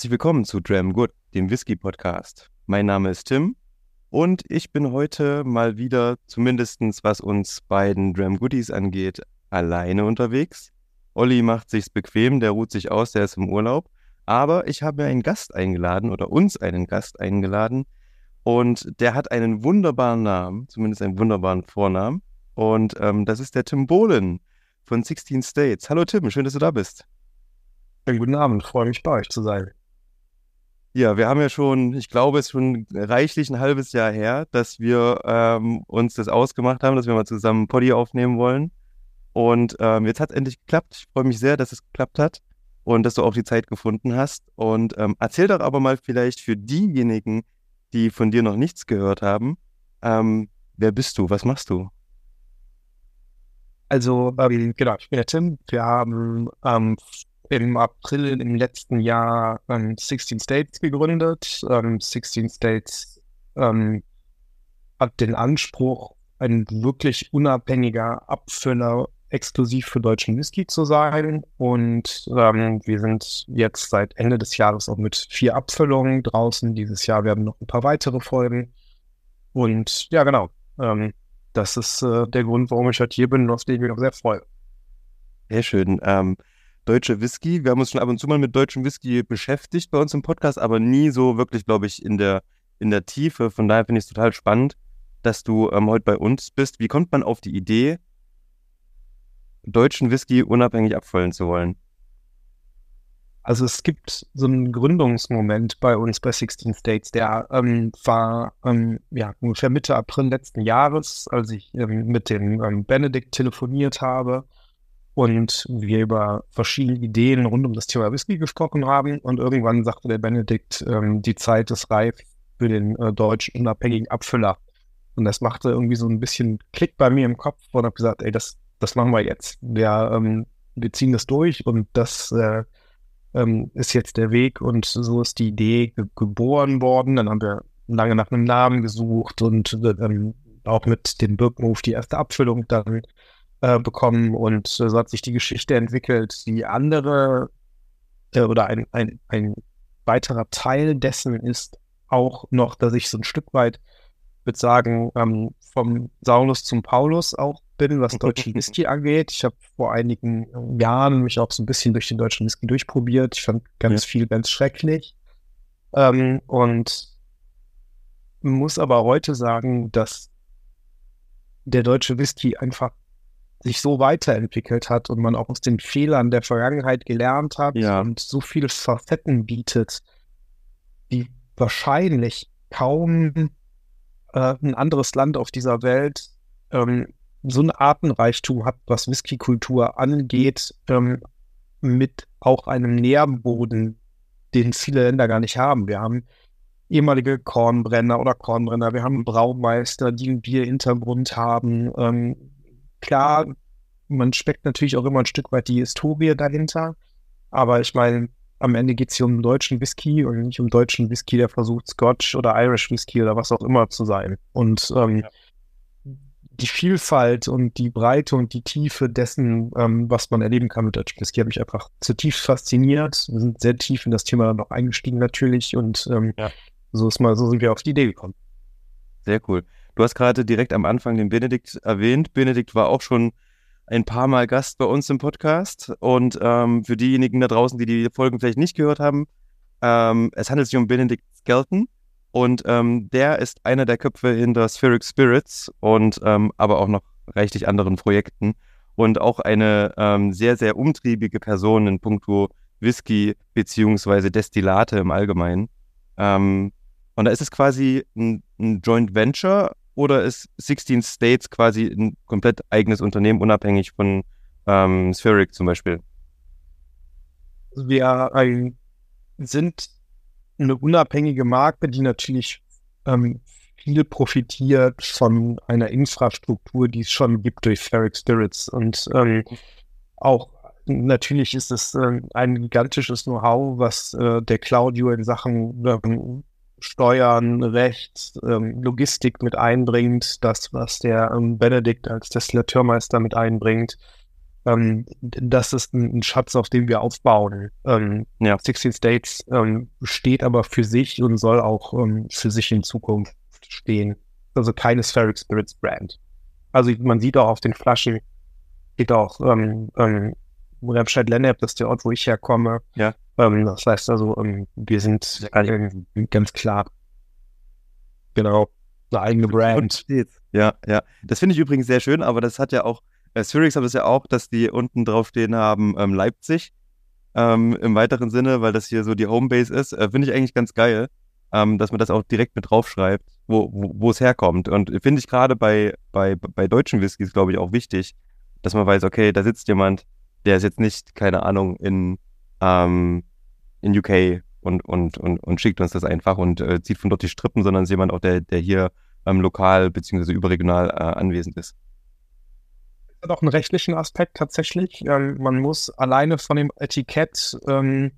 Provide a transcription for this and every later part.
Herzlich willkommen zu Dram Good, dem Whisky Podcast. Mein Name ist Tim und ich bin heute mal wieder, zumindest was uns beiden Dram Goodies angeht, alleine unterwegs. Olli macht sich's bequem, der ruht sich aus, der ist im Urlaub. Aber ich habe einen Gast eingeladen oder uns einen Gast eingeladen und der hat einen wunderbaren Namen, zumindest einen wunderbaren Vornamen. Und ähm, das ist der Tim Bohlen von 16 States. Hallo Tim, schön, dass du da bist. Ja, guten Abend, freue mich bei euch zu sein. Ja, wir haben ja schon, ich glaube, es ist schon reichlich ein halbes Jahr her, dass wir ähm, uns das ausgemacht haben, dass wir mal zusammen Poddy aufnehmen wollen. Und ähm, jetzt hat es endlich geklappt. Ich freue mich sehr, dass es geklappt hat und dass du auch die Zeit gefunden hast. Und ähm, erzähl doch aber mal vielleicht für diejenigen, die von dir noch nichts gehört haben, ähm, wer bist du? Was machst du? Also, ähm, genau, ich bin der Tim. Wir haben ähm, im April im letzten Jahr ähm, 16 States gegründet. Ähm, 16 States ähm, hat den Anspruch, ein wirklich unabhängiger Abfüller exklusiv für deutschen Whisky zu sein. Und ähm, wir sind jetzt seit Ende des Jahres auch mit vier Abfüllungen draußen. Dieses Jahr werden noch ein paar weitere folgen. Und ja, genau. Ähm, das ist äh, der Grund, warum ich heute hier bin und auf den ich mich auch sehr freue. Sehr schön. Ähm, deutsche Whisky. Wir haben uns schon ab und zu mal mit deutschem Whisky beschäftigt bei uns im Podcast, aber nie so wirklich, glaube ich, in der, in der Tiefe. Von daher finde ich es total spannend, dass du ähm, heute bei uns bist. Wie kommt man auf die Idee, deutschen Whisky unabhängig abfüllen zu wollen? Also es gibt so einen Gründungsmoment bei uns bei 16 States, der ähm, war ähm, ja, ungefähr Mitte April letzten Jahres, als ich ähm, mit dem ähm, Benedikt telefoniert habe und wir über verschiedene Ideen rund um das Thema Whisky gesprochen haben. Und irgendwann sagte der Benedikt, ähm, die Zeit ist reif für den äh, deutschen unabhängigen Abfüller. Und das machte irgendwie so ein bisschen Klick bei mir im Kopf und habe gesagt, ey, das, das machen wir jetzt. Wir, ähm, wir ziehen das durch und das äh, ähm, ist jetzt der Weg und so ist die Idee ge geboren worden. Dann haben wir lange nach einem Namen gesucht und äh, auch mit dem Birkenhof die erste Abfüllung dann äh, bekommen und äh, so hat sich die Geschichte entwickelt. Die andere äh, oder ein, ein, ein weiterer Teil dessen ist auch noch, dass ich so ein Stück weit, würde sagen, ähm, vom Saulus zum Paulus auch bin, was deutschen Whisky angeht. Ich habe vor einigen Jahren mich auch so ein bisschen durch den deutschen Whisky durchprobiert. Ich fand ganz ja. viel ganz schrecklich. Ähm, und muss aber heute sagen, dass der deutsche Whisky einfach sich so weiterentwickelt hat und man auch aus den Fehlern der Vergangenheit gelernt hat ja. und so viele Facetten bietet, die wahrscheinlich kaum äh, ein anderes Land auf dieser Welt ähm, so ein Artenreichtum hat, was Whisky-Kultur angeht, ähm, mit auch einem Nährboden, den viele Länder gar nicht haben. Wir haben ehemalige Kornbrenner oder Kornbrenner, wir haben Braumeister, die einen Bierhintergrund haben. Ähm, klar, man speckt natürlich auch immer ein Stück weit die Historie dahinter. Aber ich meine, am Ende geht es hier um deutschen Whisky und nicht um deutschen Whisky, der versucht, Scotch oder Irish Whisky oder was auch immer zu sein. Und ähm, ja. die Vielfalt und die Breite und die Tiefe dessen, ähm, was man erleben kann mit deutschem Whisky, hat mich einfach zutiefst fasziniert. Wir sind sehr tief in das Thema noch eingestiegen natürlich und ähm, ja. so ist mal, so sind wir auf die Idee gekommen. Sehr cool. Du hast gerade direkt am Anfang den Benedikt erwähnt. Benedikt war auch schon ein paar Mal Gast bei uns im Podcast. Und ähm, für diejenigen da draußen, die die Folgen vielleicht nicht gehört haben, ähm, es handelt sich um Benedikt Skelton. Und ähm, der ist einer der Köpfe hinter Spheric Spirits und ähm, aber auch noch reichlich anderen Projekten. Und auch eine ähm, sehr, sehr umtriebige Person in puncto Whisky beziehungsweise Destillate im Allgemeinen. Ähm, und da ist es quasi ein, ein Joint Venture oder ist 16 States quasi ein komplett eigenes Unternehmen, unabhängig von ähm, Spheric zum Beispiel? Wir ein, sind eine unabhängige Marke, die natürlich ähm, viel profitiert von einer Infrastruktur, die es schon gibt durch Spheric Spirits. Und ähm, auch natürlich ist es äh, ein gigantisches Know-how, was äh, der Claudio in Sachen ähm, Steuern, Recht, ähm, Logistik mit einbringt, das, was der ähm, Benedikt als Destillateurmeister mit einbringt. ähm, das ist ein, ein, Schatz, auf dem wir aufbauen. Ähm, ja. 16 States ähm, steht aber für sich und soll auch ähm, für sich in Zukunft stehen. Also keine Spheric Spirits Brand. Also man sieht auch auf den Flaschen, steht auch ähm, ähm, Remscheid-Lennep, das ist der Ort, wo ich herkomme. Ja. Ähm, das heißt also, ähm, wir sind ganz klar, genau, eine eigene Brand. Ja, ja. Das finde ich übrigens sehr schön, aber das hat ja auch äh, Spherix hat es ja auch, dass die unten drauf stehen haben ähm, Leipzig ähm, im weiteren Sinne, weil das hier so die Homebase ist. Äh, finde ich eigentlich ganz geil, ähm, dass man das auch direkt mit draufschreibt, wo, wo, wo es herkommt. Und finde ich gerade bei, bei, bei deutschen Whiskys, glaube ich, auch wichtig, dass man weiß, okay, da sitzt jemand, der ist jetzt nicht, keine Ahnung, in, ähm, in UK und, und, und, und schickt uns das einfach und äh, zieht von dort die Strippen, sondern ist jemand auch, der, der hier ähm, lokal beziehungsweise überregional äh, anwesend ist hat auch einen rechtlichen Aspekt tatsächlich. Ähm, man muss alleine von dem Etikett ähm,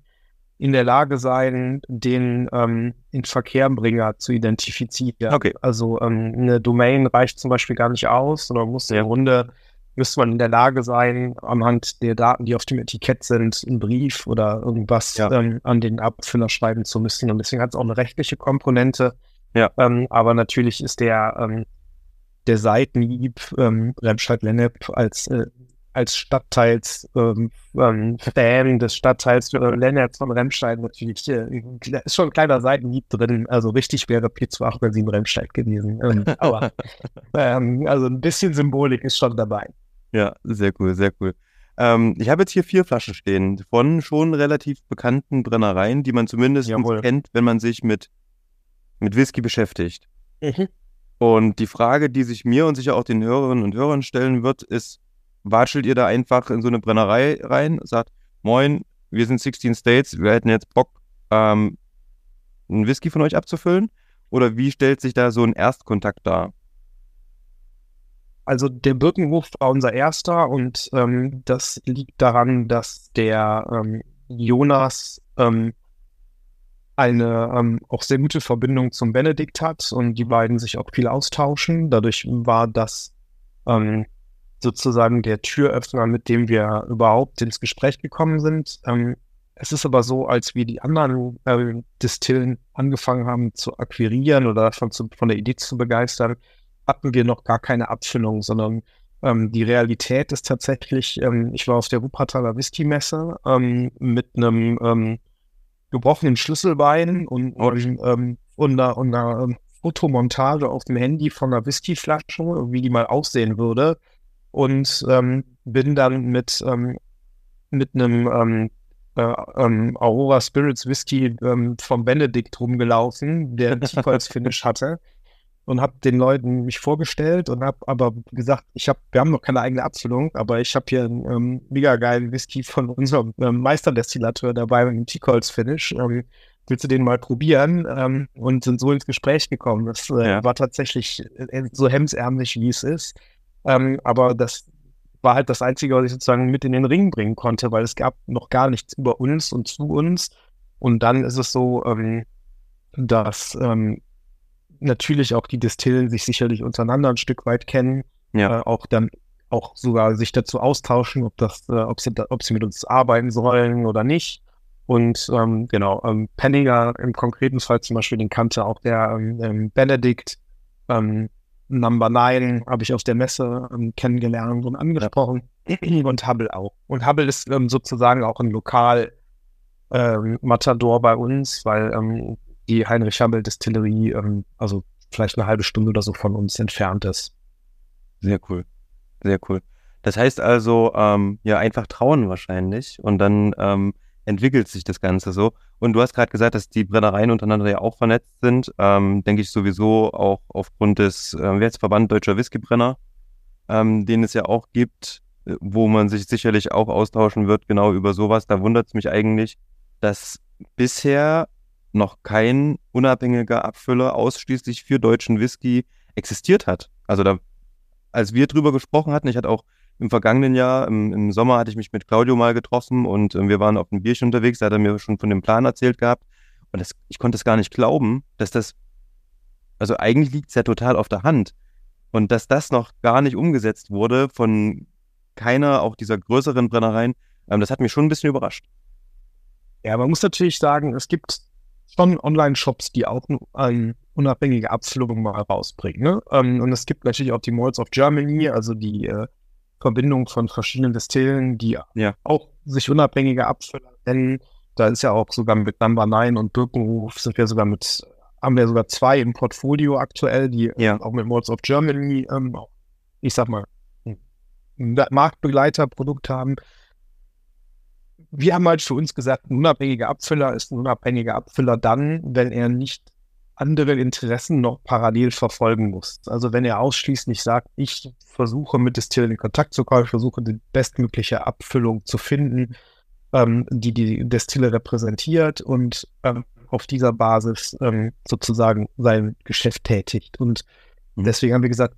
in der Lage sein, den ähm, in Verkehrbringer zu identifizieren. Okay. Also ähm, eine Domain reicht zum Beispiel gar nicht aus, sondern muss ja. im Grunde müsste man in der Lage sein, anhand der Daten, die auf dem Etikett sind, einen Brief oder irgendwas ja. ähm, an den Abfüller schreiben zu müssen. Und deswegen hat es auch eine rechtliche Komponente. Ja. Ähm, aber natürlich ist der ähm, der Seitenhieb ähm, Remscheid-Lennep als, äh, als Stadtteils ähm, ähm, Fan des Stadtteils äh, Lennep von Remscheid natürlich äh, ist schon ein kleiner Seitenhieb drin. Also richtig wäre P287 Remscheid gewesen. Ähm, aber also ein bisschen Symbolik ist schon dabei. Ja, sehr cool, sehr cool. Ähm, ich habe jetzt hier vier Flaschen stehen von schon relativ bekannten Brennereien, die man zumindest kennt, wenn man sich mit, mit Whisky beschäftigt. Mhm. Und die Frage, die sich mir und sicher auch den Hörerinnen und Hörern stellen wird, ist, watschelt ihr da einfach in so eine Brennerei rein, sagt, moin, wir sind 16 States, wir hätten jetzt Bock, ähm, einen Whisky von euch abzufüllen? Oder wie stellt sich da so ein Erstkontakt dar? Also der Birkenhof war unser erster und ähm, das liegt daran, dass der ähm, Jonas ähm, eine ähm, auch sehr gute Verbindung zum Benedikt hat und die beiden sich auch viel austauschen. Dadurch war das ähm, sozusagen der Türöffner, mit dem wir überhaupt ins Gespräch gekommen sind. Ähm, es ist aber so, als wir die anderen äh, Distillen angefangen haben zu akquirieren oder davon zu, von der Idee zu begeistern, hatten wir noch gar keine Abfüllung, sondern ähm, die Realität ist tatsächlich, ähm, ich war auf der Wuppertaler Whisky-Messe ähm, mit einem ähm, gebrochenen Schlüsselbein und, und, und einer, und einer Fotomontage auf dem Handy von einer Whiskyflasche, wie die mal aussehen würde. Und ähm, bin dann mit, ähm, mit einem äh, Aurora Spirits Whisky vom Benedikt rumgelaufen, der als Finish hatte und habe den Leuten mich vorgestellt und habe aber gesagt, ich habe, wir haben noch keine eigene Abfüllung, aber ich habe hier einen ähm, mega geilen Whisky von unserem ähm, Meisterdestillateur dabei mit einem Teakholz-Finish. Ähm, willst du den mal probieren? Ähm, und sind so ins Gespräch gekommen. Das äh, ja. war tatsächlich äh, so hemsärmlich, wie es ist. Ähm, aber das war halt das Einzige, was ich sozusagen mit in den Ring bringen konnte, weil es gab noch gar nichts über uns und zu uns. Und dann ist es so, ähm, dass ähm, natürlich auch die Distillen sich sicherlich untereinander ein Stück weit kennen. Ja. Äh, auch dann auch sogar sich dazu austauschen, ob das, äh, ob sie, ob sie mit uns arbeiten sollen oder nicht. Und ähm, genau, ähm, Penninger im konkreten Fall zum Beispiel, den kannte auch der ähm, ähm Benedikt. Ähm, Number 9 habe ich auf der Messe ähm, kennengelernt und angesprochen. Und Hubble auch. Und Hubble ist ähm, sozusagen auch ein Lokal ähm, Matador bei uns, weil ähm, die Heinrich Hammel Distillerie, ähm, also vielleicht eine halbe Stunde oder so von uns entfernt ist. Sehr cool. Sehr cool. Das heißt also, ähm, ja, einfach trauen wahrscheinlich und dann ähm, entwickelt sich das Ganze so. Und du hast gerade gesagt, dass die Brennereien untereinander ja auch vernetzt sind. Ähm, denke ich sowieso auch aufgrund des äh, Wertsverband Deutscher Whiskybrenner, ähm, den es ja auch gibt, äh, wo man sich sicherlich auch austauschen wird, genau über sowas. Da wundert es mich eigentlich, dass bisher noch kein unabhängiger Abfüller ausschließlich für deutschen Whisky existiert hat. Also da, als wir drüber gesprochen hatten, ich hatte auch im vergangenen Jahr, im, im Sommer hatte ich mich mit Claudio mal getroffen und äh, wir waren auf einem Bierchen unterwegs, da hat er mir schon von dem Plan erzählt gehabt. Und das, ich konnte es gar nicht glauben, dass das, also eigentlich liegt es ja total auf der Hand. Und dass das noch gar nicht umgesetzt wurde von keiner auch dieser größeren Brennereien. Ähm, das hat mich schon ein bisschen überrascht. Ja, man muss natürlich sagen, es gibt schon Online-Shops, die auch eine unabhängige Abfüllung mal rausbringen. Ne? Ähm, und es gibt natürlich auch die Malls of Germany, also die äh, Verbindung von verschiedenen Destillen, die ja. auch sich unabhängige Abfüller nennen. Da ist ja auch sogar mit Number 9 und Birkenhof sind wir sogar mit, haben wir sogar zwei im Portfolio aktuell, die ja. auch mit Malls of Germany, ähm, ich sag mal, Marktbegleiterprodukt haben wir haben halt für uns gesagt, ein unabhängiger Abfüller ist ein unabhängiger Abfüller dann, wenn er nicht andere Interessen noch parallel verfolgen muss. Also wenn er ausschließlich sagt, ich versuche mit Distillen in Kontakt zu kommen, ich versuche die bestmögliche Abfüllung zu finden, ähm, die die Destille repräsentiert und ähm, auf dieser Basis ähm, sozusagen sein Geschäft tätigt. Und mhm. deswegen haben wir gesagt,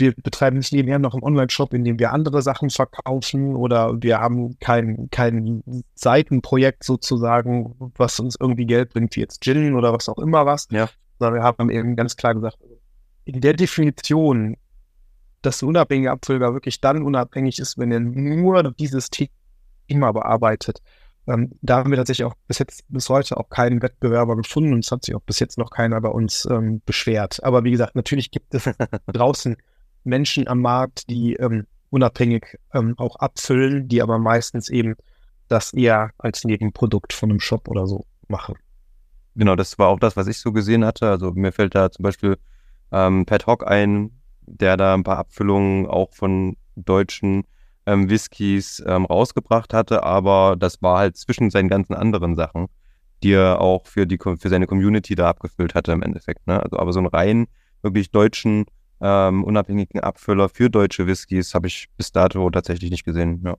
wir betreiben nicht nebenher noch einen Online-Shop, in dem wir andere Sachen verkaufen oder wir haben kein, kein Seitenprojekt sozusagen, was uns irgendwie Geld bringt, wie jetzt Gin oder was auch immer was. Ja. Sondern wir haben eben ganz klar gesagt, in der Definition, dass der unabhängige Abfüller wirklich dann unabhängig ist, wenn er nur dieses Thema bearbeitet. Ähm, da haben wir tatsächlich auch bis jetzt, bis heute auch keinen Wettbewerber gefunden und es hat sich auch bis jetzt noch keiner bei uns ähm, beschwert. Aber wie gesagt, natürlich gibt es draußen Menschen am Markt, die ähm, unabhängig ähm, auch abfüllen, die aber meistens eben das eher als Nebenprodukt von einem Shop oder so machen. Genau, das war auch das, was ich so gesehen hatte. Also mir fällt da zum Beispiel ähm, Pat Hock ein, der da ein paar Abfüllungen auch von deutschen ähm, Whiskys ähm, rausgebracht hatte, aber das war halt zwischen seinen ganzen anderen Sachen, die er auch für die für seine Community da abgefüllt hatte im Endeffekt. Ne? Also aber so einen rein wirklich deutschen ähm, unabhängigen Abfüller für deutsche Whiskys habe ich bis dato tatsächlich nicht gesehen. Ja.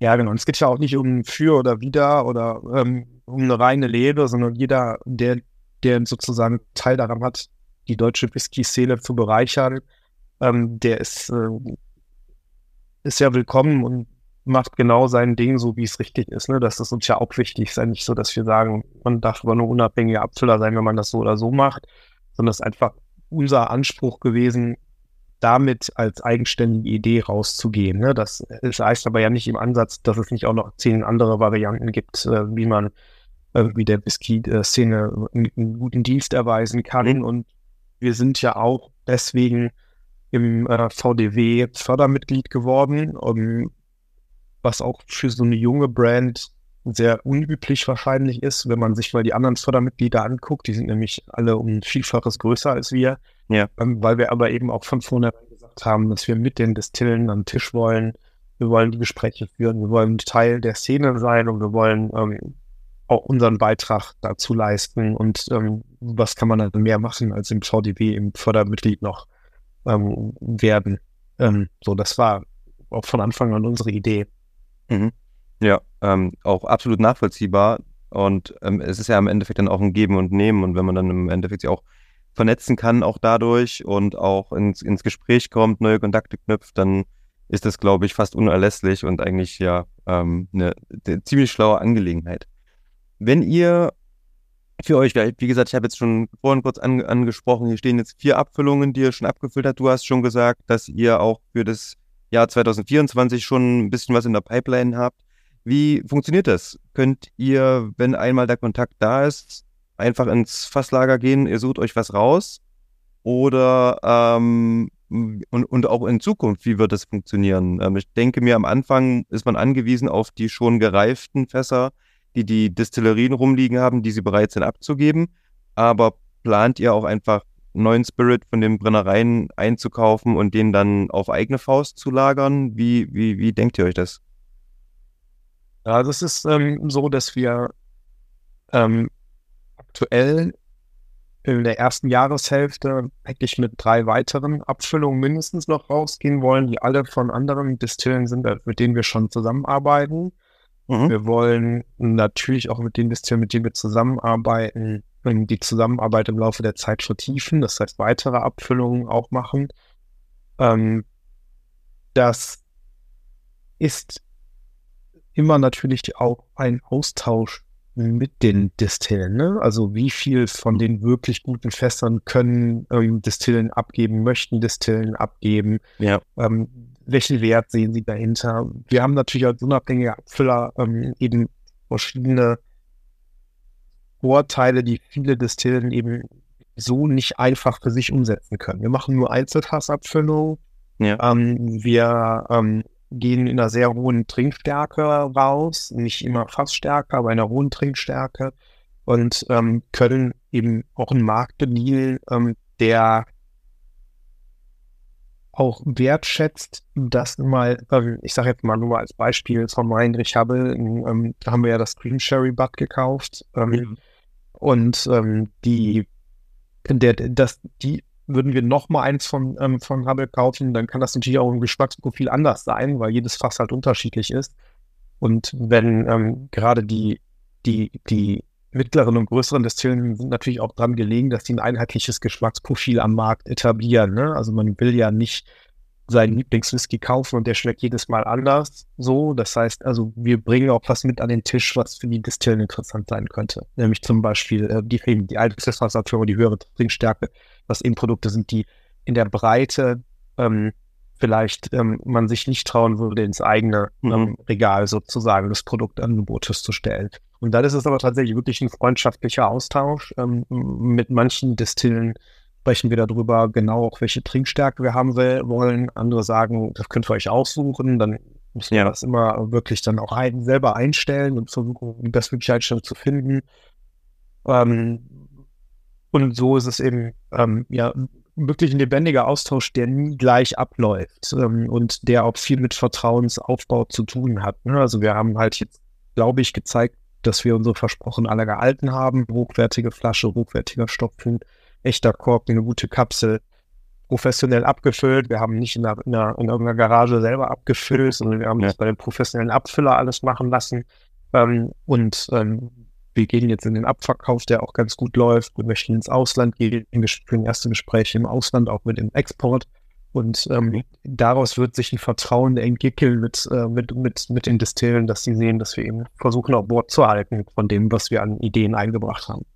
Ja, genau. Und es geht ja auch nicht um für oder wider oder ähm, um eine reine Lehre, sondern jeder, der, der sozusagen Teil daran hat, die deutsche Whisky-Szene zu bereichern, ähm, der ist, äh, ist ja willkommen und macht genau sein Ding, so wie es richtig ist. Ne? Das ist uns ja auch wichtig. Es ist ja nicht so, dass wir sagen, man darf aber nur unabhängiger Abfüller sein, wenn man das so oder so macht, sondern es ist einfach unser Anspruch gewesen, damit als eigenständige Idee rauszugehen. Ne? Das, das, heißt aber ja nicht im Ansatz, dass es nicht auch noch zehn andere Varianten gibt, äh, wie man äh, wie der Whisky-Szene einen, guten Dienst erweisen kann. Mhm. Und wir sind ja auch deswegen im äh, VDW Fördermitglied geworden, um, was auch für so eine junge Brand sehr unüblich wahrscheinlich ist, wenn man sich mal die anderen Fördermitglieder anguckt. Die sind nämlich alle um ein Vielfaches größer als wir. Ja. Ähm, weil wir aber eben auch von vornherein gesagt haben, dass wir mit den Destillen am Tisch wollen. Wir wollen die Gespräche führen. Wir wollen Teil der Szene sein und wir wollen ähm, auch unseren Beitrag dazu leisten. Und ähm, was kann man dann mehr machen, als im VDW im Fördermitglied noch ähm, werden? Ähm, so, das war auch von Anfang an unsere Idee. Mhm. Ja, ähm, auch absolut nachvollziehbar. Und ähm, es ist ja im Endeffekt dann auch ein Geben und Nehmen. Und wenn man dann im Endeffekt sich auch vernetzen kann, auch dadurch und auch ins, ins Gespräch kommt, neue Kontakte knüpft, dann ist das, glaube ich, fast unerlässlich und eigentlich ja ähm, eine, eine ziemlich schlaue Angelegenheit. Wenn ihr für euch, wie gesagt, ich habe jetzt schon vorhin kurz an, angesprochen, hier stehen jetzt vier Abfüllungen, die ihr schon abgefüllt habt. Du hast schon gesagt, dass ihr auch für das Jahr 2024 schon ein bisschen was in der Pipeline habt. Wie funktioniert das? Könnt ihr, wenn einmal der Kontakt da ist, einfach ins Fasslager gehen, ihr sucht euch was raus? Oder ähm, und, und auch in Zukunft, wie wird das funktionieren? Ähm, ich denke mir, am Anfang ist man angewiesen auf die schon gereiften Fässer, die die Destillerien rumliegen haben, die sie bereit sind abzugeben. Aber plant ihr auch einfach neuen Spirit von den Brennereien einzukaufen und den dann auf eigene Faust zu lagern? Wie, wie, wie denkt ihr euch das? Ja, das ist ähm, so, dass wir ähm, aktuell in der ersten Jahreshälfte eigentlich mit drei weiteren Abfüllungen mindestens noch rausgehen wollen, die alle von anderen Distillen sind, äh, mit denen wir schon zusammenarbeiten. Mhm. Wir wollen natürlich auch mit den Distillen, mit denen wir zusammenarbeiten, die Zusammenarbeit im Laufe der Zeit vertiefen, das heißt weitere Abfüllungen auch machen. Ähm, das ist immer natürlich auch ein Austausch mit den Distillen. Ne? Also wie viel von den wirklich guten Fässern können ähm, Distillen abgeben, möchten Distillen abgeben. Ja. Ähm, welchen Wert sehen Sie dahinter? Wir haben natürlich als unabhängiger Abfüller ähm, eben verschiedene Vorteile, die viele Distillen eben so nicht einfach für sich umsetzen können. Wir machen nur Einzelfassabfüllung. Ja. Ähm, wir ähm, gehen in einer sehr hohen Trinkstärke raus, nicht immer Fassstärke, aber in einer hohen Trinkstärke und ähm, können eben auch einen Markt bedienen, ähm, der auch wertschätzt, dass mal, ähm, ich sage jetzt mal nur als Beispiel von Heinrich Hubble, ähm, da haben wir ja das Green Sherry Bud gekauft ähm, mhm. und ähm, die, der, das, die würden wir noch mal eins von, ähm, von Hubble kaufen, dann kann das natürlich auch im Geschmacksprofil anders sein, weil jedes Fass halt unterschiedlich ist. Und wenn ähm, gerade die, die, die mittleren und größeren Destillen sind natürlich auch dran gelegen, dass die ein einheitliches Geschmacksprofil am Markt etablieren. Ne? Also man will ja nicht seinen Lieblingswhisky kaufen und der schmeckt jedes Mal anders. So, das heißt, also wir bringen auch was mit an den Tisch, was für die Distillen interessant sein könnte. Nämlich zum Beispiel äh, die, die Prozesswasserführung, die höhere Trinkstärke, was eben Produkte sind, die in der Breite ähm, vielleicht ähm, man sich nicht trauen würde, ins eigene mhm. ähm, Regal sozusagen des Produktangebotes zu stellen. Und dann ist es aber tatsächlich wirklich ein freundschaftlicher Austausch. Ähm, mit manchen Distillen sprechen wir darüber, genau auch welche Trinkstärke wir haben will, wollen. Andere sagen, das könnt ihr euch aussuchen. Dann müssen wir das immer wirklich dann auch ein, selber einstellen und versuchen, die bestmögliche Einstellung zu finden. Ähm, und so ist es eben ähm, ja wirklich ein lebendiger Austausch, der nie gleich abläuft ähm, und der auch viel mit Vertrauensaufbau zu tun hat. Ne? Also wir haben halt jetzt, glaube ich, gezeigt, dass wir unsere Versprochen alle gehalten haben. Hochwertige Flasche, hochwertiger Stopfen, echter Kork, eine gute Kapsel, professionell abgefüllt. Wir haben nicht in, einer, in, einer, in irgendeiner Garage selber abgefüllt, sondern wir haben ja. das bei den professionellen Abfüller alles machen lassen. Ähm, und ähm, wir gehen jetzt in den Abverkauf, der auch ganz gut läuft. Wir möchten ins Ausland gehen, führen erste Gespräche im Ausland, auch mit dem Export. Und ähm, daraus wird sich ein Vertrauen entwickeln mit, äh, mit, mit, mit den Distillen, dass sie sehen, dass wir eben versuchen, auf Bord zu halten von dem, was wir an Ideen eingebracht haben.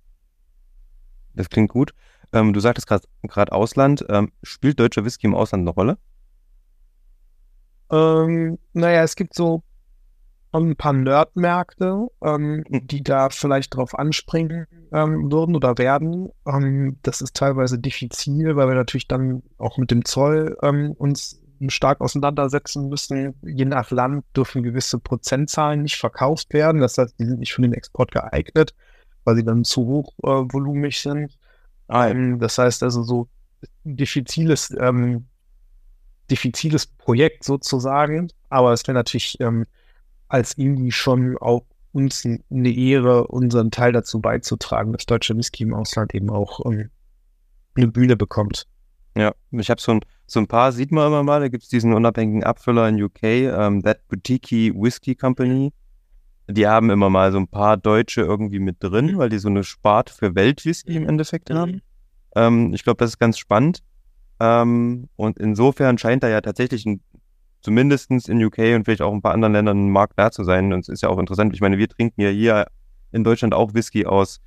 Das klingt gut. Ähm, du sagtest gerade Ausland. Ähm, spielt deutscher Whisky im Ausland eine Rolle? Ähm, naja, es gibt so ein paar Nerdmärkte, ähm, hm. die da vielleicht drauf anspringen ähm, würden oder werden. Ähm, das ist teilweise diffizil, weil wir natürlich dann auch mit dem Zoll ähm, uns stark auseinandersetzen müssen. Je nach Land dürfen gewisse Prozentzahlen nicht verkauft werden. Das heißt, die sind nicht für den Export geeignet, weil sie dann zu hochvolumig äh, sind. Ähm, das heißt also so diffiziles, ähm, diffiziles Projekt sozusagen. Aber es wäre natürlich ähm, als Indie schon auch uns eine Ehre, unseren Teil dazu beizutragen, dass deutsche Whisky im Ausland eben auch ähm, eine Bühne bekommt. Ja, ich habe so ein, so ein paar, sieht man immer mal, da gibt es diesen unabhängigen Abfüller in UK, um, ähm, That Boutique Whisky Company. Die haben immer mal so ein paar Deutsche irgendwie mit drin, weil die so eine Spart für Weltwhisky im Endeffekt haben. Mhm. Ähm, ich glaube, das ist ganz spannend. Ähm, und insofern scheint da ja tatsächlich ein zumindest in UK und vielleicht auch ein paar anderen Ländern ein Markt da zu sein. Und es ist ja auch interessant. Ich meine, wir trinken ja hier in Deutschland auch Whisky aus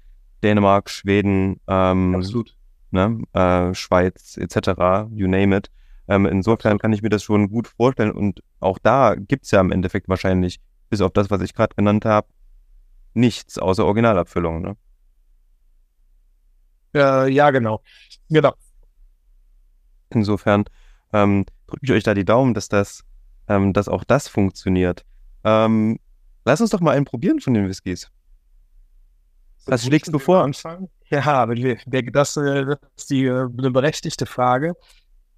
Dänemark, Schweden, ähm, Absolut. Ne, äh, Schweiz etc., you name it. Ähm, insofern kann ich mir das schon gut vorstellen. Und auch da gibt es ja im Endeffekt wahrscheinlich, bis auf das, was ich gerade genannt habe, nichts außer Originalabfüllung. Ne? Äh, ja, genau. Genau. Insofern ähm, drücke ich euch da die Daumen, dass das ähm, dass auch das funktioniert. Ähm, lass uns doch mal einen probieren von den Whiskys. So Was schlägst du vor? Anfangen? Ja, das, äh, das ist die, äh, eine berechtigte Frage.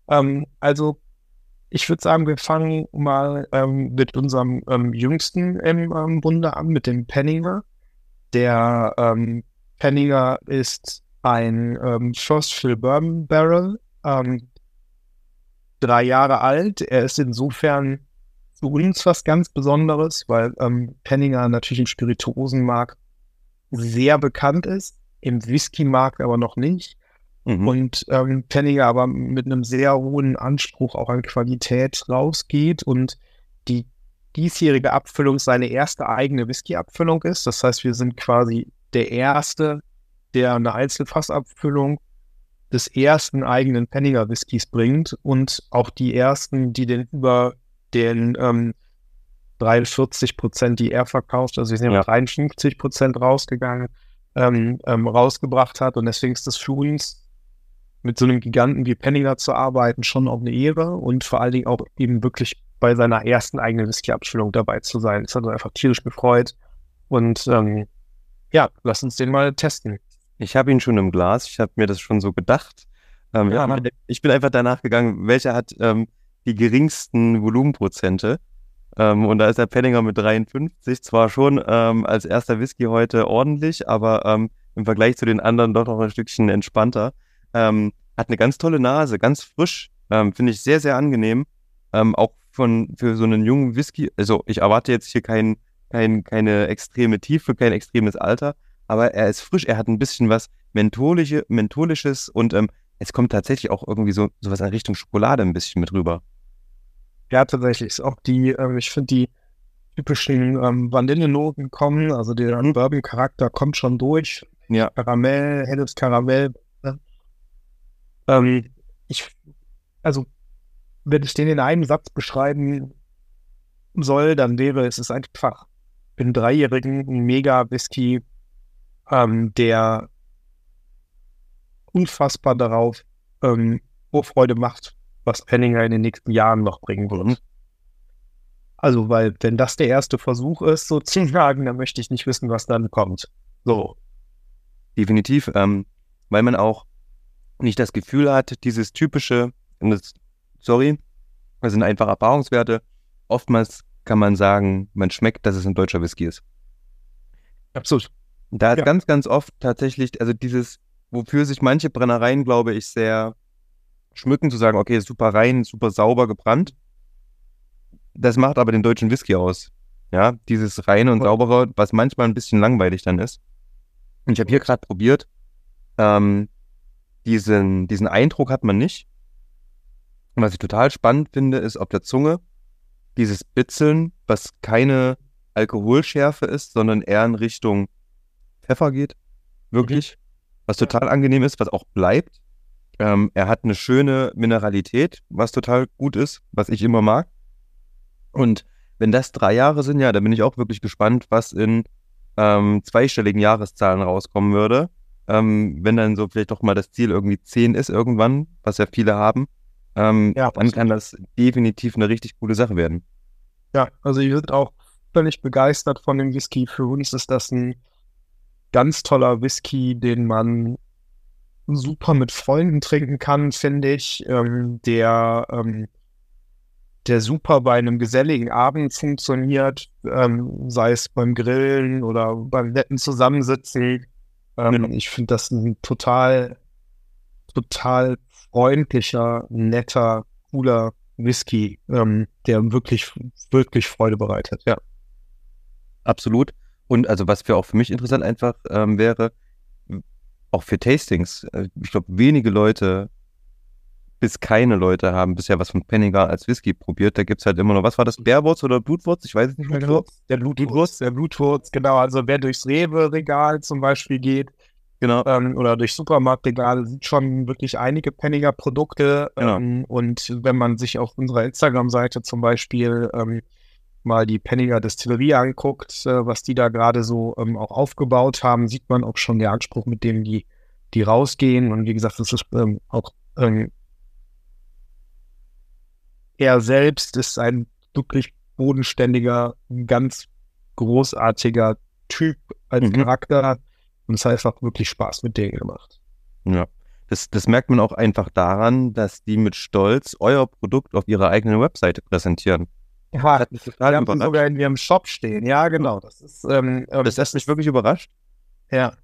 Ähm, also, ich würde sagen, wir fangen mal ähm, mit unserem ähm, jüngsten im ähm, Bunde an, mit dem Penninger. Der ähm, Penninger ist ein ähm, First Fill Bourbon Barrel. Ähm, drei Jahre alt. Er ist insofern für uns was ganz Besonderes, weil ähm, Penninger natürlich im Spirituosenmarkt sehr bekannt ist, im Whisky-Markt aber noch nicht. Mhm. Und ähm, Penninger aber mit einem sehr hohen Anspruch auch an Qualität rausgeht und die diesjährige Abfüllung seine erste eigene Whisky-Abfüllung ist. Das heißt, wir sind quasi der erste, der eine Einzelfassabfüllung des ersten eigenen Penninger Whiskys bringt und auch die ersten, die den über den ähm, 43 Prozent, die er verkauft, also wir sind ja 53 Prozent rausgegangen, ähm, ähm, rausgebracht hat. Und deswegen ist das für uns mit so einem Giganten wie Penninger zu arbeiten schon auch eine Ehre und vor allen Dingen auch eben wirklich bei seiner ersten eigenen Whisky-Abfüllung dabei zu sein. Das hat uns einfach tierisch gefreut. Und ähm, ja, lass uns den mal testen. Ich habe ihn schon im Glas. Ich habe mir das schon so gedacht. Ähm, ja, ich bin einfach danach gegangen, welcher hat ähm, die geringsten Volumenprozente. Ähm, und da ist der Penninger mit 53 zwar schon ähm, als erster Whisky heute ordentlich, aber ähm, im Vergleich zu den anderen doch noch ein Stückchen entspannter. Ähm, hat eine ganz tolle Nase, ganz frisch. Finde ich sehr, sehr angenehm. auch von für so einen jungen Whisky. Also ich erwarte jetzt hier kein, kein, keine extreme Tiefe, kein extremes Alter, aber er ist frisch, er hat ein bisschen was Mentholische, Mentholisches und ähm, es kommt tatsächlich auch irgendwie so sowas in Richtung Schokolade ein bisschen mit rüber. Ja, tatsächlich. Ist auch die, ähm, ich finde die typischen ähm, Vanillenoten kommen, also der mhm. Bourbon-Charakter kommt schon durch. Ja. Karamell, helles Karamell. Ähm, ich, also, wenn ich den in einem Satz beschreiben soll, dann wäre es ist einfach für einen Dreijährigen ein Mega-Whisky, ähm, der unfassbar darauf ähm, Vorfreude macht, was Penninger in den nächsten Jahren noch bringen wird. Mhm. Also, weil, wenn das der erste Versuch ist, sozusagen, dann möchte ich nicht wissen, was dann kommt. So. Definitiv, ähm, weil man auch nicht das Gefühl hat, dieses typische, sorry, das sind einfach Erfahrungswerte. Oftmals kann man sagen, man schmeckt, dass es ein deutscher Whisky ist. Absolut. Da ist ja. ganz, ganz oft tatsächlich, also dieses, wofür sich manche Brennereien, glaube ich, sehr schmücken, zu sagen, okay, super rein, super sauber gebrannt. Das macht aber den deutschen Whisky aus. Ja, dieses reine und saubere, was manchmal ein bisschen langweilig dann ist. Und ich habe hier gerade probiert, ähm, diesen, diesen Eindruck hat man nicht. Und was ich total spannend finde, ist auf der Zunge dieses Bitzeln, was keine Alkoholschärfe ist, sondern eher in Richtung Pfeffer geht. Wirklich. Mhm. Was total angenehm ist, was auch bleibt. Ähm, er hat eine schöne Mineralität, was total gut ist, was ich immer mag. Und wenn das drei Jahre sind, ja, dann bin ich auch wirklich gespannt, was in ähm, zweistelligen Jahreszahlen rauskommen würde. Ähm, wenn dann so vielleicht doch mal das Ziel irgendwie zehn ist irgendwann, was ja viele haben, ähm, ja, dann kann das definitiv eine richtig coole Sache werden. Ja, also ich bin auch völlig begeistert von dem Whisky. Für uns ist das ein ganz toller Whisky, den man super mit Freunden trinken kann, finde ich. Ähm, der, ähm, der super bei einem geselligen Abend funktioniert, ähm, sei es beim Grillen oder beim netten Zusammensitzen. Ähm, ja. Ich finde das ein total, total freundlicher, netter, cooler Whisky, ähm, der wirklich, wirklich Freude bereitet. Ja. Absolut. Und also was für auch für mich interessant einfach ähm, wäre, auch für Tastings, äh, ich glaube, wenige Leute bis keine Leute haben bisher was von Penninger als Whisky probiert. Da gibt es halt immer noch, was war das, Bärwurz oder Blutwurz? Ich weiß es nicht mehr genau. Der Blutwurz, der Blutwurz, genau. Also wer durchs Rewe-Regal zum Beispiel geht, Genau. Ähm, oder durch Supermarktregale sind schon wirklich einige Penninger Produkte. Genau. Ähm, und wenn man sich auf unserer Instagram-Seite zum Beispiel ähm, mal die Penninger Distillerie anguckt, äh, was die da gerade so ähm, auch aufgebaut haben, sieht man auch schon der Anspruch, mit dem die, die rausgehen. Und wie gesagt, das ist ähm, auch er selbst ist ein wirklich bodenständiger, ganz großartiger Typ als mhm. Charakter. Und es hat einfach wirklich Spaß mit denen gemacht. Ja. Das, das merkt man auch einfach daran, dass die mit Stolz euer Produkt auf ihrer eigenen Webseite präsentieren. Ja, das hat wir haben überrascht. sogar in ihrem Shop stehen. Ja, genau. Das ist, ähm, ähm das hat mich wirklich überrascht. Ja.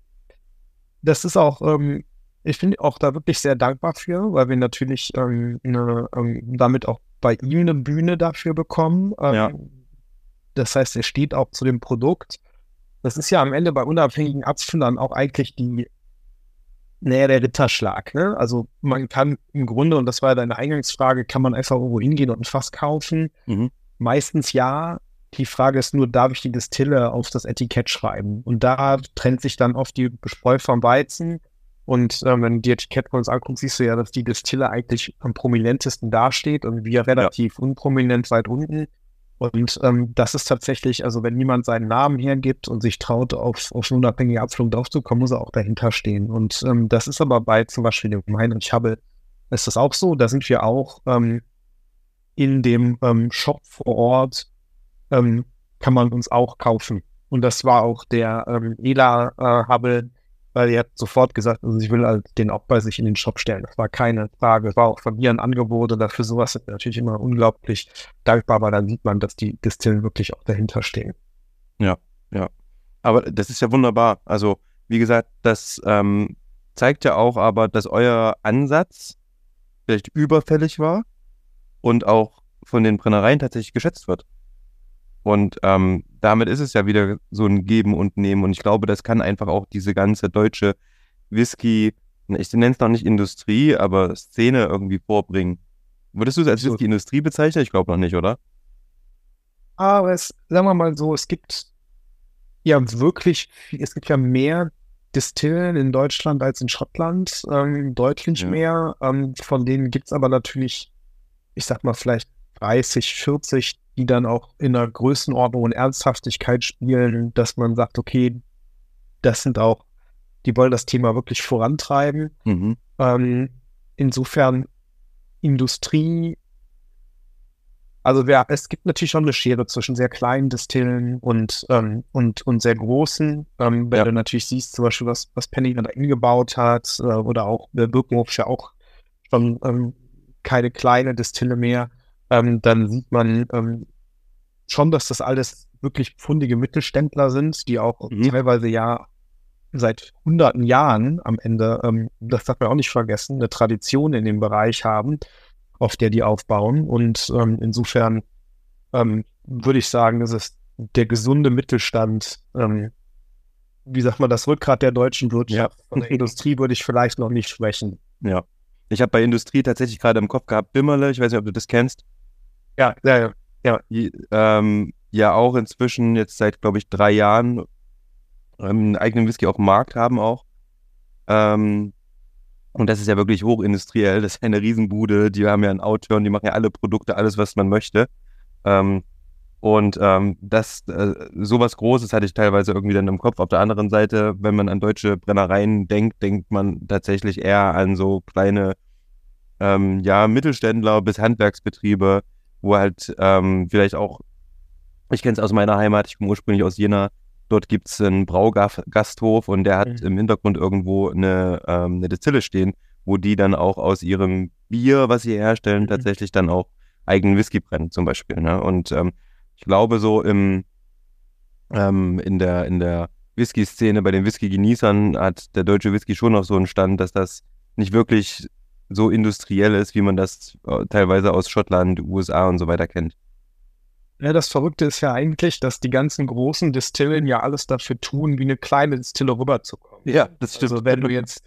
Das ist auch, ähm, ich finde auch da wirklich sehr dankbar für, weil wir natürlich ähm, eine, ähm, damit auch bei ihm eine Bühne dafür bekommen. Ähm, ja. Das heißt, er steht auch zu dem Produkt. Das ist ja am Ende bei unabhängigen Abfüllern auch eigentlich die, näher der Ritterschlag. Ne? Also man kann im Grunde, und das war ja deine Eingangsfrage, kann man einfach irgendwo hingehen und ein Fass kaufen. Mhm. Meistens ja. Die Frage ist nur, darf ich die Distille auf das Etikett schreiben? Und da trennt sich dann oft die Spreu vom Weizen. Und äh, wenn du die Etikett von uns anguckst, siehst du ja, dass die Distille eigentlich am prominentesten dasteht und wir relativ ja. unprominent weit unten. Und ähm, das ist tatsächlich, also wenn niemand seinen Namen hergibt und sich traut, auf, auf eine unabhängige Abfüllung draufzukommen, muss er auch dahinter stehen. Und ähm, das ist aber bei zum Beispiel dem Heinrich Hubble, ist das auch so. Da sind wir auch ähm, in dem ähm, Shop vor Ort, ähm, kann man uns auch kaufen. Und das war auch der ähm, Ela äh, Hubble, weil er hat sofort gesagt, also ich will halt den auch bei sich in den Shop stellen. Das war keine Frage. Es war auch von mir ein Angebot und dafür sowas sind natürlich immer unglaublich dankbar, weil dann sieht man, dass die Distillen wirklich auch dahinter stehen. Ja, ja. Aber das ist ja wunderbar. Also, wie gesagt, das ähm, zeigt ja auch aber, dass euer Ansatz vielleicht überfällig war und auch von den Brennereien tatsächlich geschätzt wird. Und ähm, damit ist es ja wieder so ein Geben und Nehmen. Und ich glaube, das kann einfach auch diese ganze deutsche Whisky, ich nenne es noch nicht Industrie, aber Szene irgendwie vorbringen. Würdest du es als Whisky-Industrie bezeichnen? Ich glaube noch nicht, oder? Aber es, sagen wir mal so, es gibt ja wirklich, es gibt ja mehr Distillen in Deutschland als in Schottland, ähm, deutlich ja. mehr. Ähm, von denen gibt es aber natürlich, ich sag mal, vielleicht 30, 40, die dann auch in einer Größenordnung und Ernsthaftigkeit spielen, dass man sagt, okay, das sind auch, die wollen das Thema wirklich vorantreiben. Mhm. Ähm, insofern Industrie, also wer, es gibt natürlich schon eine Schere zwischen sehr kleinen Distillen und, ähm, und, und sehr großen. Ähm, wenn ja. du natürlich siehst, zum Beispiel, was, was Penny da eingebaut hat, äh, oder auch äh, Birkenhof ist ja auch schon ähm, keine kleine Distille mehr ähm, dann sieht man ähm, schon, dass das alles wirklich fundige Mittelständler sind, die auch mhm. teilweise ja seit hunderten Jahren am Ende, ähm, das darf man auch nicht vergessen, eine Tradition in dem Bereich haben, auf der die aufbauen. Und ähm, insofern ähm, würde ich sagen, das ist der gesunde Mittelstand, ähm, wie sagt man, das Rückgrat der deutschen Wirtschaft. Ja. Von der Industrie würde ich vielleicht noch nicht sprechen. Ja. Ich habe bei Industrie tatsächlich gerade im Kopf gehabt, Bimmerle, ich weiß nicht, ob du das kennst. Ja, ja, ja. Die, ähm, ja auch inzwischen jetzt seit, glaube ich, drei Jahren ähm, einen eigenen Whisky auf dem Markt haben auch. Ähm, und das ist ja wirklich hochindustriell. Das ist eine Riesenbude. Die haben ja einen Outturn, die machen ja alle Produkte, alles, was man möchte. Ähm, und ähm, das, äh, sowas Großes hatte ich teilweise irgendwie dann im Kopf. Auf der anderen Seite, wenn man an deutsche Brennereien denkt, denkt man tatsächlich eher an so kleine, ähm, ja, Mittelständler bis Handwerksbetriebe, wo halt ähm, vielleicht auch, ich kenne es aus meiner Heimat, ich komme ursprünglich aus Jena, dort gibt es einen Braugasthof und der hat mhm. im Hintergrund irgendwo eine, ähm, eine Destille stehen, wo die dann auch aus ihrem Bier, was sie herstellen, mhm. tatsächlich dann auch eigenen Whisky brennen zum Beispiel. Ne? Und ähm, ich glaube so im, ähm, in der, in der Whisky-Szene, bei den Whisky-Genießern hat der deutsche Whisky schon noch so einen Stand, dass das nicht wirklich so industriell ist, wie man das äh, teilweise aus Schottland, USA und so weiter kennt. Ja, das Verrückte ist ja eigentlich, dass die ganzen großen Distillen ja alles dafür tun, wie eine kleine Distille rüberzukommen. Ja, das stimmt. Also wenn du jetzt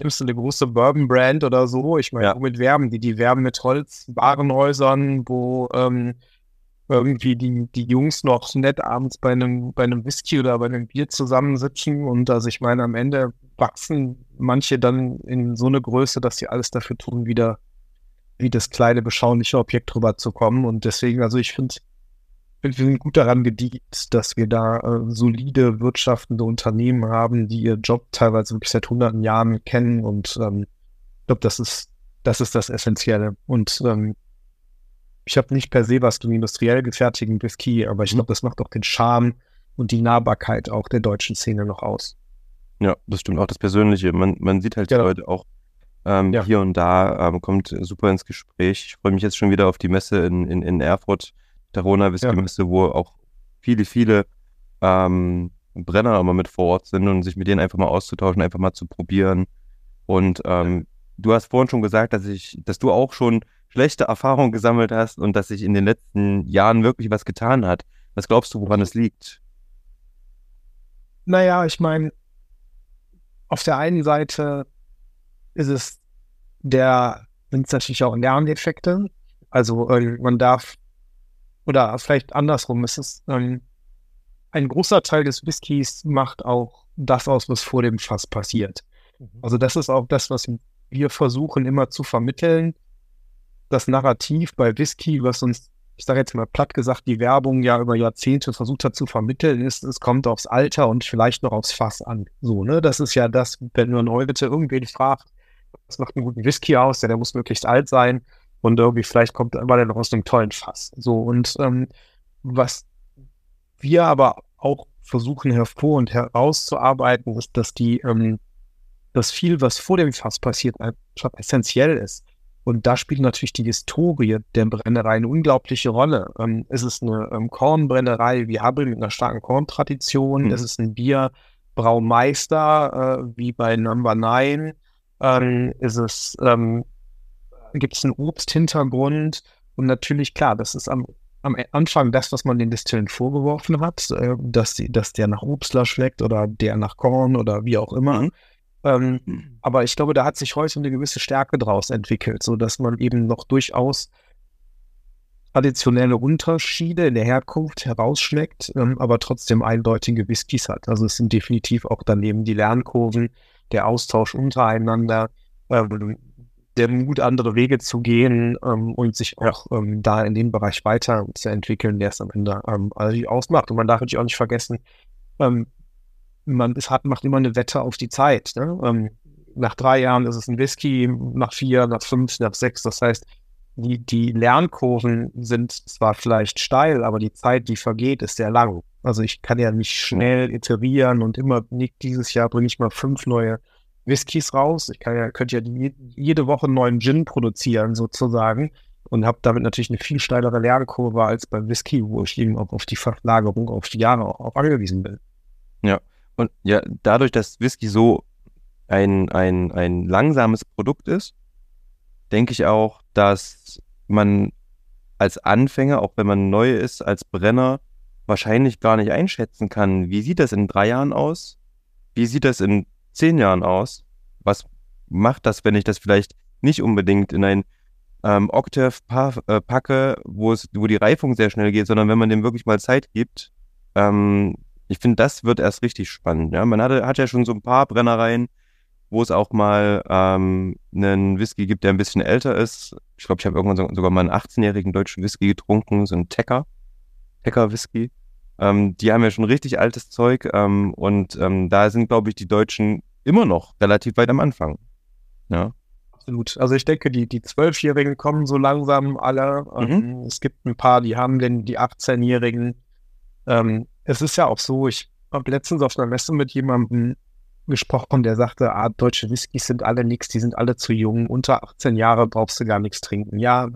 nimmst du eine große Bourbon-Brand oder so, ich meine, ja. womit werben die? Die werben mit Holzwarenhäusern, wo ähm, irgendwie die, die Jungs noch nett abends bei einem, bei einem Whisky oder bei einem Bier zusammensitzen. Und also ich meine, am Ende wachsen manche dann in so eine Größe, dass sie alles dafür tun, wieder wie das kleine, beschauliche Objekt rüberzukommen. Und deswegen, also ich finde, wir sind gut daran gedient, dass wir da äh, solide wirtschaftende Unternehmen haben, die ihr Job teilweise wirklich seit hunderten Jahren kennen. Und ähm, ich glaube, das ist, das ist das Essentielle. Und ähm, ich habe nicht per se was gegen industriell gefertigten Whisky, aber ich mhm. glaube, das macht auch den Charme und die Nahbarkeit auch der deutschen Szene noch aus. Ja, das stimmt auch das Persönliche. Man, man sieht halt ja. die Leute auch ähm, ja. hier und da, ähm, kommt super ins Gespräch. Ich freue mich jetzt schon wieder auf die Messe in, in, in Erfurt, der Rona Whisky Messe, wo auch viele, viele ähm, Brenner immer mit vor Ort sind und sich mit denen einfach mal auszutauschen, einfach mal zu probieren. Und ähm, du hast vorhin schon gesagt, dass ich, dass du auch schon schlechte Erfahrungen gesammelt hast und dass sich in den letzten Jahren wirklich was getan hat. Was glaubst du, woran es liegt? Naja, ich meine, auf der einen Seite ist es der, sind es natürlich auch Lerneffekte. Also äh, man darf, oder vielleicht andersrum, ist es ähm, ein großer Teil des Whiskys macht auch das aus, was vor dem Fass passiert. Mhm. Also das ist auch das, was wir versuchen immer zu vermitteln. Das Narrativ bei Whisky, was uns, ich sage jetzt mal platt gesagt, die Werbung ja über Jahrzehnte versucht hat zu vermitteln, ist, es kommt aufs Alter und vielleicht noch aufs Fass an. So, ne? Das ist ja das, wenn man heute irgendwen fragt, was macht einen guten Whisky aus, ja, der muss möglichst alt sein und irgendwie vielleicht kommt war der noch aus einem tollen Fass. So, und ähm, was wir aber auch versuchen hervor und herauszuarbeiten, ist, dass die, ähm, dass viel, was vor dem Fass passiert, einfach essentiell ist. Und da spielt natürlich die Historie der Brennerei eine unglaubliche Rolle. Ähm, es ist eine ähm, Kornbrennerei wie Habbel mit einer starken Korntradition. Mhm. Es ist ein Bierbraumeister äh, wie bei Number Nine. Ähm, ist es, ähm, gibt es einen Obsthintergrund. Und natürlich, klar, das ist am am Anfang das, was man den Distillen vorgeworfen hat, äh, dass, die, dass der nach Obstler schmeckt oder der nach Korn oder wie auch immer. Mhm. Ähm, mhm. aber ich glaube, da hat sich heute eine gewisse Stärke draus entwickelt, sodass man eben noch durchaus traditionelle Unterschiede in der Herkunft herausschmeckt, ähm, aber trotzdem eindeutige Whiskys hat. Also es sind definitiv auch daneben die Lernkurven, der Austausch untereinander, ähm, der Mut, andere Wege zu gehen ähm, und sich auch ähm, da in dem Bereich weiterzuentwickeln, der es am Ende ähm, ausmacht. Und man darf natürlich auch nicht vergessen, ähm, man ist, hat, macht immer eine Wette auf die Zeit. Ne? Ähm, nach drei Jahren ist es ein Whisky, nach vier, nach fünf, nach sechs. Das heißt, die, die Lernkurven sind zwar vielleicht steil, aber die Zeit, die vergeht, ist sehr lang. Also ich kann ja nicht schnell iterieren und immer, nicht dieses Jahr bringe ich mal fünf neue Whiskys raus. Ich kann ja, könnte ja die, jede Woche einen neuen Gin produzieren, sozusagen. Und habe damit natürlich eine viel steilere Lernkurve als beim Whisky, wo ich eben auch auf die Verlagerung, auf die Jahre auch, auch angewiesen bin. Ja, und ja, dadurch, dass Whisky so ein, ein, ein langsames Produkt ist, denke ich auch, dass man als Anfänger, auch wenn man neu ist, als Brenner, wahrscheinlich gar nicht einschätzen kann, wie sieht das in drei Jahren aus? Wie sieht das in zehn Jahren aus? Was macht das, wenn ich das vielleicht nicht unbedingt in ein ähm, Octave pa äh, packe, wo es, wo die Reifung sehr schnell geht, sondern wenn man dem wirklich mal Zeit gibt. Ähm, ich finde, das wird erst richtig spannend. Ja? Man hatte, hat ja schon so ein paar Brennereien, wo es auch mal ähm, einen Whisky gibt, der ein bisschen älter ist. Ich glaube, ich habe irgendwann so, sogar mal einen 18-jährigen deutschen Whisky getrunken, so einen Tecker, Tecker-Whisky. Ähm, die haben ja schon richtig altes Zeug ähm, und ähm, da sind, glaube ich, die Deutschen immer noch relativ weit am Anfang. Ja. Absolut. Also ich denke, die, die Zwölfjährigen kommen so langsam alle. Mhm. Ähm, es gibt ein paar, die haben denn die 18-Jährigen. Es ist ja auch so, ich habe letztens auf einer Messe mit jemandem gesprochen, der sagte, ah, deutsche Whiskys sind alle nichts, die sind alle zu jung, unter 18 Jahre brauchst du gar nichts trinken. Ja,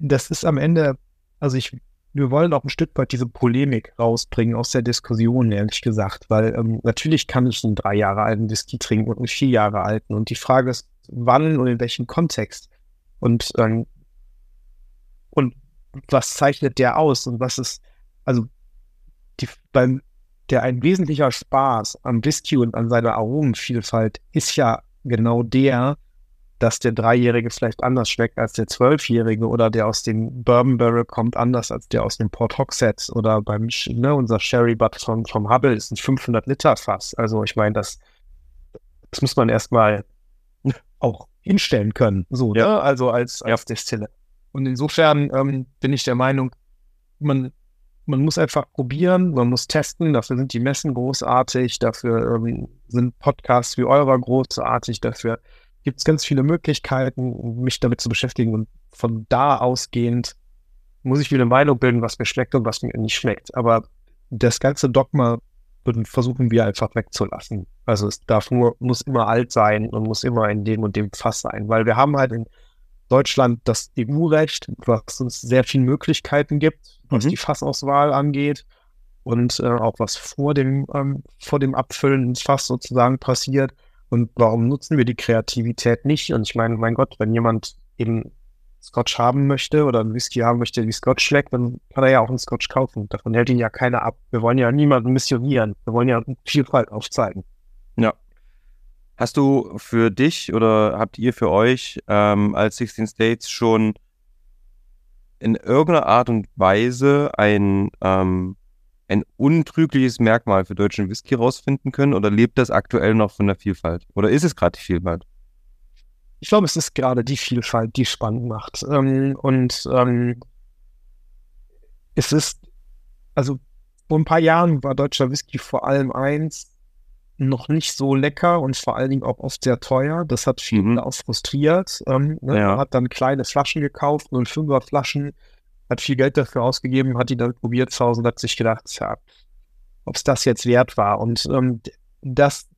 das ist am Ende, also ich wir wollen auch ein Stück weit diese Polemik rausbringen aus der Diskussion, ehrlich gesagt, weil ähm, natürlich kann ich einen drei Jahre alten Whisky trinken und einen vier Jahre alten. Und die Frage ist, wann und in welchem Kontext. Und, ähm, und was zeichnet der aus und was ist, also die, beim, der ein wesentlicher Spaß am Whisky und an seiner Aromenvielfalt ist ja genau der, dass der Dreijährige vielleicht anders schmeckt als der Zwölfjährige oder der aus dem Bourbon Barrel kommt anders als der aus dem Port Hogshead oder beim, ne, unser Sherry Butt vom, vom Hubble ist ein 500 Liter Fass. Also ich meine, das, das muss man erstmal auch hinstellen können, so, ja. ne? also als, als ja. Destille. Und insofern ähm, bin ich der Meinung, man, man muss einfach probieren, man muss testen, dafür sind die Messen großartig, dafür ähm, sind Podcasts wie eurer großartig, dafür gibt es ganz viele Möglichkeiten, mich damit zu beschäftigen. Und von da ausgehend muss ich wieder eine Meinung bilden, was mir schmeckt und was mir nicht schmeckt. Aber das ganze Dogma versuchen wir einfach wegzulassen. Also es darf nur, muss immer alt sein und muss immer in dem und dem Fass sein, weil wir haben halt in Deutschland das EU-Recht, was uns sehr viele Möglichkeiten gibt, was mhm. die Fassauswahl angeht und äh, auch was vor dem, ähm, vor dem Abfüllen ins Fass sozusagen passiert. Und warum nutzen wir die Kreativität nicht? Und ich meine, mein Gott, wenn jemand eben Scotch haben möchte oder einen Whisky haben möchte, wie Scotch schmeckt, dann kann er ja auch einen Scotch kaufen. Davon hält ihn ja keiner ab. Wir wollen ja niemanden missionieren. Wir wollen ja Vielfalt aufzeigen. Hast du für dich oder habt ihr für euch ähm, als 16 States schon in irgendeiner Art und Weise ein, ähm, ein untrügliches Merkmal für deutschen Whisky rausfinden können oder lebt das aktuell noch von der Vielfalt? Oder ist es gerade die Vielfalt? Ich glaube, es ist gerade die Vielfalt, die spannend macht. Ähm, und ähm, es ist, also vor ein paar Jahren war deutscher Whisky vor allem eins, noch nicht so lecker und vor allen Dingen auch oft sehr teuer. Das hat viele mhm. auch frustriert. Ähm, ne? ja. Man hat dann kleine Flaschen gekauft, 05er Flaschen, hat viel Geld dafür ausgegeben, hat die dann probiert zu Hause und hat sich gedacht, ja, ob es das jetzt wert war. Und ähm, das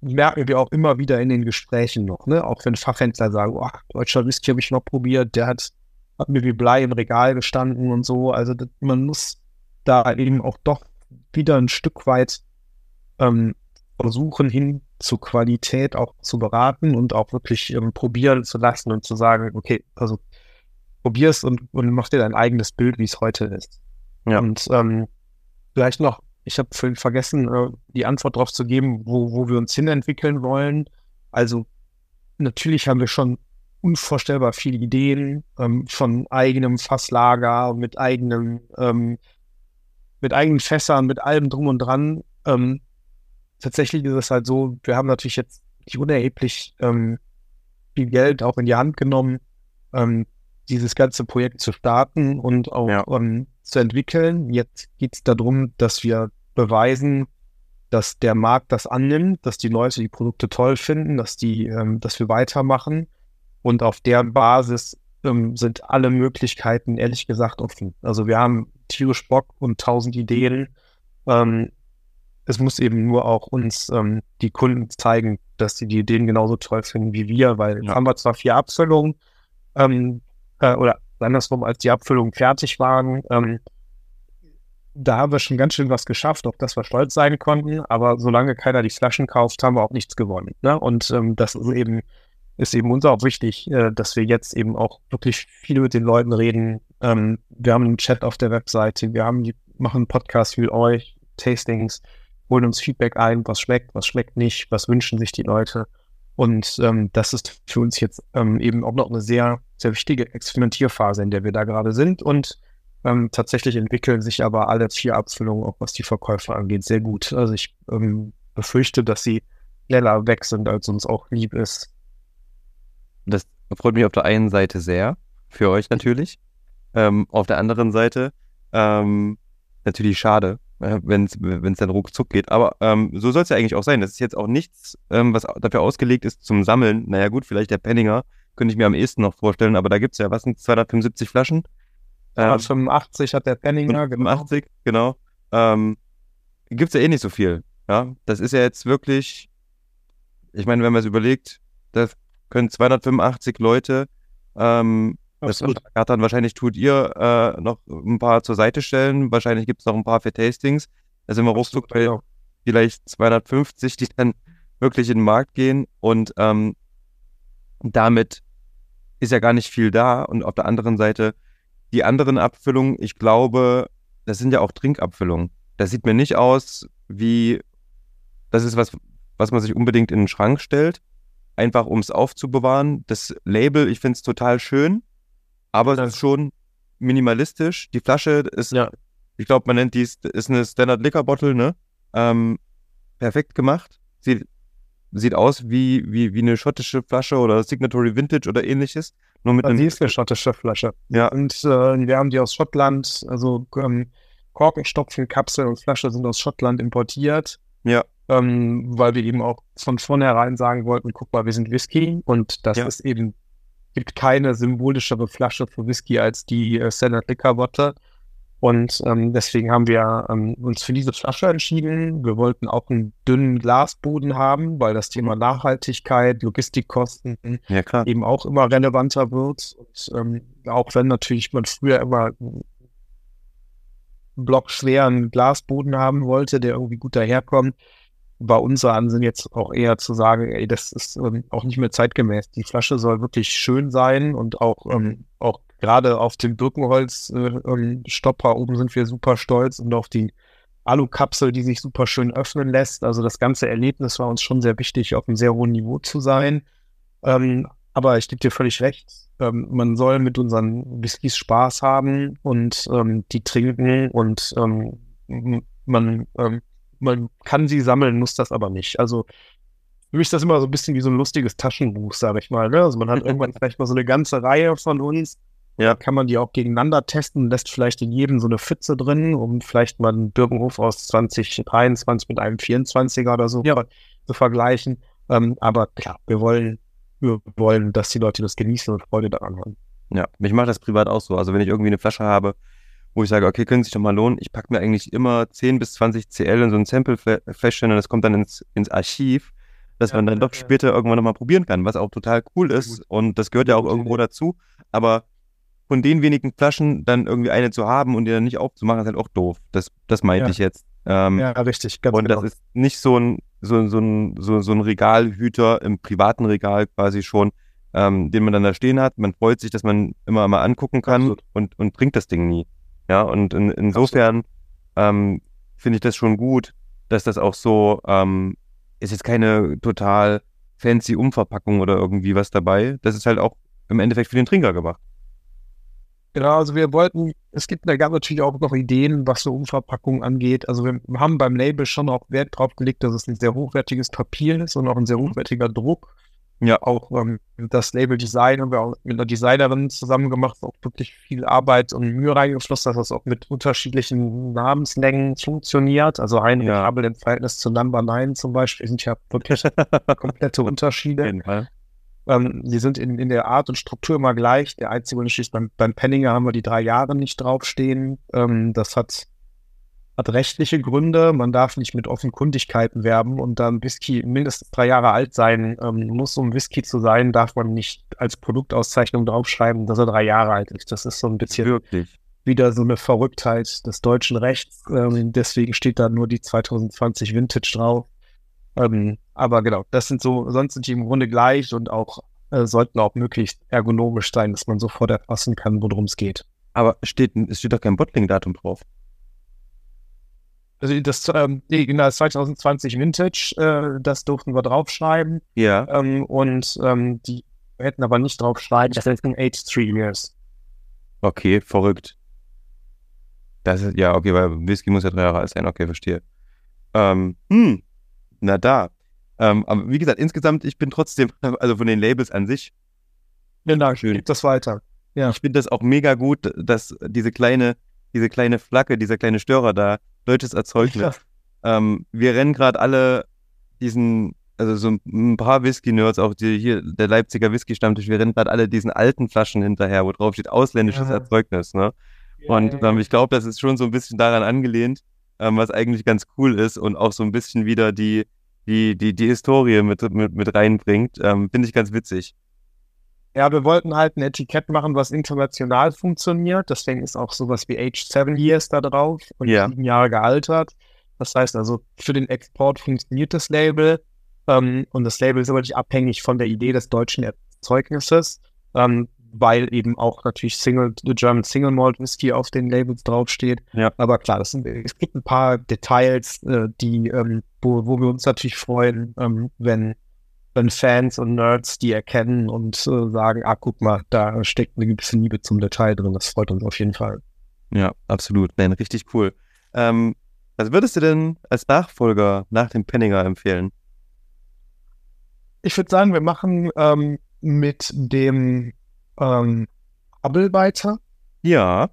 merken wir auch immer wieder in den Gesprächen noch, ne? Auch wenn Fachhändler sagen, oh, deutscher Whisky habe ich noch probiert, der hat, hat mir wie Blei im Regal gestanden und so. Also das, man muss da eben auch doch wieder ein Stück weit ähm, versuchen, hin zur Qualität auch zu beraten und auch wirklich ähm, probieren zu lassen und zu sagen, okay, also probier's und, und mach dir dein eigenes Bild, wie es heute ist. Ja. Und ähm, vielleicht noch, ich habe vergessen, äh, die Antwort darauf zu geben, wo, wo wir uns hinentwickeln wollen. Also natürlich haben wir schon unvorstellbar viele Ideen ähm, von eigenem Fasslager, mit eigenem, ähm, mit eigenen Fässern, mit allem drum und dran. Ähm, tatsächlich ist es halt so, wir haben natürlich jetzt nicht unerheblich ähm, viel Geld auch in die Hand genommen, ähm, dieses ganze Projekt zu starten und auch ja. um, zu entwickeln. Jetzt geht es darum, dass wir beweisen, dass der Markt das annimmt, dass die Leute die Produkte toll finden, dass die, ähm, dass wir weitermachen. Und auf der Basis ähm, sind alle Möglichkeiten ehrlich gesagt offen. Also wir haben tierisch Bock und tausend Ideen. Ähm, es muss eben nur auch uns ähm, die Kunden zeigen, dass sie die Ideen genauso toll finden wie wir, weil ja. jetzt haben wir zwar vier Abfüllungen, ähm, äh, oder andersrum, als die Abfüllungen fertig waren, ähm, da haben wir schon ganz schön was geschafft, auf das wir stolz sein konnten. Aber solange keiner die Flaschen kauft, haben wir auch nichts gewonnen. Ne? Und ähm, das ist eben, ist eben uns auch wichtig, äh, dass wir jetzt eben auch wirklich viel mit den Leuten reden. Ähm, wir haben einen Chat auf der Webseite, wir haben die, machen einen Podcast für euch, Tastings, holen uns Feedback ein, was schmeckt, was schmeckt nicht, was wünschen sich die Leute. Und ähm, das ist für uns jetzt ähm, eben auch noch eine sehr, sehr wichtige Experimentierphase, in der wir da gerade sind. Und ähm, tatsächlich entwickeln sich aber alle vier Abfüllungen, auch was die Verkäufe angeht, sehr gut. Also ich ähm, befürchte, dass sie schneller weg sind, als uns auch lieb ist. Das freut mich auf der einen Seite sehr, für euch natürlich. Ähm, auf der anderen Seite ähm, natürlich schade, äh, wenn es dann ruckzuck geht. Aber ähm, so soll es ja eigentlich auch sein. Das ist jetzt auch nichts, ähm, was dafür ausgelegt ist zum Sammeln. Naja gut, vielleicht der Penninger, könnte ich mir am ehesten noch vorstellen, aber da gibt es ja, was sind 275 Flaschen? Ähm, 85 hat der Penninger, 85, genau. genau. Ähm, gibt es ja eh nicht so viel. Ja, das ist ja jetzt wirklich, ich meine, wenn man es überlegt, das können 285 Leute ähm, das dann wahrscheinlich tut ihr äh, noch ein paar zur Seite stellen. Wahrscheinlich gibt es noch ein paar für Tastings. Da sind wir ruckzuck bei ja. vielleicht 250, die dann wirklich in den Markt gehen. Und ähm, damit ist ja gar nicht viel da. Und auf der anderen Seite, die anderen Abfüllungen, ich glaube, das sind ja auch Trinkabfüllungen. Das sieht mir nicht aus wie, das ist was, was man sich unbedingt in den Schrank stellt, einfach um es aufzubewahren. Das Label, ich finde es total schön aber es ist schon minimalistisch. Die Flasche ist, ja. ich glaube, man nennt die, ist eine Standard Liquor Bottle, ne? Ähm, perfekt gemacht. Sieht, sieht aus wie, wie, wie eine schottische Flasche oder Signatory Vintage oder ähnliches. Nur mit also ist eine schottische Flasche. Ja. Und äh, wir haben die aus Schottland, also ähm, Korkenstopfen, Kapsel und Flasche sind aus Schottland importiert. Ja. Ähm, weil wir eben auch von vornherein sagen wollten, guck mal, wir sind Whisky und das ja. ist eben gibt keine symbolischere Flasche für Whisky als die äh, Standard Liquor Bottle. Und ähm, deswegen haben wir ähm, uns für diese Flasche entschieden. Wir wollten auch einen dünnen Glasboden haben, weil das Thema Nachhaltigkeit, Logistikkosten ja, eben auch immer relevanter wird. Und ähm, auch wenn natürlich man früher immer blockschweren Glasboden haben wollte, der irgendwie gut daherkommt, war unser Ansinn jetzt auch eher zu sagen, ey, das ist ähm, auch nicht mehr zeitgemäß. Die Flasche soll wirklich schön sein und auch, ähm, auch gerade auf dem Birkenholz-Stopper äh, ähm, oben sind wir super stolz und auf die Alukapsel, die sich super schön öffnen lässt. Also das ganze Erlebnis war uns schon sehr wichtig, auf einem sehr hohen Niveau zu sein. Ähm, aber ich gebe dir völlig recht. Ähm, man soll mit unseren Whiskys Spaß haben und die trinken und man, man kann sie sammeln, muss das aber nicht. Also für mich ist das immer so ein bisschen wie so ein lustiges Taschenbuch, sage ich mal. Ne? Also man hat irgendwann vielleicht mal so eine ganze Reihe von uns. Ja. Kann man die auch gegeneinander testen, lässt vielleicht in jedem so eine Pfütze drin, um vielleicht mal einen Birkenhof aus 2023 mit einem 24er oder so ja. zu vergleichen. Ähm, aber klar, wir wollen, wir wollen, dass die Leute das genießen und Freude daran haben. Ja, mich macht das privat auch so. Also wenn ich irgendwie eine Flasche habe, wo ich sage, okay, können sich doch mal lohnen, ich packe mir eigentlich immer 10 bis 20 CL in so ein Sample-Fläschchen und das kommt dann ins, ins Archiv dass ja, man dann doch später irgendwann nochmal probieren kann, was auch total cool ist. Und das gehört ja auch irgendwo dazu. Aber von den wenigen Flaschen dann irgendwie eine zu haben und die dann nicht aufzumachen, ist halt auch doof. Das, das meinte ja. ich jetzt. Ähm, ja, richtig. Ganz und genau. das ist nicht so ein, so, so, ein, so, so ein Regalhüter im privaten Regal quasi schon, ähm, den man dann da stehen hat. Man freut sich, dass man immer mal angucken kann und, und trinkt das Ding nie. Ja, und in, insofern ähm, finde ich das schon gut, dass das auch so ähm, ist jetzt keine total fancy Umverpackung oder irgendwie was dabei. Das ist halt auch im Endeffekt für den Trinker gemacht. Genau, also wir wollten, es gibt, da gab natürlich auch noch Ideen, was so Umverpackungen angeht. Also wir haben beim Label schon auch Wert drauf gelegt, dass es ein sehr hochwertiges Papier ist und auch ein sehr mhm. hochwertiger Druck. Ja, auch ähm, das Label Design haben wir auch mit einer Designerin zusammen gemacht, auch wirklich viel Arbeit und Mühe reingeflossen, dass das auch mit unterschiedlichen Namenslängen funktioniert. Also Heinrich ja. Abel im Verhältnis zu Number 9 zum Beispiel sind ja wirklich komplette Unterschiede. Ähm, die sind in, in der Art und Struktur immer gleich. Der einzige Unterschied ist, beim, beim Penninger haben wir die drei Jahre nicht draufstehen. Ähm, das hat hat rechtliche Gründe. Man darf nicht mit Offenkundigkeiten werben und dann Whisky mindestens drei Jahre alt sein ähm, muss, um Whisky zu sein, darf man nicht als Produktauszeichnung draufschreiben, dass er drei Jahre alt ist. Das ist so ein bisschen Wirklich? wieder so eine Verrücktheit des deutschen Rechts. Ähm, deswegen steht da nur die 2020 Vintage drauf. Ähm, aber genau, das sind so, sonst sind die im Grunde gleich und auch äh, sollten auch möglichst ergonomisch sein, dass man sofort erfassen kann, worum es geht. Aber steht, es steht doch kein Bottling-Datum drauf. Also das, ähm, genau, 2020 Vintage, äh, das durften wir draufschreiben. Ja. Ähm, und ähm, die hätten aber nicht draufschreiben, das ist in Age Three Years. Okay, verrückt. Das ist, ja, okay, weil Whisky muss ja drei Jahre alt sein. Okay, verstehe. Ähm, hm, na da. Ähm, aber wie gesagt, insgesamt, ich bin trotzdem, also von den Labels an sich. Genau, schön. Gib das weiter. Ja. Ich finde das auch mega gut, dass diese kleine, diese kleine Flagge, dieser kleine Störer da deutsches Erzeugnis. Ja. Ähm, wir rennen gerade alle diesen, also so ein paar Whisky-Nerds, auch die, hier der Leipziger Whisky-Stammtisch, wir rennen gerade alle diesen alten Flaschen hinterher, wo drauf steht ausländisches ja. Erzeugnis. Ne? Und ähm, ich glaube, das ist schon so ein bisschen daran angelehnt, ähm, was eigentlich ganz cool ist und auch so ein bisschen wieder die, die, die, die Historie mit, mit, mit reinbringt. Ähm, Finde ich ganz witzig. Ja, wir wollten halt ein Etikett machen, was international funktioniert. Deswegen ist auch sowas wie Age 7 Years da drauf und ja. sieben Jahre gealtert. Das heißt also, für den Export funktioniert das Label. Ähm, und das Label ist aber nicht abhängig von der Idee des deutschen Erzeugnisses, ähm, weil eben auch natürlich Single, The German Single Malt Whisky auf den Labels draufsteht. Ja. Aber klar, das sind, es gibt ein paar Details, äh, die, ähm, wo, wo wir uns natürlich freuen, ähm, wenn wenn Fans und Nerds die erkennen und äh, sagen, ah, guck mal, da steckt eine gewisse Liebe zum Detail drin. Das freut uns auf jeden Fall. Ja, absolut. Nein, richtig cool. Ähm, was würdest du denn als Nachfolger nach dem Penninger empfehlen? Ich würde sagen, wir machen ähm, mit dem ähm, Hubble weiter. Ja.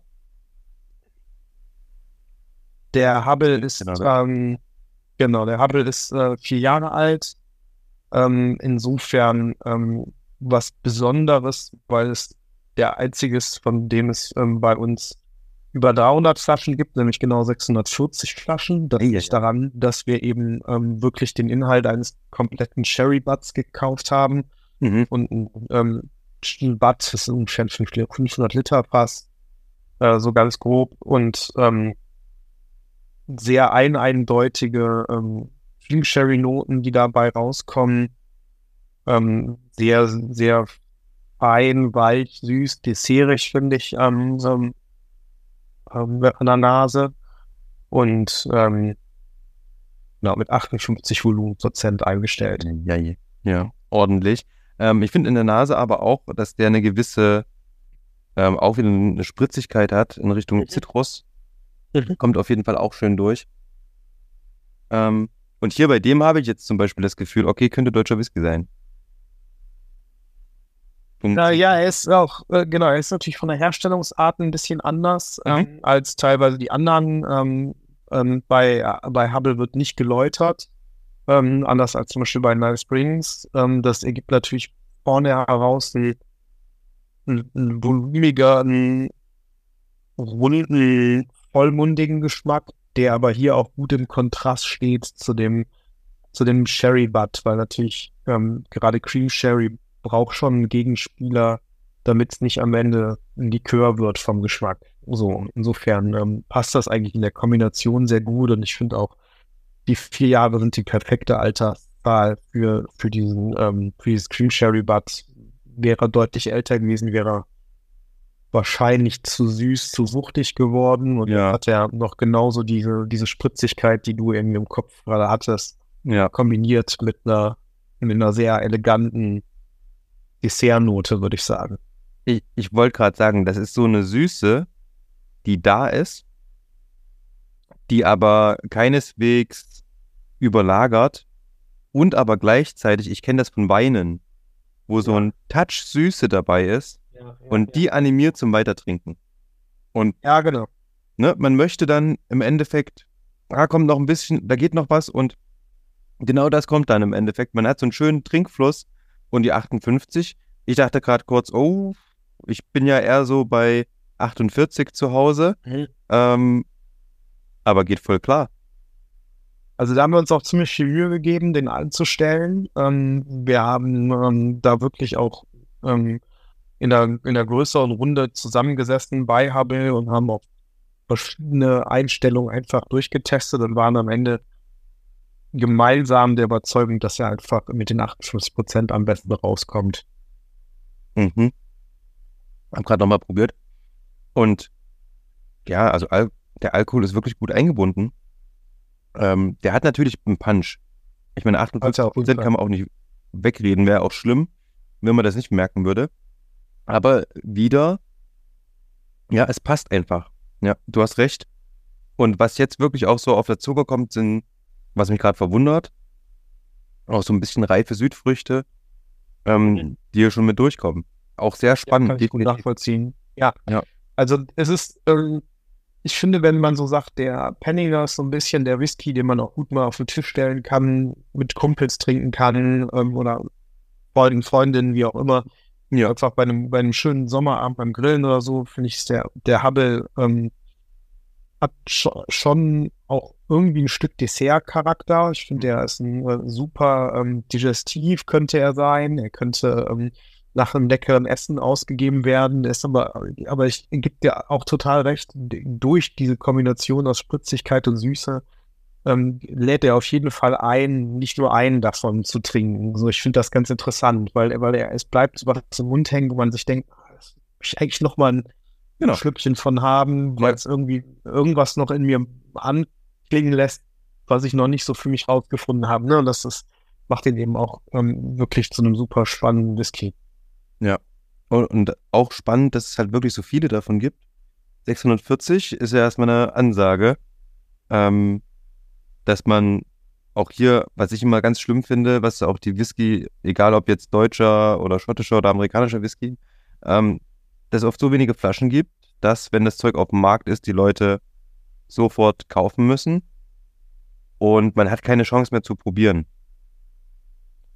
Der Hubble ist, genau, ähm, genau der Hubble ist äh, vier Jahre alt ähm, insofern ähm, was Besonderes, weil es der einzige ist, von dem es ähm, bei uns über 300 Flaschen gibt, nämlich genau 640 Flaschen. Das liegt ja. daran, dass wir eben ähm, wirklich den Inhalt eines kompletten Sherry Butts gekauft haben. Mhm. Und ähm, ein Butt ist ungefähr ein 500 Liter Fass, äh, so ganz grob. Und ähm, sehr eineindeutige ähm, Clean Sherry Noten, die dabei rauskommen. Ähm, sehr, sehr fein, weich, süß, dessertig, finde ich, ähm, so, ähm, an der Nase. Und ähm, ja, mit 58 Volumenprozent eingestellt. Ja, ja, ordentlich. Ähm, ich finde in der Nase aber auch, dass der eine gewisse, ähm, auch wieder eine Spritzigkeit hat in Richtung mhm. Zitrus. Mhm. Kommt auf jeden Fall auch schön durch. Ähm, und hier bei dem habe ich jetzt zum Beispiel das Gefühl, okay, könnte deutscher Whisky sein. Na, ja, er ist auch, äh, genau, er ist natürlich von der Herstellungsart ein bisschen anders mhm. ähm, als teilweise die anderen. Ähm, ähm, bei, äh, bei Hubble wird nicht geläutert, ähm, anders als zum Beispiel bei Nile Springs. Ähm, das ergibt natürlich vorne heraus ein, ein, ein volumiger, einen runden, vollmundigen Geschmack, der aber hier auch gut im Kontrast steht zu dem, zu dem Sherry Butt, weil natürlich ähm, gerade Cream Sherry braucht schon einen Gegenspieler, damit es nicht am Ende ein Likör wird vom Geschmack. So, insofern ähm, passt das eigentlich in der Kombination sehr gut und ich finde auch, die vier Jahre sind die perfekte Alterszahl für, für diesen, ähm, für dieses Cream Sherry Butt. Wäre deutlich älter gewesen, wäre wahrscheinlich zu süß, zu wuchtig geworden und ja. hat er noch genauso diese, diese Spritzigkeit, die du irgendwie im Kopf gerade hattest, ja. kombiniert mit einer, mit einer sehr eleganten Dessertnote, würde ich sagen. Ich, ich wollte gerade sagen, das ist so eine Süße, die da ist, die aber keineswegs überlagert und aber gleichzeitig, ich kenne das von Weinen, wo ja. so ein Touch Süße dabei ist ja, und die animiert zum Weitertrinken. Und ja, genau. Ne, man möchte dann im Endeffekt, da kommt noch ein bisschen, da geht noch was und genau das kommt dann im Endeffekt. Man hat so einen schönen Trinkfluss und die 58. Ich dachte gerade kurz, oh, ich bin ja eher so bei 48 zu Hause. Mhm. Ähm, aber geht voll klar. Also da haben wir uns auch ziemlich viel Mühe gegeben, den anzustellen. Ähm, wir haben ähm, da wirklich auch ähm, in, der, in der größeren Runde zusammengesessen bei Hubble und haben auch verschiedene Einstellungen einfach durchgetestet und waren am Ende gemeinsam der Überzeugung, dass er einfach mit den 58 Prozent am besten rauskommt. Mhm. Hab gerade nochmal probiert. Und ja, also Al der Alkohol ist wirklich gut eingebunden. Ähm, der hat natürlich einen Punch. Ich meine, 58 Prozent kann man auch nicht wegreden, wäre auch schlimm, wenn man das nicht merken würde. Aber wieder, ja, es passt einfach. Ja, du hast recht. Und was jetzt wirklich auch so auf der Zucker kommt, sind was mich gerade verwundert, auch so ein bisschen reife Südfrüchte, ähm, mhm. die hier schon mit durchkommen. Auch sehr spannend. Ja, kann ich gut nachvollziehen. Ja. ja. Also es ist, ähm, ich finde, wenn man so sagt, der Penninger ist so ein bisschen der Whisky, den man auch gut mal auf den Tisch stellen kann, mit Kumpels trinken kann ähm, oder Freunden, Freundinnen, wie auch immer. Ja. Einfach bei einem, bei einem schönen Sommerabend beim Grillen oder so, finde ich, der, der Hubble ähm, hat schon auch irgendwie ein Stück Dessert-Charakter. Ich finde, der ist ein äh, super ähm, Digestiv, könnte er sein. Er könnte ähm, nach einem leckeren Essen ausgegeben werden. Der ist aber, aber ich gibt dir auch total recht, durch diese Kombination aus Spritzigkeit und Süße ähm, lädt er auf jeden Fall ein, nicht nur einen davon zu trinken. So, ich finde das ganz interessant, weil, weil er, es bleibt was im Mund hängen, wo man sich denkt, ah, das ich eigentlich noch mal ein genau. Schlückchen von haben, weil es irgendwie irgendwas noch in mir anklingen lässt, was ich noch nicht so für mich rausgefunden habe. Ne? Und das ist, macht ihn eben auch ähm, wirklich zu einem super spannenden Whisky. Ja. Und, und, auch spannend, dass es halt wirklich so viele davon gibt. 640 ist ja erstmal eine Ansage, ähm, dass man auch hier, was ich immer ganz schlimm finde, was auch die Whisky, egal ob jetzt deutscher oder schottischer oder amerikanischer Whisky, ähm, dass es oft so wenige Flaschen gibt, dass, wenn das Zeug auf dem Markt ist, die Leute sofort kaufen müssen und man hat keine Chance mehr zu probieren.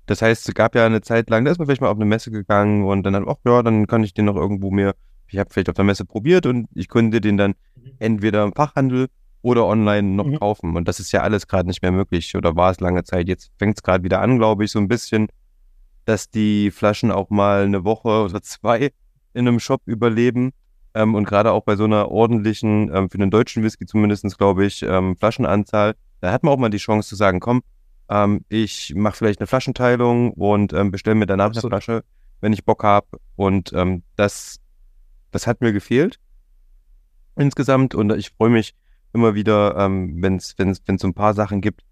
Das heißt, es gab ja eine Zeit lang, da ist man vielleicht mal auf eine Messe gegangen und dann, ach ja, dann kann ich den noch irgendwo mehr, ich habe vielleicht auf der Messe probiert und ich könnte den dann mhm. entweder im Fachhandel oder online noch mhm. kaufen. Und das ist ja alles gerade nicht mehr möglich oder war es lange Zeit. Jetzt fängt es gerade wieder an, glaube ich, so ein bisschen, dass die Flaschen auch mal eine Woche oder zwei in einem Shop überleben. Ähm, und gerade auch bei so einer ordentlichen, ähm, für den deutschen Whisky zumindest, glaube ich, ähm, Flaschenanzahl, da hat man auch mal die Chance zu sagen, komm, ähm, ich mache vielleicht eine Flaschenteilung und ähm, bestelle mir danach Absolut. eine Flasche, wenn ich Bock habe. Und ähm, das, das hat mir gefehlt insgesamt. Und ich freue mich immer wieder, ähm, wenn es so ein paar Sachen gibt,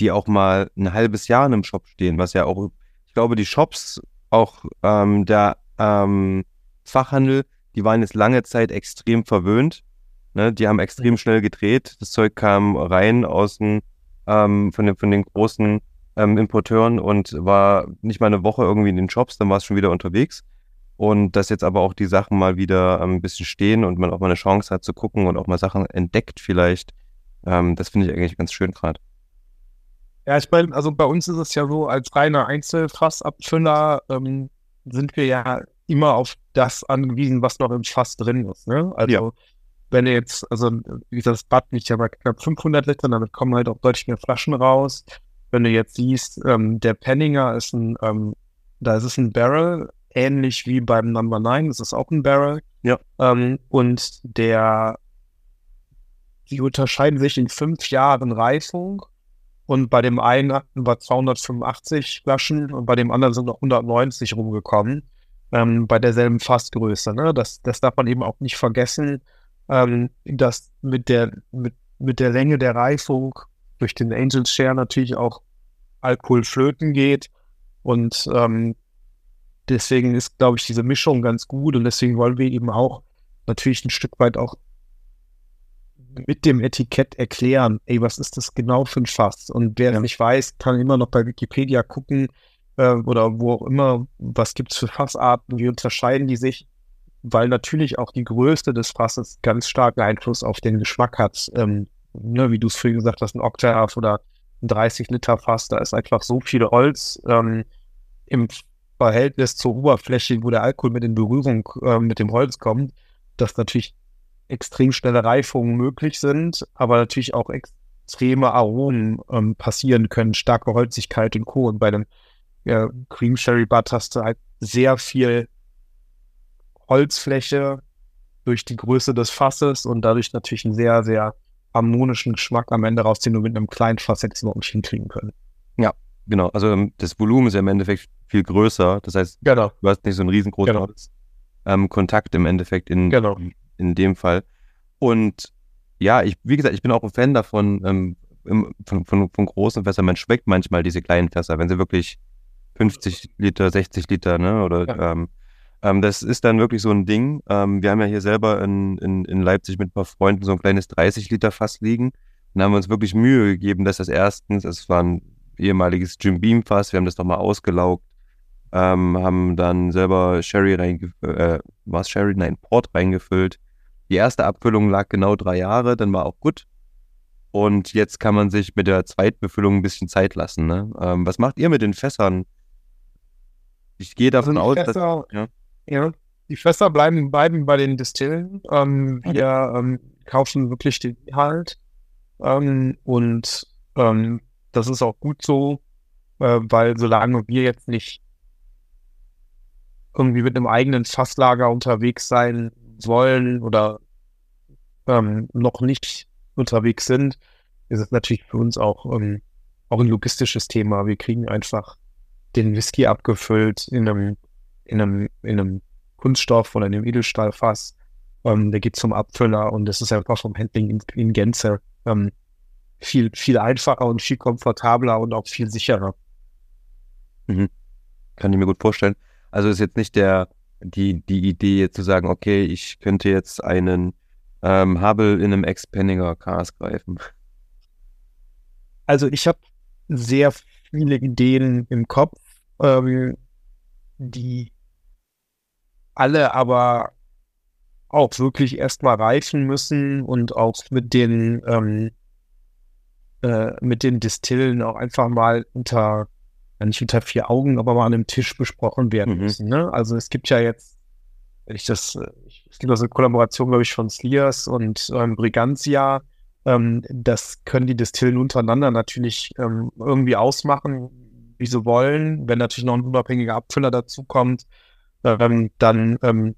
die auch mal ein halbes Jahr in einem Shop stehen, was ja auch, ich glaube, die Shops, auch ähm, der ähm, Fachhandel, die waren jetzt lange Zeit extrem verwöhnt. Ne? Die haben extrem schnell gedreht. Das Zeug kam rein aus den, ähm, von, den, von den großen ähm, Importeuren und war nicht mal eine Woche irgendwie in den Shops, dann war es schon wieder unterwegs. Und dass jetzt aber auch die Sachen mal wieder ähm, ein bisschen stehen und man auch mal eine Chance hat zu gucken und auch mal Sachen entdeckt vielleicht, ähm, das finde ich eigentlich ganz schön gerade. Ja, ich meine, also bei uns ist es ja so, als reiner Einzelfassabfüller ähm, sind wir ja immer auf das angewiesen, was noch im Fass drin ist. Ne? Also ja. wenn du jetzt, also wie gesagt, das Bad liegt ja bei knapp 500 Litern, damit kommen halt auch deutlich mehr Flaschen raus. Wenn du jetzt siehst, ähm, der Penninger ist ein, ähm, da ist es ein Barrel, ähnlich wie beim Number 9, das ist auch ein Barrel. Ja. Ähm, und der, die unterscheiden sich in fünf Jahren Reifung. Und bei dem einen hatten wir 285 Flaschen und bei dem anderen sind noch 190 rumgekommen. Ähm, bei derselben Fassgröße. Ne? Das, das darf man eben auch nicht vergessen, ähm, dass mit der, mit, mit der Länge der Reifung durch den Angels Share natürlich auch Alkohol flöten geht. Und ähm, deswegen ist, glaube ich, diese Mischung ganz gut und deswegen wollen wir eben auch natürlich ein Stück weit auch mit dem Etikett erklären, ey, was ist das genau für ein Fass? Und wer ja. nicht weiß, kann immer noch bei Wikipedia gucken äh, oder wo auch immer, was gibt es für Fassarten, wie unterscheiden die sich, weil natürlich auch die Größe des Fasses ganz starken Einfluss auf den Geschmack hat. Ähm, ne, wie du es vorhin gesagt hast, ein Octave oder ein 30 Liter Fass, da ist einfach so viel Holz ähm, im Verhältnis zur Oberfläche, wo der Alkohol mit in Berührung äh, mit dem Holz kommt, dass natürlich extrem schnelle Reifungen möglich sind, aber natürlich auch extreme Aromen ähm, passieren können, starke Holzigkeit und Co. Und bei einem ja, Cream Sherry Butt hast du halt sehr viel Holzfläche durch die Größe des Fasses und dadurch natürlich einen sehr, sehr harmonischen Geschmack am Ende raus, den du mit einem kleinen Fass hättest überhaupt nicht hinkriegen können. Ja, genau. Also ähm, das Volumen ist ja im Endeffekt viel größer. Das heißt, genau. du hast nicht so einen riesengroßen genau. ähm, Kontakt im Endeffekt in, genau. in dem Fall. Und ja, ich, wie gesagt, ich bin auch ein Fan davon, ähm, im, von, von, von, großen Fässern. Man schmeckt manchmal diese kleinen Fässer, wenn sie wirklich 50 Liter, 60 Liter, ne? Oder ja. ähm, ähm, das ist dann wirklich so ein Ding. Ähm, wir haben ja hier selber in, in, in Leipzig mit ein paar Freunden so ein kleines 30 Liter Fass liegen. Und haben wir uns wirklich Mühe gegeben, dass das erstens, es war ein ehemaliges Jim Beam Fass, wir haben das doch mal ausgelaugt, ähm, haben dann selber Sherry reingefüllt, äh, was Sherry? Nein, Port reingefüllt. Die erste Abfüllung lag genau drei Jahre, dann war auch gut. Und jetzt kann man sich mit der Zweitbefüllung ein bisschen Zeit lassen. Ne? Ähm, was macht ihr mit den Fässern? Ich gehe davon also aus, Fässer, dass. Ja. ja. die Fässer bleiben, bleiben bei den Distillen. Ähm, okay. Wir ähm, kaufen wirklich den Inhalt. Ähm, und ähm, das ist auch gut so, äh, weil solange wir jetzt nicht irgendwie mit einem eigenen Fasslager unterwegs sein wollen oder ähm, noch nicht unterwegs sind, ist es natürlich für uns auch, ähm, auch ein logistisches Thema. Wir kriegen einfach den Whisky abgefüllt in einem, in einem, in einem Kunststoff oder in einem Edelstahlfass. Ähm, der geht zum Abfüller und das ist einfach vom Handling in, in Gänze ähm, viel, viel einfacher und viel komfortabler und auch viel sicherer. Mhm. Kann ich mir gut vorstellen. Also ist jetzt nicht der, die, die Idee zu sagen, okay, ich könnte jetzt einen ähm, Hubble in einem Expendinger Cars greifen. Also ich habe sehr viele Ideen im Kopf, ähm, die alle aber auch wirklich erstmal reifen müssen und auch mit den ähm, äh, mit den Distillen auch einfach mal unter ja nicht unter vier Augen, aber mal an einem Tisch besprochen werden mhm. müssen. Ne? Also es gibt ja jetzt, ich das, äh, es gibt also eine Kollaboration, glaube ich, von Sliers und ähm, Brigantia. Ähm, das können die Distillen untereinander natürlich ähm, irgendwie ausmachen, wie sie wollen. Wenn natürlich noch ein unabhängiger Abfüller dazukommt, ähm, dann ähm,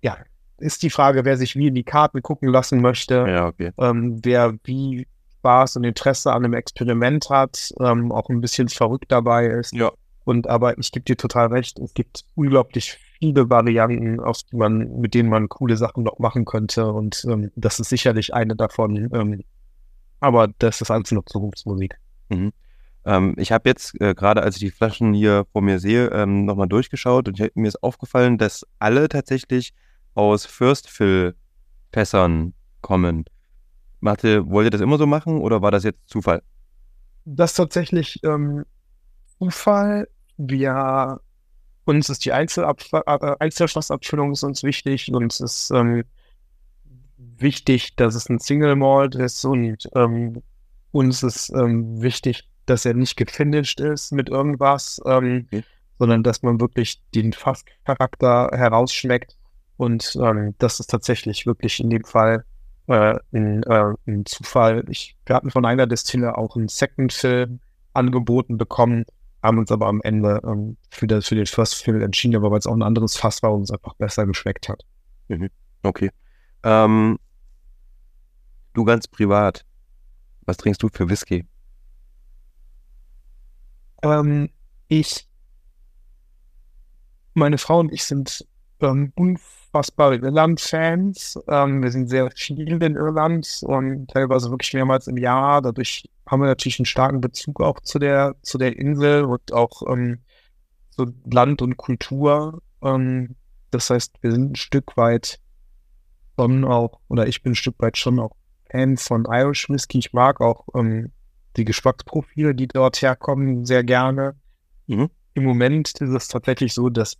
ja, ist die Frage, wer sich wie in die Karten gucken lassen möchte, ja, okay. ähm, wer wie Spaß und Interesse an einem Experiment hat, ähm, auch ein bisschen verrückt dabei ist. Ja. Und aber ich gebe dir total recht, es gibt unglaublich viele Varianten, auf die man, mit denen man coole Sachen noch machen könnte. Und ähm, das ist sicherlich eine davon. Ähm, aber das ist alles noch Zukunftsmusik. Mhm. Ähm, ich habe jetzt äh, gerade, als ich die Flaschen hier vor mir sehe, ähm, nochmal durchgeschaut und mir ist aufgefallen, dass alle tatsächlich aus First Fill Fässern kommen. Mathe, wollt ihr das immer so machen oder war das jetzt Zufall? Das ist tatsächlich ähm, Zufall. Wir, uns ist die äh, Einzelfassabfüllung ist uns wichtig. Uns ist ähm, wichtig, dass es ein Single Malt ist und ähm, uns ist ähm, wichtig, dass er nicht gefinished ist mit irgendwas, ähm, okay. sondern dass man wirklich den Fasscharakter herausschmeckt. Und ähm, das ist tatsächlich wirklich in dem Fall äh, ein, äh, ein Zufall. Ich, wir hatten von einer Destille auch einen Second Fill angeboten bekommen, haben uns aber am Ende ähm, für, das, für den First Fill entschieden, weil es auch ein anderes Fass war und uns einfach besser geschmeckt hat. Mhm. Okay. Ähm, du ganz privat, was trinkst du für Whisky? Ähm, ich, meine Frau und ich sind ähm, unfassbare Irland-Fans. Ähm, wir sind sehr viel in Irland und teilweise wirklich mehrmals im Jahr. Dadurch haben wir natürlich einen starken Bezug auch zu der, zu der Insel und auch ähm, zu Land und Kultur. Ähm, das heißt, wir sind ein Stück weit schon auch, oder ich bin ein Stück weit schon auch Fan von Irish Whisky. Ich mag auch ähm, die Geschmacksprofile, die dort herkommen, sehr gerne. Mhm. Im Moment ist es tatsächlich so, dass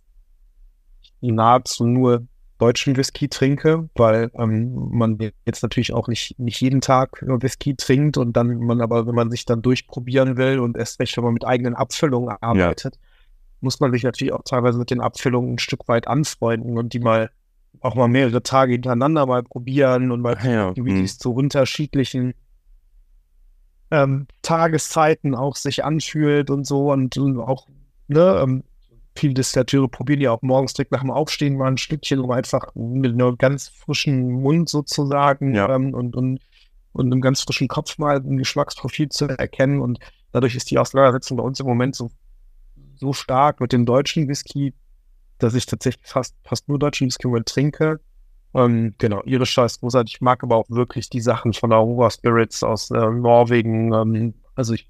nahezu nur deutschen Whisky trinke, weil ähm, man jetzt natürlich auch nicht, nicht jeden Tag Whisky trinkt und dann man aber, wenn man sich dann durchprobieren will und erst recht, wenn man mit eigenen Abfüllungen arbeitet, ja. muss man sich natürlich auch teilweise mit den Abfüllungen ein Stück weit anfreunden und die mal auch mal mehrere Tage hintereinander mal probieren und mal ja, wie die zu unterschiedlichen ähm, Tageszeiten auch sich anfühlt und so und, und auch, ne, ähm, viele Destillateure probieren ja auch morgens direkt nach dem Aufstehen mal ein Stückchen, um einfach mit einem ganz frischen Mund sozusagen ja. ähm, und, und, und einem ganz frischen Kopf mal ein Geschmacksprofil zu erkennen und dadurch ist die Auseinandersetzung bei uns im Moment so, so stark mit dem deutschen Whisky, dass ich tatsächlich fast, fast nur deutschen Whisky trinke. Ähm, genau, irischer ist großartig. Ich mag aber auch wirklich die Sachen von Aurora Spirits aus äh, Norwegen. Ähm, also ich,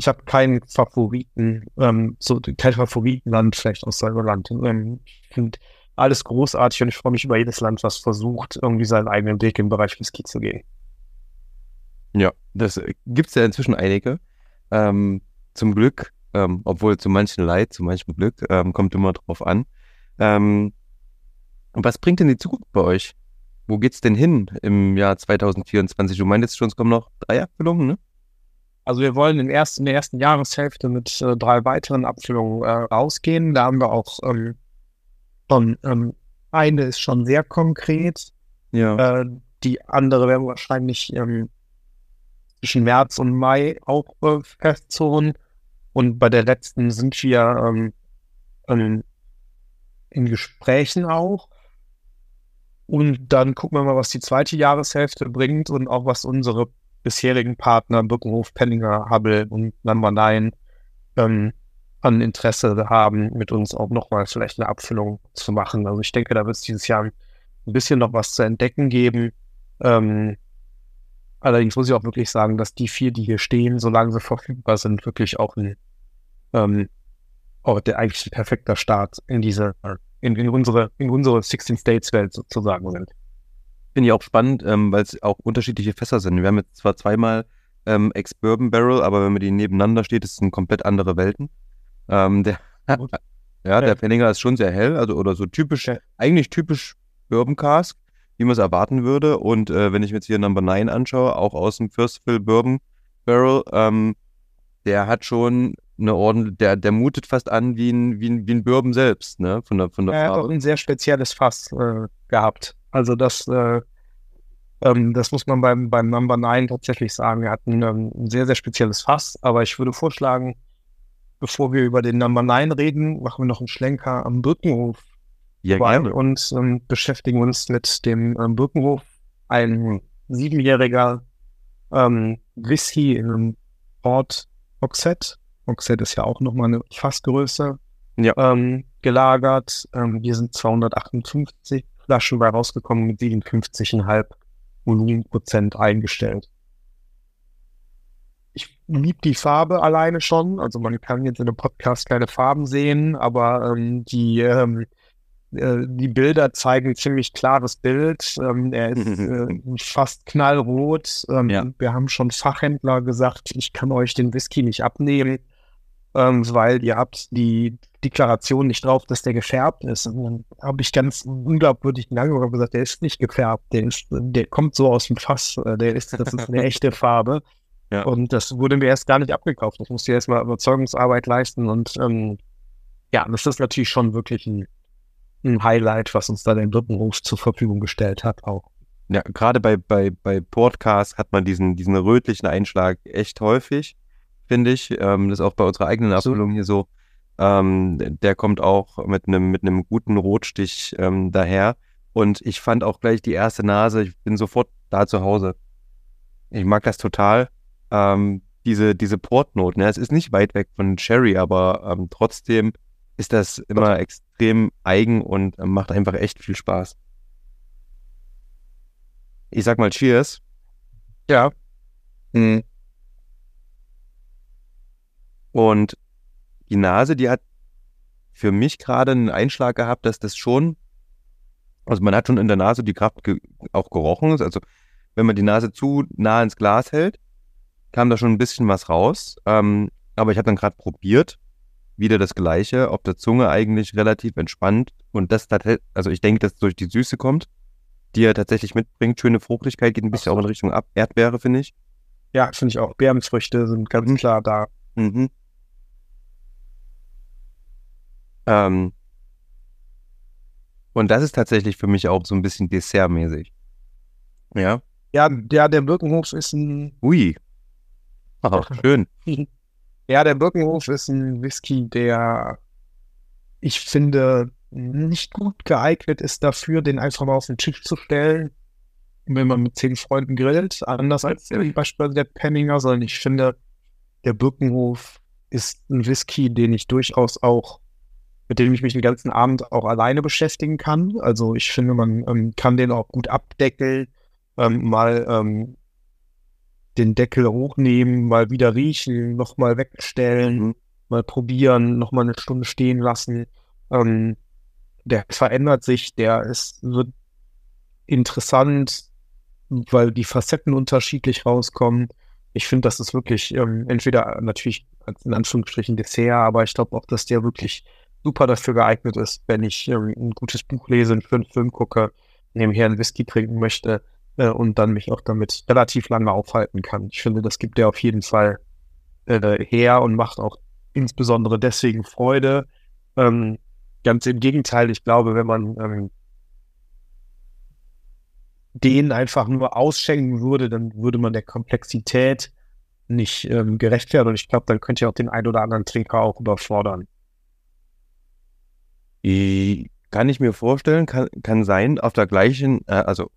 ich habe keinen Favoriten, ähm, so kein Favoritenland vielleicht aus seinem Land. Ähm, ich finde alles großartig und ich freue mich über jedes Land, was versucht, irgendwie seinen eigenen Weg im Bereich Whisky zu gehen. Ja, das äh, gibt es ja inzwischen einige. Ähm, zum Glück, ähm, obwohl zu manchen Leid, zu manchem Glück, ähm, kommt immer drauf an. Ähm, was bringt denn die Zukunft bei euch? Wo geht's denn hin im Jahr 2024? Du meintest schon, es kommen noch drei Abfüllungen, ne? Also wir wollen in, erst, in der ersten Jahreshälfte mit äh, drei weiteren Abfüllungen äh, rausgehen. Da haben wir auch ähm, schon, ähm, eine ist schon sehr konkret. Ja. Äh, die andere werden wir wahrscheinlich ähm, zwischen März und Mai auch äh, festzurren. Und bei der letzten sind wir ähm, ähm, in Gesprächen auch. Und dann gucken wir mal, was die zweite Jahreshälfte bringt und auch was unsere bisherigen Partner Birkenhof, Penninger, Hubble und Number 9 ähm, an Interesse haben, mit uns auch nochmal vielleicht eine Abfüllung zu machen. Also ich denke, da wird es dieses Jahr ein bisschen noch was zu entdecken geben. Ähm, allerdings muss ich auch wirklich sagen, dass die vier, die hier stehen, solange sie verfügbar sind, wirklich auch ein ähm, auch der eigentlich ein perfekter Start in diese, in, in unsere, in unsere 16 States Welt sozusagen sind. Finde ich auch spannend, ähm, weil es auch unterschiedliche Fässer sind. Wir haben jetzt zwar zweimal ähm, Ex-Bourbon Barrel, aber wenn man die nebeneinander steht, ist es sind komplett andere Welten. Ähm, der, ja, der Penninger ist schon sehr hell, also oder so typisch, ja. eigentlich typisch Bourbon Cask, wie man es erwarten würde. Und äh, wenn ich mir jetzt hier Number 9 anschaue, auch aus dem First Fill Bourbon Barrel, ähm, der hat schon eine Orden, der, der mutet fast an wie ein, wie ein, wie ein Bourbon selbst, ne? Von der, von der er hat auch ein sehr spezielles Fass äh, gehabt. Also das, äh, ähm, das muss man beim, beim Number 9 tatsächlich sagen. Er hat ein, ähm, ein, sehr, sehr spezielles Fass, aber ich würde vorschlagen, bevor wir über den Number 9 reden, machen wir noch einen Schlenker am Birkenhof ja, gerne. und ähm, beschäftigen uns mit dem ähm, Birkenhof, ein siebenjähriger ähm, Whisky in Port Oxette Oxide ist ja auch nochmal eine Fassgröße ja. ähm, gelagert. Ähm, hier sind 258 Flaschen bei rausgekommen mit 57,5 Volumenprozent eingestellt. Ich liebe die Farbe alleine schon. Also man kann jetzt in einem Podcast keine Farben sehen, aber ähm, die, ähm, äh, die Bilder zeigen ein ziemlich klares Bild. Ähm, er ist äh, fast knallrot. Ähm, ja. Wir haben schon Fachhändler gesagt, ich kann euch den Whisky nicht abnehmen, ähm, weil ihr habt die Deklaration nicht drauf, dass der gefärbt ist. Und dann habe ich ganz unglaubwürdig lange gesagt, der ist nicht gefärbt, der, ist, der kommt so aus dem Fass, äh, der ist, das ist eine echte Farbe. Ja. Und das wurde mir erst gar nicht abgekauft. Ich musste erstmal Überzeugungsarbeit leisten und ähm, ja, das ist natürlich schon wirklich ein, ein Highlight, was uns da der Brückenhof zur Verfügung gestellt hat auch. Ja, gerade bei, bei, bei Podcasts hat man diesen, diesen rötlichen Einschlag echt häufig, finde ich. Ähm, das ist auch bei unserer eigenen Abfüllung hier so. Ähm, der kommt auch mit einem mit einem guten Rotstich ähm, daher. Und ich fand auch gleich die erste Nase, ich bin sofort da zu Hause. Ich mag das total. Ähm, diese, diese Portnoten. Ja, es ist nicht weit weg von Cherry, aber ähm, trotzdem ist das immer extrem eigen und äh, macht einfach echt viel Spaß. Ich sag mal Cheers. Ja. Mhm. Und die Nase, die hat für mich gerade einen Einschlag gehabt, dass das schon, also man hat schon in der Nase die Kraft ge auch gerochen. Also wenn man die Nase zu nah ins Glas hält, kam da schon ein bisschen was raus. Ähm, aber ich habe dann gerade probiert wieder das Gleiche, auf der Zunge eigentlich relativ entspannt und das, also ich denke, dass durch die Süße kommt, die er tatsächlich mitbringt. Schöne Fruchtigkeit geht ein bisschen auch in Richtung Ab Erdbeere, finde ich. Ja, finde ich auch. Beerenfrüchte sind ganz mhm. klar da. Mhm. Ähm, und das ist tatsächlich für mich auch so ein bisschen dessertmäßig. Ja. Ja, der, der Birkenhof ist ein. Ui. Ach, schön. Ja, der Birkenhof ist ein Whisky, der ich finde nicht gut geeignet ist dafür, den einfach mal auf den Tisch zu stellen, wenn man mit zehn Freunden grillt. Anders als beispielsweise der Penninger, sondern ich finde, der Birkenhof ist ein Whisky, den ich durchaus auch, mit dem ich mich den ganzen Abend auch alleine beschäftigen kann. Also ich finde, man ähm, kann den auch gut abdeckeln, ähm, mal ähm, den Deckel hochnehmen, mal wieder riechen, nochmal wegstellen, mhm. mal probieren, nochmal eine Stunde stehen lassen. Ähm, der verändert sich, der ist, wird interessant, weil die Facetten unterschiedlich rauskommen. Ich finde, das ist wirklich ähm, entweder natürlich in Anführungsstrichen Dessert, aber ich glaube auch, dass der wirklich super dafür geeignet ist, wenn ich ähm, ein gutes Buch lese, einen schönen Film gucke, nebenher einen Whisky trinken möchte äh, und dann mich auch damit relativ lange aufhalten kann. Ich finde, das gibt er auf jeden Fall äh, her und macht auch insbesondere deswegen Freude. Ähm, ganz im Gegenteil, ich glaube, wenn man ähm, den einfach nur ausschenken würde, dann würde man der Komplexität nicht ähm, gerecht werden. Und ich glaube, dann könnte ja auch den ein oder anderen Trinker auch überfordern. Kann ich mir vorstellen, kann, kann sein, auf der gleichen, äh, also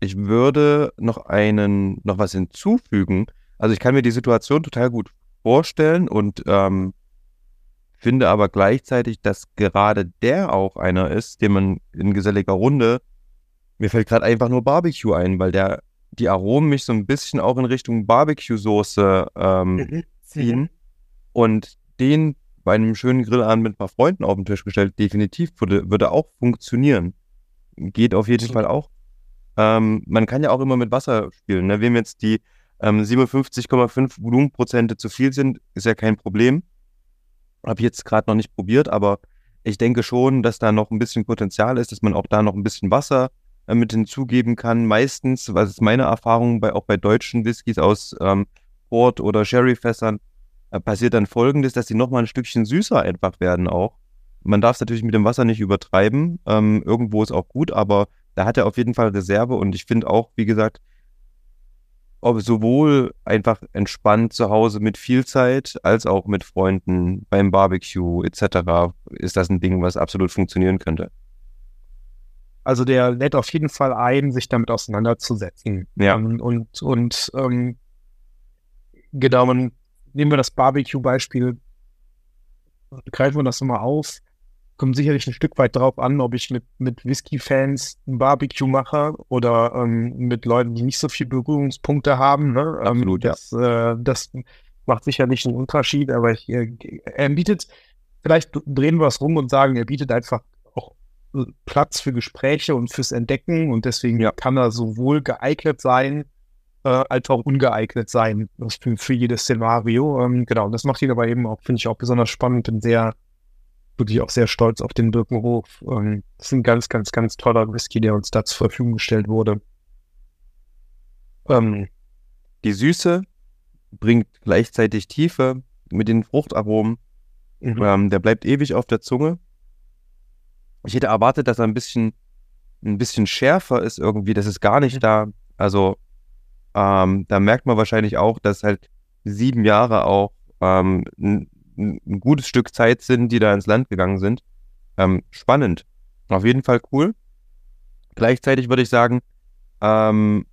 ich würde noch einen, noch was hinzufügen. Also ich kann mir die Situation total gut vorstellen und ähm, finde aber gleichzeitig, dass gerade der auch einer ist, den man in geselliger Runde, mir fällt gerade einfach nur Barbecue ein, weil der die Aromen mich so ein bisschen auch in Richtung Barbecue-Soße ähm, mhm. ziehen. Und den bei einem schönen Grillabend mit ein paar Freunden auf den Tisch gestellt, definitiv würde, würde auch funktionieren geht auf jeden Fall auch. Ähm, man kann ja auch immer mit Wasser spielen. Ne? Wem jetzt die ähm, 57,5 Volumenprozente zu viel sind, ist ja kein Problem. Habe ich jetzt gerade noch nicht probiert, aber ich denke schon, dass da noch ein bisschen Potenzial ist, dass man auch da noch ein bisschen Wasser äh, mit hinzugeben kann. Meistens, was ist meine Erfahrung, bei, auch bei deutschen Whiskys aus ähm, Port- oder Sherry-Fässern, äh, passiert dann folgendes, dass die nochmal ein Stückchen süßer einfach werden auch. Man darf es natürlich mit dem Wasser nicht übertreiben. Ähm, irgendwo ist auch gut, aber da hat er auf jeden Fall Reserve und ich finde auch, wie gesagt, ob sowohl einfach entspannt zu Hause mit viel Zeit als auch mit Freunden beim Barbecue etc. ist das ein Ding, was absolut funktionieren könnte. Also der lädt auf jeden Fall ein, sich damit auseinanderzusetzen. Ja. Ähm, und und ähm, genau, man, nehmen wir das Barbecue-Beispiel, greifen wir das nochmal auf kommt sicherlich ein Stück weit darauf an, ob ich mit, mit Whisky-Fans ein Barbecue mache oder ähm, mit Leuten, die nicht so viele Berührungspunkte haben. Ne? Ähm, Absolut, ähm, das, ja. äh, das macht sicherlich einen Unterschied, aber ich, äh, er bietet vielleicht drehen wir es rum und sagen, er bietet einfach auch äh, Platz für Gespräche und fürs Entdecken und deswegen ja. kann er sowohl geeignet sein, äh, als auch ungeeignet sein für, für jedes Szenario. Ähm, genau, das macht ihn aber eben auch, finde ich auch besonders spannend, bin sehr, wirklich auch sehr stolz auf den Birkenhof. Ähm, das ist ein ganz, ganz, ganz toller Whisky, der uns da zur Verfügung gestellt wurde. Ähm, die Süße bringt gleichzeitig Tiefe mit den Fruchtaromen. Mhm. Ähm, der bleibt ewig auf der Zunge. Ich hätte erwartet, dass er ein bisschen, ein bisschen schärfer ist irgendwie. Das ist gar nicht mhm. da. Also ähm, da merkt man wahrscheinlich auch, dass halt sieben Jahre auch ähm, ein, ein, gutes Stück Zeit sind, die da ins Land gegangen sind. Ähm, spannend. Auf jeden Fall cool. Gleichzeitig würde ich sagen, ähm,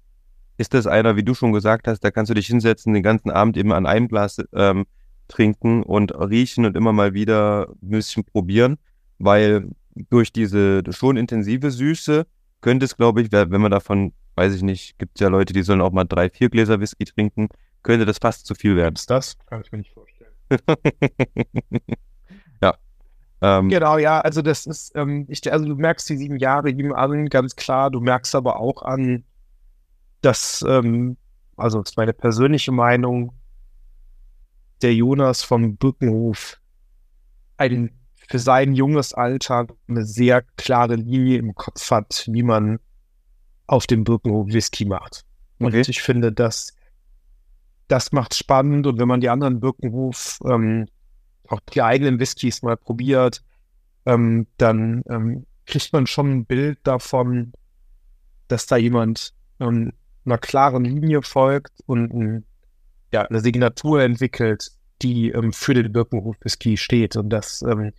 ist das einer, wie du schon gesagt hast, da kannst du dich hinsetzen, den ganzen Abend eben an einem Glas ähm, trinken und riechen und immer mal wieder ein bisschen probieren, weil durch diese schon intensive Süße könnte es, glaube ich, wenn man davon, weiß ich nicht, gibt es ja Leute, die sollen auch mal drei, vier Gläser Whisky trinken, könnte das fast zu viel werden. Ist das? Kann ich mir nicht vorstellen. ja. Ähm, genau, ja, also das ist, ähm, ich, also du merkst die sieben Jahre ihm an, ganz klar, du merkst aber auch an, dass, ähm, also das ist meine persönliche Meinung, der Jonas vom Birkenhof ein, für sein junges Alter eine sehr klare Linie im Kopf hat, wie man auf dem Birkenhof Whisky macht. Und okay. ich finde, dass das macht spannend und wenn man die anderen Birkenhof, ähm, auch die eigenen Whiskys mal probiert, ähm, dann ähm, kriegt man schon ein Bild davon, dass da jemand ähm, einer klaren Linie folgt und ein, ja, eine Signatur entwickelt, die ähm, für den Birkenhof Whisky steht. Und das, ähm,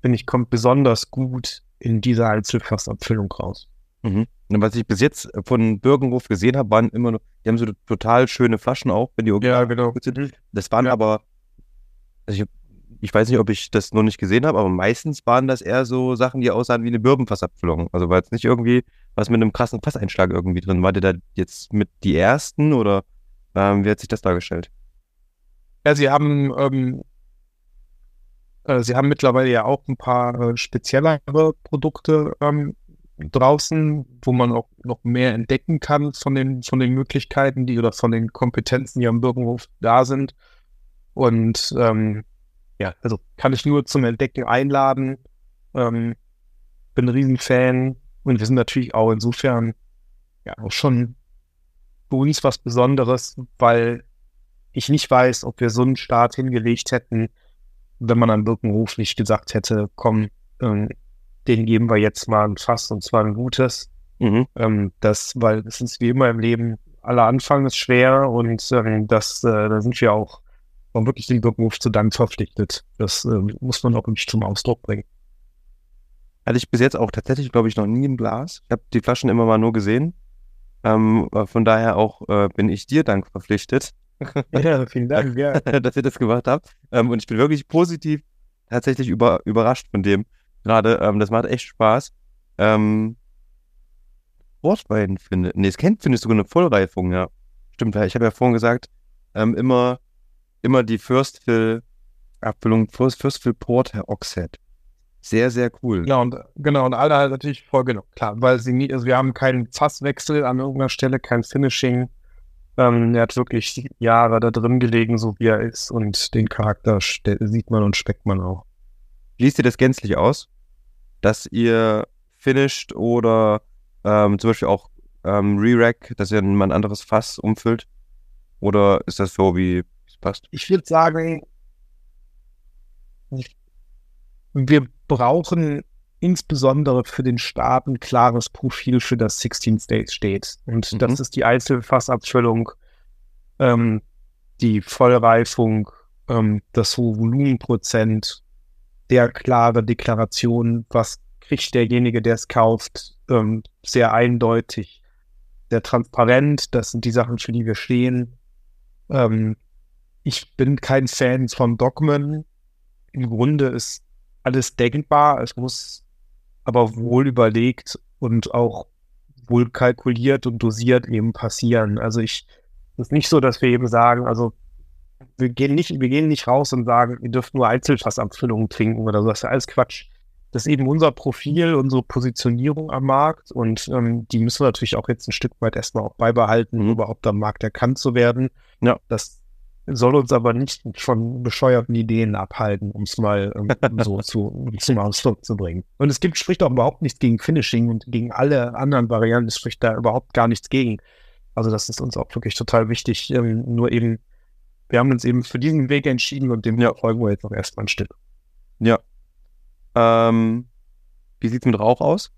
finde ich, kommt besonders gut in dieser Einzelfassabfüllung raus. Mhm. Und was ich bis jetzt von Birkenhof gesehen habe, waren immer die haben so total schöne Flaschen auch, wenn die ja, genau. sind. Das waren ja. aber, also ich, ich, weiß nicht, ob ich das noch nicht gesehen habe, aber meistens waren das eher so Sachen, die aussahen wie eine Birkenfassabfüllung. Also war jetzt nicht irgendwie was mit einem krassen Fasseinschlag irgendwie drin. War der da jetzt mit die ersten oder ähm, wie hat sich das dargestellt? Ja, sie haben, ähm, äh, sie haben mittlerweile ja auch ein paar äh, speziellere Produkte ähm, draußen, wo man auch noch mehr entdecken kann von den, von den Möglichkeiten, die oder von den Kompetenzen, die am Birkenhof da sind. Und ähm, ja, also kann ich nur zum Entdecken einladen. Ähm, bin ein Riesenfan, und wir sind natürlich auch insofern ja auch schon für uns was Besonderes, weil ich nicht weiß, ob wir so einen Start hingelegt hätten, wenn man an Birkenhof nicht gesagt hätte, komm, ähm, den geben wir jetzt mal ein Fass und zwar ein gutes. Mhm. Ähm, das, weil es ist wie immer im Leben, aller Anfang ist schwer und ähm, das, äh, da sind wir auch um wirklich den Birkenhof zu Dank verpflichtet. Das äh, muss man auch wirklich zum Ausdruck bringen. Hatte ich bis jetzt auch tatsächlich, glaube ich, noch nie im Glas. Ich habe die Flaschen immer mal nur gesehen. Ähm, von daher auch äh, bin ich dir Dank verpflichtet. Ja, vielen Dank, ja. dass ihr das gemacht habt. Ähm, und ich bin wirklich positiv tatsächlich über, überrascht von dem. Gerade, ähm, das macht echt Spaß. Ähm, Wortwein finde. Nee, es kennt, findest du eine Vollreifung, ja. Stimmt, ich habe ja vorhin gesagt, ähm, immer, immer die First Fill Abfüllung, First, First Fill Porter Oxhead. Sehr, sehr cool. Genau, und, genau, und alle halt natürlich voll genug, klar, weil sie nie, also wir haben keinen Fasswechsel an irgendeiner Stelle, kein Finishing. Ähm, er hat wirklich Jahre da drin gelegen, so wie er ist, und den Charakter sieht man und speckt man auch. Liest ihr das gänzlich aus, dass ihr finished oder ähm, zum Beispiel auch ähm, Re-Rack, dass ihr mal ein anderes Fass umfüllt? Oder ist das so, wie es passt? Ich würde sagen, wir brauchen insbesondere für den Staat ein klares Profil für das 16 States steht. Und mhm. das ist die Einzelfassabfüllung, ähm, die Vollreifung, ähm, das hohe Volumenprozent, der klare Deklaration, was kriegt derjenige, der es kauft, ähm, sehr eindeutig, sehr transparent. Das sind die Sachen, für die wir stehen. Ähm, ich bin kein Fan von Dogmen. Im Grunde ist alles denkbar. Es muss aber wohl überlegt und auch wohl kalkuliert und dosiert eben passieren. Also ich, es ist nicht so, dass wir eben sagen, also wir gehen nicht, wir gehen nicht raus und sagen, ihr dürft nur Einzelfassabfüllungen trinken oder so. Das ist ja alles Quatsch. Das ist eben unser Profil, unsere Positionierung am Markt und ähm, die müssen wir natürlich auch jetzt ein Stück weit erstmal auch beibehalten, um überhaupt am Markt erkannt zu werden. Ja. Das soll uns aber nicht von bescheuerten Ideen abhalten, um es mal ähm, so zu, zum Ausdruck zu bringen. Und es gibt, spricht auch überhaupt nichts gegen Finishing und gegen alle anderen Varianten, es spricht da überhaupt gar nichts gegen. Also das ist uns auch wirklich total wichtig. Ähm, nur eben, wir haben uns eben für diesen Weg entschieden und dem ja. folgen wir jetzt noch erstmal ein Stück. Ja, ähm, wie sieht es mit Rauch aus?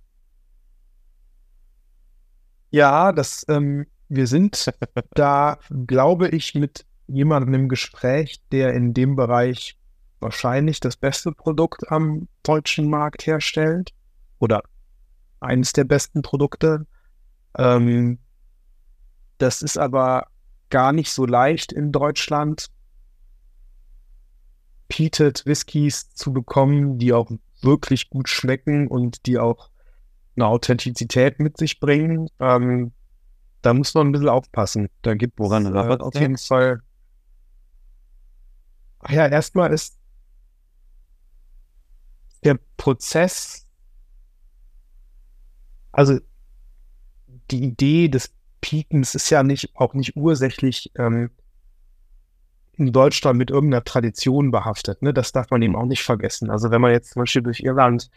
Ja, das, ähm, wir sind da, glaube ich, mit jemandem im Gespräch, der in dem Bereich wahrscheinlich das beste Produkt am deutschen Markt herstellt oder eines der besten Produkte. Ähm, das ist aber gar nicht so leicht in Deutschland, Peated Whiskys zu bekommen, die auch wirklich gut schmecken und die auch eine Authentizität mit sich bringen. Ähm, da muss man ein bisschen aufpassen. Da gibt Woran äh, auf jeden Fall. Ach ja, erstmal ist der Prozess, also die Idee des Peakens ist ja nicht auch nicht ursächlich ähm, in Deutschland mit irgendeiner Tradition behaftet. Ne? Das darf man eben auch nicht vergessen. Also wenn man jetzt zum Beispiel durch Irland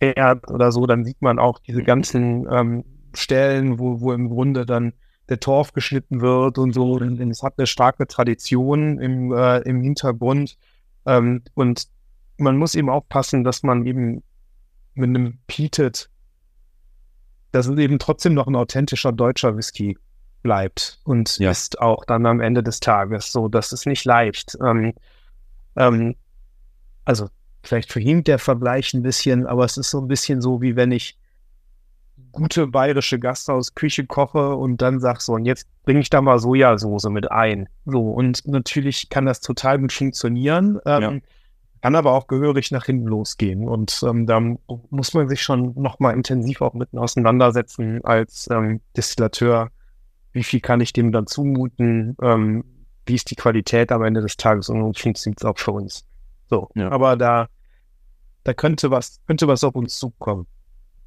fährt oder so, dann sieht man auch diese ganzen ähm, Stellen, wo, wo im Grunde dann der Torf geschnitten wird und so. Und es hat eine starke Tradition im, äh, im Hintergrund. Ähm, und man muss eben aufpassen, dass man eben mit einem Peated, das ist eben trotzdem noch ein authentischer deutscher Whisky bleibt und ja. ist auch dann am Ende des Tages so. Das ist nicht leicht. Ähm, ähm, also vielleicht verhinkt der Vergleich ein bisschen, aber es ist so ein bisschen so, wie wenn ich gute bayerische Gasthausküche koche und dann sag so, und jetzt bringe ich da mal Sojasauce mit ein. So, und natürlich kann das total gut funktionieren, ähm, ja. Kann aber auch gehörig nach hinten losgehen. Und ähm, da muss man sich schon nochmal intensiv auch mitten auseinandersetzen als ähm, Destillateur, wie viel kann ich dem dann zumuten, ähm, wie ist die Qualität am Ende des Tages und wie funktioniert es auch für uns. So, ja. aber da, da könnte was, könnte was auf uns zukommen.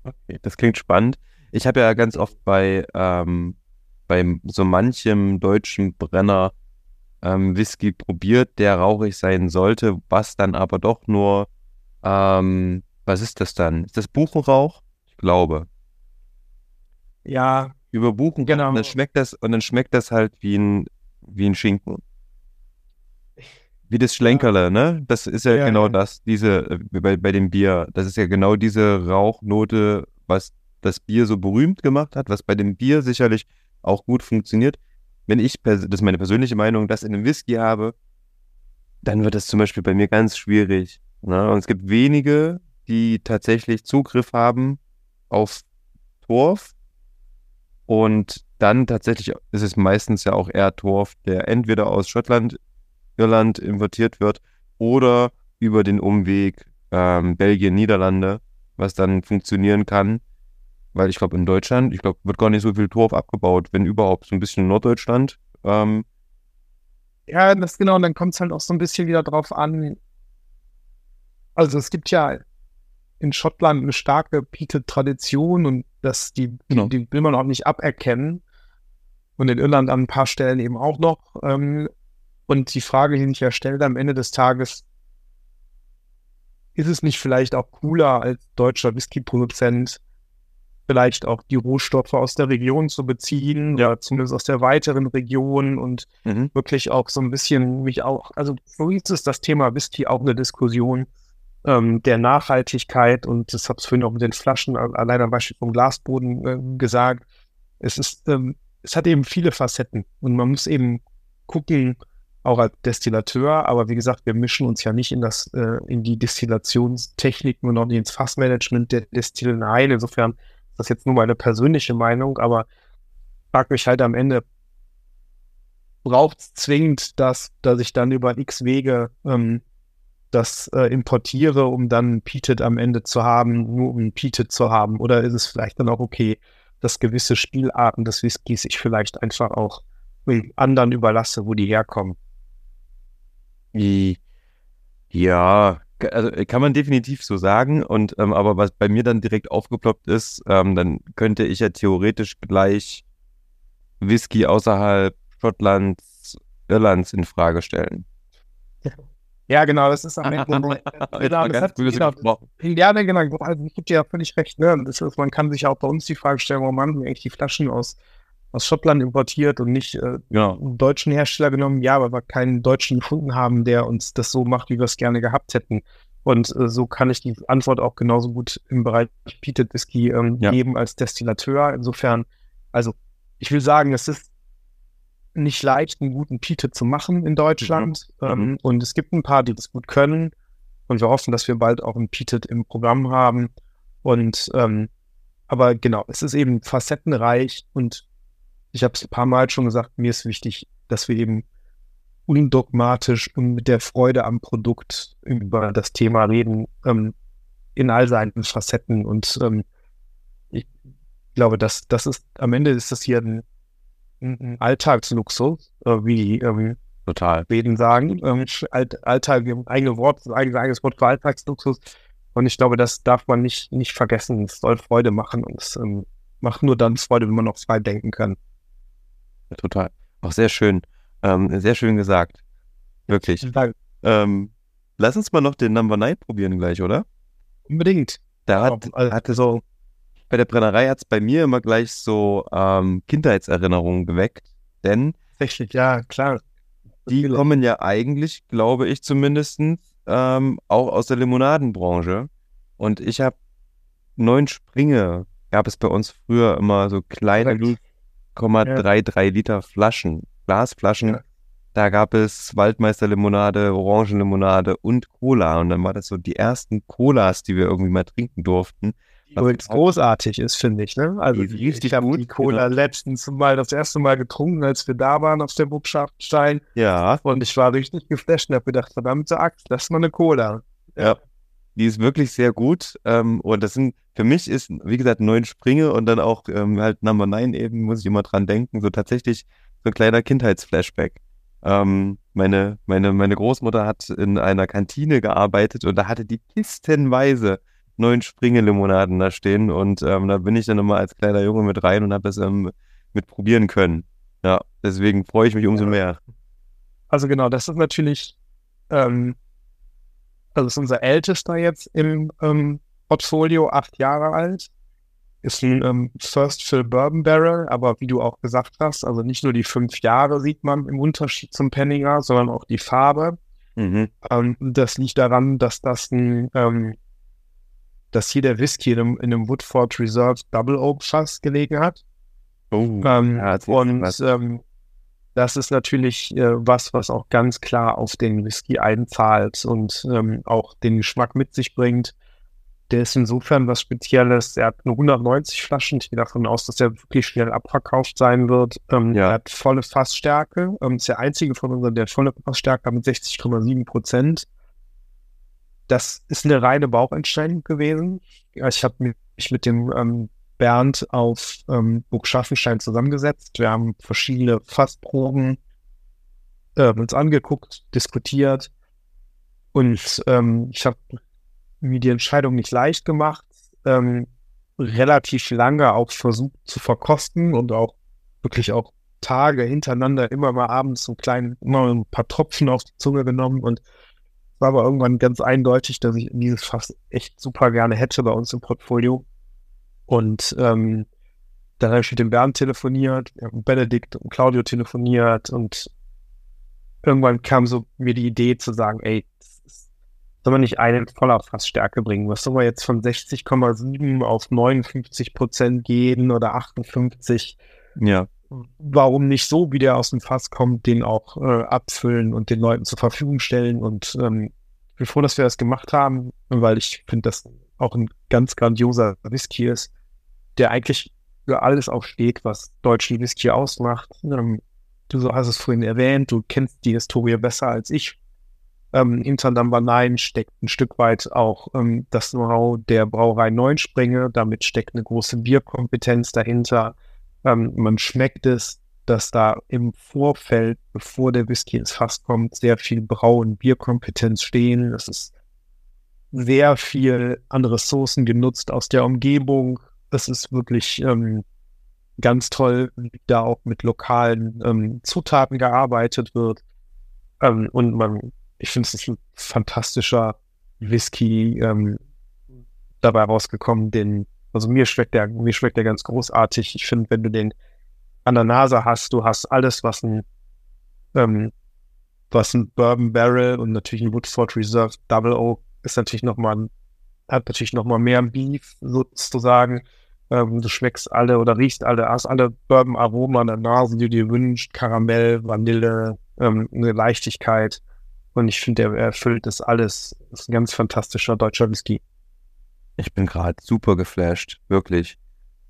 Okay, das klingt spannend. Ich habe ja ganz oft bei, ähm, bei so manchem deutschen Brenner ähm, Whisky probiert, der rauchig sein sollte, was dann aber doch nur, ähm, was ist das dann? Ist das Buchenrauch? Ich glaube. Ja, überbuchen kann. Genau. Und dann schmeckt das, und dann schmeckt das halt wie ein, wie ein Schinken. Wie das Schlenkerle, ja. ne? Das ist ja, ja genau ja. das, diese, äh, bei, bei dem Bier, das ist ja genau diese Rauchnote, was das Bier so berühmt gemacht hat, was bei dem Bier sicherlich auch gut funktioniert. Wenn ich, das ist meine persönliche Meinung, das in einem Whisky habe, dann wird das zum Beispiel bei mir ganz schwierig. Ne? Und es gibt wenige, die tatsächlich Zugriff haben auf Torf und dann tatsächlich ist es meistens ja auch eher Torf, der entweder aus Schottland, Irland importiert wird oder über den Umweg ähm, Belgien, Niederlande, was dann funktionieren kann. Weil ich glaube, in Deutschland, ich glaube, wird gar nicht so viel Torf abgebaut, wenn überhaupt, so ein bisschen in Norddeutschland. Ähm, ja, das genau, und dann kommt es halt auch so ein bisschen wieder drauf an. Also es gibt ja in Schottland eine starke Peated-Tradition und das, die, genau. die, will man auch nicht aberkennen. Und in Irland an ein paar Stellen eben auch noch. Ähm, und die Frage, die sich ja stellt am Ende des Tages, ist es nicht vielleicht auch cooler als deutscher Whisky-Produzent, vielleicht auch die Rohstoffe aus der Region zu beziehen ja. oder zumindest aus der weiteren Region und mhm. wirklich auch so ein bisschen mich auch, also für uns ist das Thema Whisky auch eine Diskussion, ähm, der Nachhaltigkeit und das habe ich vorhin auch mit den Flaschen allein am Beispiel vom Glasboden äh, gesagt. Es ist, ähm, es hat eben viele Facetten und man muss eben gucken, auch als Destillateur, aber wie gesagt, wir mischen uns ja nicht in das, äh, in die Destillationstechniken und auch nicht ins Fassmanagement der Destillereien. Insofern ist das jetzt nur meine persönliche Meinung, aber frag mich halt am Ende, braucht es zwingend das, dass ich dann über x Wege ähm, das äh, importiere, um dann Peated am Ende zu haben, nur um Peated zu haben? Oder ist es vielleicht dann auch okay, dass gewisse Spielarten des Whiskys ich vielleicht einfach auch anderen überlasse, wo die herkommen? Ja, also kann man definitiv so sagen. Und ähm, aber was bei mir dann direkt aufgeploppt ist, ähm, dann könnte ich ja theoretisch gleich Whisky außerhalb Schottlands, Irlands in Frage stellen. Ja, genau, das ist am Ende. genau, das hat, genau, ja, ne, genau, also ich gebe dir ja völlig recht. Ne? Das ist, man kann sich auch bei uns die Frage stellen, warum haben wir eigentlich die Flaschen aus, aus Schottland importiert und nicht äh, genau. einen deutschen Hersteller genommen? Ja, weil wir keinen Deutschen gefunden haben, der uns das so macht, wie wir es gerne gehabt hätten. Und äh, so kann ich die Antwort auch genauso gut im Bereich Peated Whisky ähm, ja. geben als Destillateur. Insofern, also ich will sagen, es ist nicht leicht, einen guten Pite zu machen in Deutschland. Mhm. Ähm, mhm. und es gibt ein paar, die das gut können. Und wir hoffen, dass wir bald auch ein Pitet im Programm haben. Und ähm, aber genau, es ist eben facettenreich und ich habe es ein paar Mal schon gesagt, mir ist wichtig, dass wir eben undogmatisch und mit der Freude am Produkt über das Thema reden, ähm, in all seinen Facetten. Und ähm, ich glaube, dass das ist am Ende ist das hier ein ein Alltagsluxus, äh, wie ähm, Total. Schweden sagen. Ähm, Alt, Alltag, wir haben eigene Wort, eigenes, eigenes Wort für Alltagsluxus. Und ich glaube, das darf man nicht, nicht vergessen. Es soll Freude machen und es ähm, macht nur dann Freude, wenn man noch frei denken kann. Total. Auch sehr schön. Ähm, sehr schön gesagt. Wirklich. Ähm, lass uns mal noch den Number 9 probieren gleich, oder? Unbedingt. Da hat, also, hatte so bei der Brennerei hat es bei mir immer gleich so ähm, Kindheitserinnerungen geweckt, denn Tatsächlich, ja, klar. Die kommen ja eigentlich, glaube ich zumindest, ähm, auch aus der Limonadenbranche. Und ich habe neun Springe, gab es bei uns früher immer so kleine 0,33 ja. Liter Flaschen, Glasflaschen. Ja. Da gab es Waldmeisterlimonade, Orangenlimonade und Cola. Und dann war das so die ersten Colas, die wir irgendwie mal trinken durften. Übrigens großartig ist, finde ich. Ne? Also die, richtig ich habe die Cola genau. letztens mal das erste Mal getrunken, als wir da waren auf der Burgschaftenstein. Ja. Und ich war richtig geflasht und habe gedacht, verdammte Axt, das ist mal eine Cola. Ja. Die ist wirklich sehr gut. Ähm, und das sind, für mich ist, wie gesagt, neun Springe und dann auch ähm, halt Number 9 eben, muss ich immer dran denken. So tatsächlich so ein kleiner Kindheitsflashback. Ähm, meine, meine, meine Großmutter hat in einer Kantine gearbeitet und da hatte die kistenweise neun Springelimonaden da stehen und ähm, da bin ich dann immer als kleiner Junge mit rein und habe das ähm, mit probieren können. Ja, deswegen freue ich mich umso mehr. Also genau, das ist natürlich, ähm, also ist unser ältester jetzt im ähm, Portfolio, acht Jahre alt. Ist ein ähm, First Fill Bourbon Barrel, aber wie du auch gesagt hast, also nicht nur die fünf Jahre sieht man im Unterschied zum Penninger, sondern auch die Farbe. Mhm. Ähm, das liegt daran, dass das ein ähm, dass hier der Whisky in einem, in einem Woodford Reserve Double Oak Fass gelegen hat. Oh, ähm, ja, und ähm, das ist natürlich äh, was, was auch ganz klar auf den Whisky einzahlt und ähm, auch den Geschmack mit sich bringt. Der ist insofern was Spezielles. Er hat nur 190 Flaschen. Ich gehe davon aus, dass er wirklich schnell abverkauft sein wird. Ähm, ja. Er hat volle Fassstärke. Ähm, ist der einzige von unseren, der volle Fassstärke hat mit 60,7 Prozent das ist eine reine Bauchentscheidung gewesen. Ich habe mich mit dem ähm, Bernd auf ähm, Burg Schaffenstein zusammengesetzt. Wir haben verschiedene Fassproben äh, uns angeguckt, diskutiert und ähm, ich habe mir die Entscheidung nicht leicht gemacht, ähm, relativ lange auch versucht zu verkosten und auch wirklich auch Tage hintereinander immer mal abends so klein, immer ein paar Tropfen auf die Zunge genommen und war aber irgendwann ganz eindeutig, dass ich dieses Fass echt super gerne hätte bei uns im Portfolio. Und ähm, dann habe ich mit dem Bernd telefoniert, Benedikt und Claudio telefoniert und irgendwann kam so mir die Idee zu sagen, ey, soll man nicht eine voller Fassstärke bringen? Was soll man jetzt von 60,7 auf 59 Prozent gehen oder 58? Ja warum nicht so, wie der aus dem Fass kommt, den auch äh, abfüllen und den Leuten zur Verfügung stellen. Und ähm, ich bin froh, dass wir das gemacht haben, weil ich finde, dass auch ein ganz grandioser Whisky ist, der eigentlich für alles auch steht, was deutschen Whisky ausmacht. Ähm, du hast es vorhin erwähnt, du kennst die Historie besser als ich. Ähm, hinter Number 9 steckt ein Stück weit auch ähm, das Know-how der Brauerei Neunspringe. Damit steckt eine große Bierkompetenz dahinter. Ähm, man schmeckt es dass da im Vorfeld, bevor der Whisky ins Fass kommt, sehr viel Brauen, Bierkompetenz stehen. Es ist sehr viel an Ressourcen genutzt aus der Umgebung. Es ist wirklich ähm, ganz toll, wie da auch mit lokalen ähm, Zutaten gearbeitet wird. Ähm, und man, ich finde, es ist ein fantastischer Whisky ähm, dabei rausgekommen, den, also mir schmeckt der, mir schmeckt der ganz großartig. Ich finde, wenn du den an der Nase hast, du hast alles, was ein, ähm, was ein Bourbon Barrel und natürlich ein Woodford Reserve Double Oak ist natürlich nochmal, hat natürlich nochmal mehr Beef sozusagen. Ähm, du schmeckst alle oder riechst alle, hast alle Bourbon-Aromen an der Nase, die du dir wünschst. Karamell, Vanille, ähm, eine Leichtigkeit. Und ich finde, er erfüllt das alles. Das ist ein ganz fantastischer deutscher Whisky. Ich bin gerade super geflasht, wirklich.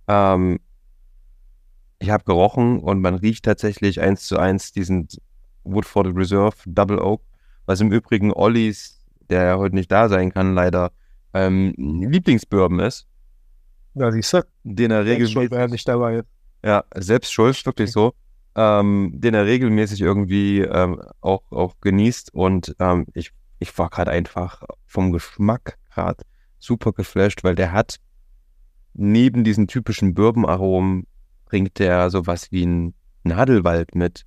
Ähm, ich habe gerochen und man riecht tatsächlich eins zu eins diesen Woodford Reserve Double Oak, was im Übrigen Ollis, der heute nicht da sein kann, leider ähm, Lieblingsbourbon ist. Ja, siehst du. Den er regelmäßig. Schuld, nicht dabei. Ja, selbst schuld, wirklich so. Ähm, den er regelmäßig irgendwie ähm, auch, auch genießt. Und ähm, ich, ich war gerade einfach vom Geschmack gerade super geflasht, weil der hat neben diesen typischen Bourbon-Aromen bringt der sowas wie ein Nadelwald mit.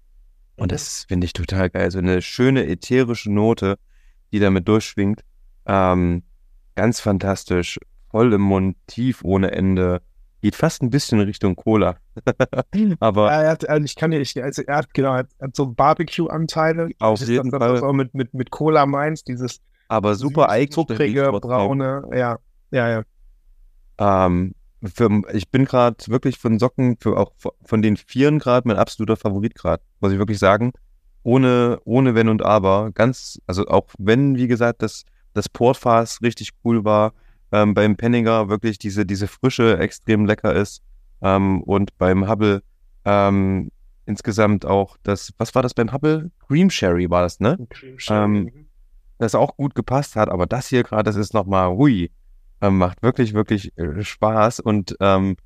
Und mhm. das finde ich total geil. So eine schöne ätherische Note, die damit durchschwingt. Ähm, ganz fantastisch voll im Mund, tief ohne Ende. Geht fast ein bisschen in Richtung Cola. Aber. Er hat, also ich kann nicht, also er hat, genau, er hat so Barbecue-Anteile. Auf jeden dann, Fall. Auch mit, mit, mit Cola meins, dieses. Aber super eigen. Zuckrige, braune, ja, ja, ja. Ähm, für, ich bin gerade wirklich von Socken, für auch von den Vieren gerade mein absoluter Favorit gerade, muss ich wirklich sagen. Ohne, ohne Wenn und Aber. Ganz, also auch wenn, wie gesagt, das, das Portfass richtig cool war, ähm, beim Penninger wirklich diese, diese Frische extrem lecker ist ähm, und beim Hubble ähm, insgesamt auch das, was war das beim Hubble? Cream Sherry war das, ne? Cream Sherry. Ähm, mhm. das auch gut gepasst hat, aber das hier gerade, das ist nochmal, hui, ähm, macht wirklich, wirklich äh, Spaß und ähm,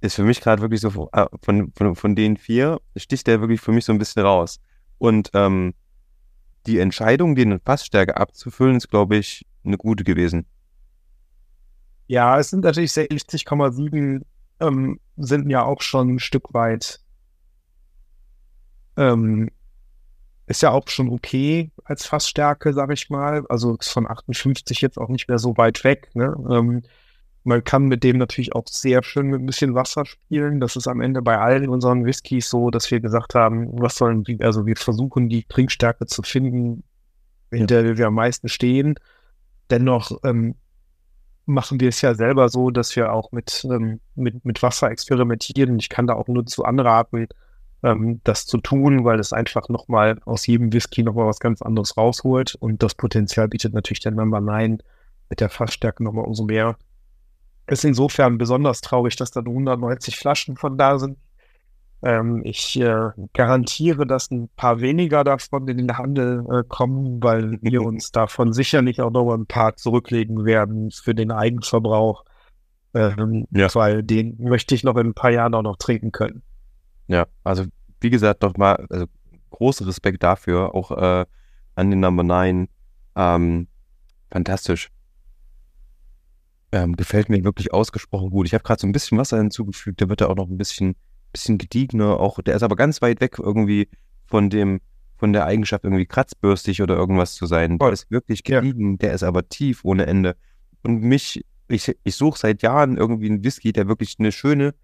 ist für mich gerade wirklich so äh, von, von, von den vier, sticht der wirklich für mich so ein bisschen raus. Und ähm, die Entscheidung, den in Fassstärke abzufüllen, ist, glaube ich, eine gute gewesen. Ja, es sind natürlich 60,7 ähm, sind ja auch schon ein Stück weit. Ähm, ist ja auch schon okay als Fassstärke, sag ich mal. Also ist von 58 jetzt auch nicht mehr so weit weg. Ne? Ähm, man kann mit dem natürlich auch sehr schön mit ein bisschen Wasser spielen. Das ist am Ende bei allen unseren Whiskys so, dass wir gesagt haben, was sollen die, also wir versuchen die Trinkstärke zu finden, hinter der wir am meisten stehen. Dennoch ähm, machen wir es ja selber so, dass wir auch mit, ähm, mit, mit Wasser experimentieren. Ich kann da auch nur zu anraten, ähm, das zu tun, weil es einfach nochmal aus jedem Whisky nochmal was ganz anderes rausholt. Und das Potenzial bietet natürlich der Number 9 mit der Fassstärke nochmal umso mehr. Ist insofern besonders traurig, dass da 190 Flaschen von da sind. Ähm, ich äh, garantiere, dass ein paar weniger davon in den Handel äh, kommen, weil wir uns davon sicherlich auch noch ein paar zurücklegen werden für den Eigenverbrauch. Ähm, ja. Weil den möchte ich noch in ein paar Jahren auch noch trinken können. Ja, also wie gesagt, nochmal, also großen Respekt dafür, auch äh, an den Number 9. Ähm, fantastisch. Ähm, gefällt mir wirklich ausgesprochen gut. Ich habe gerade so ein bisschen Wasser hinzugefügt, da wird er auch noch ein bisschen bisschen gediegener, auch, der ist aber ganz weit weg irgendwie von dem, von der Eigenschaft irgendwie kratzbürstig oder irgendwas zu sein. Der ist wirklich gediegen, ja. der ist aber tief ohne Ende. Und mich, ich, ich suche seit Jahren irgendwie einen Whisky, der wirklich eine schöne,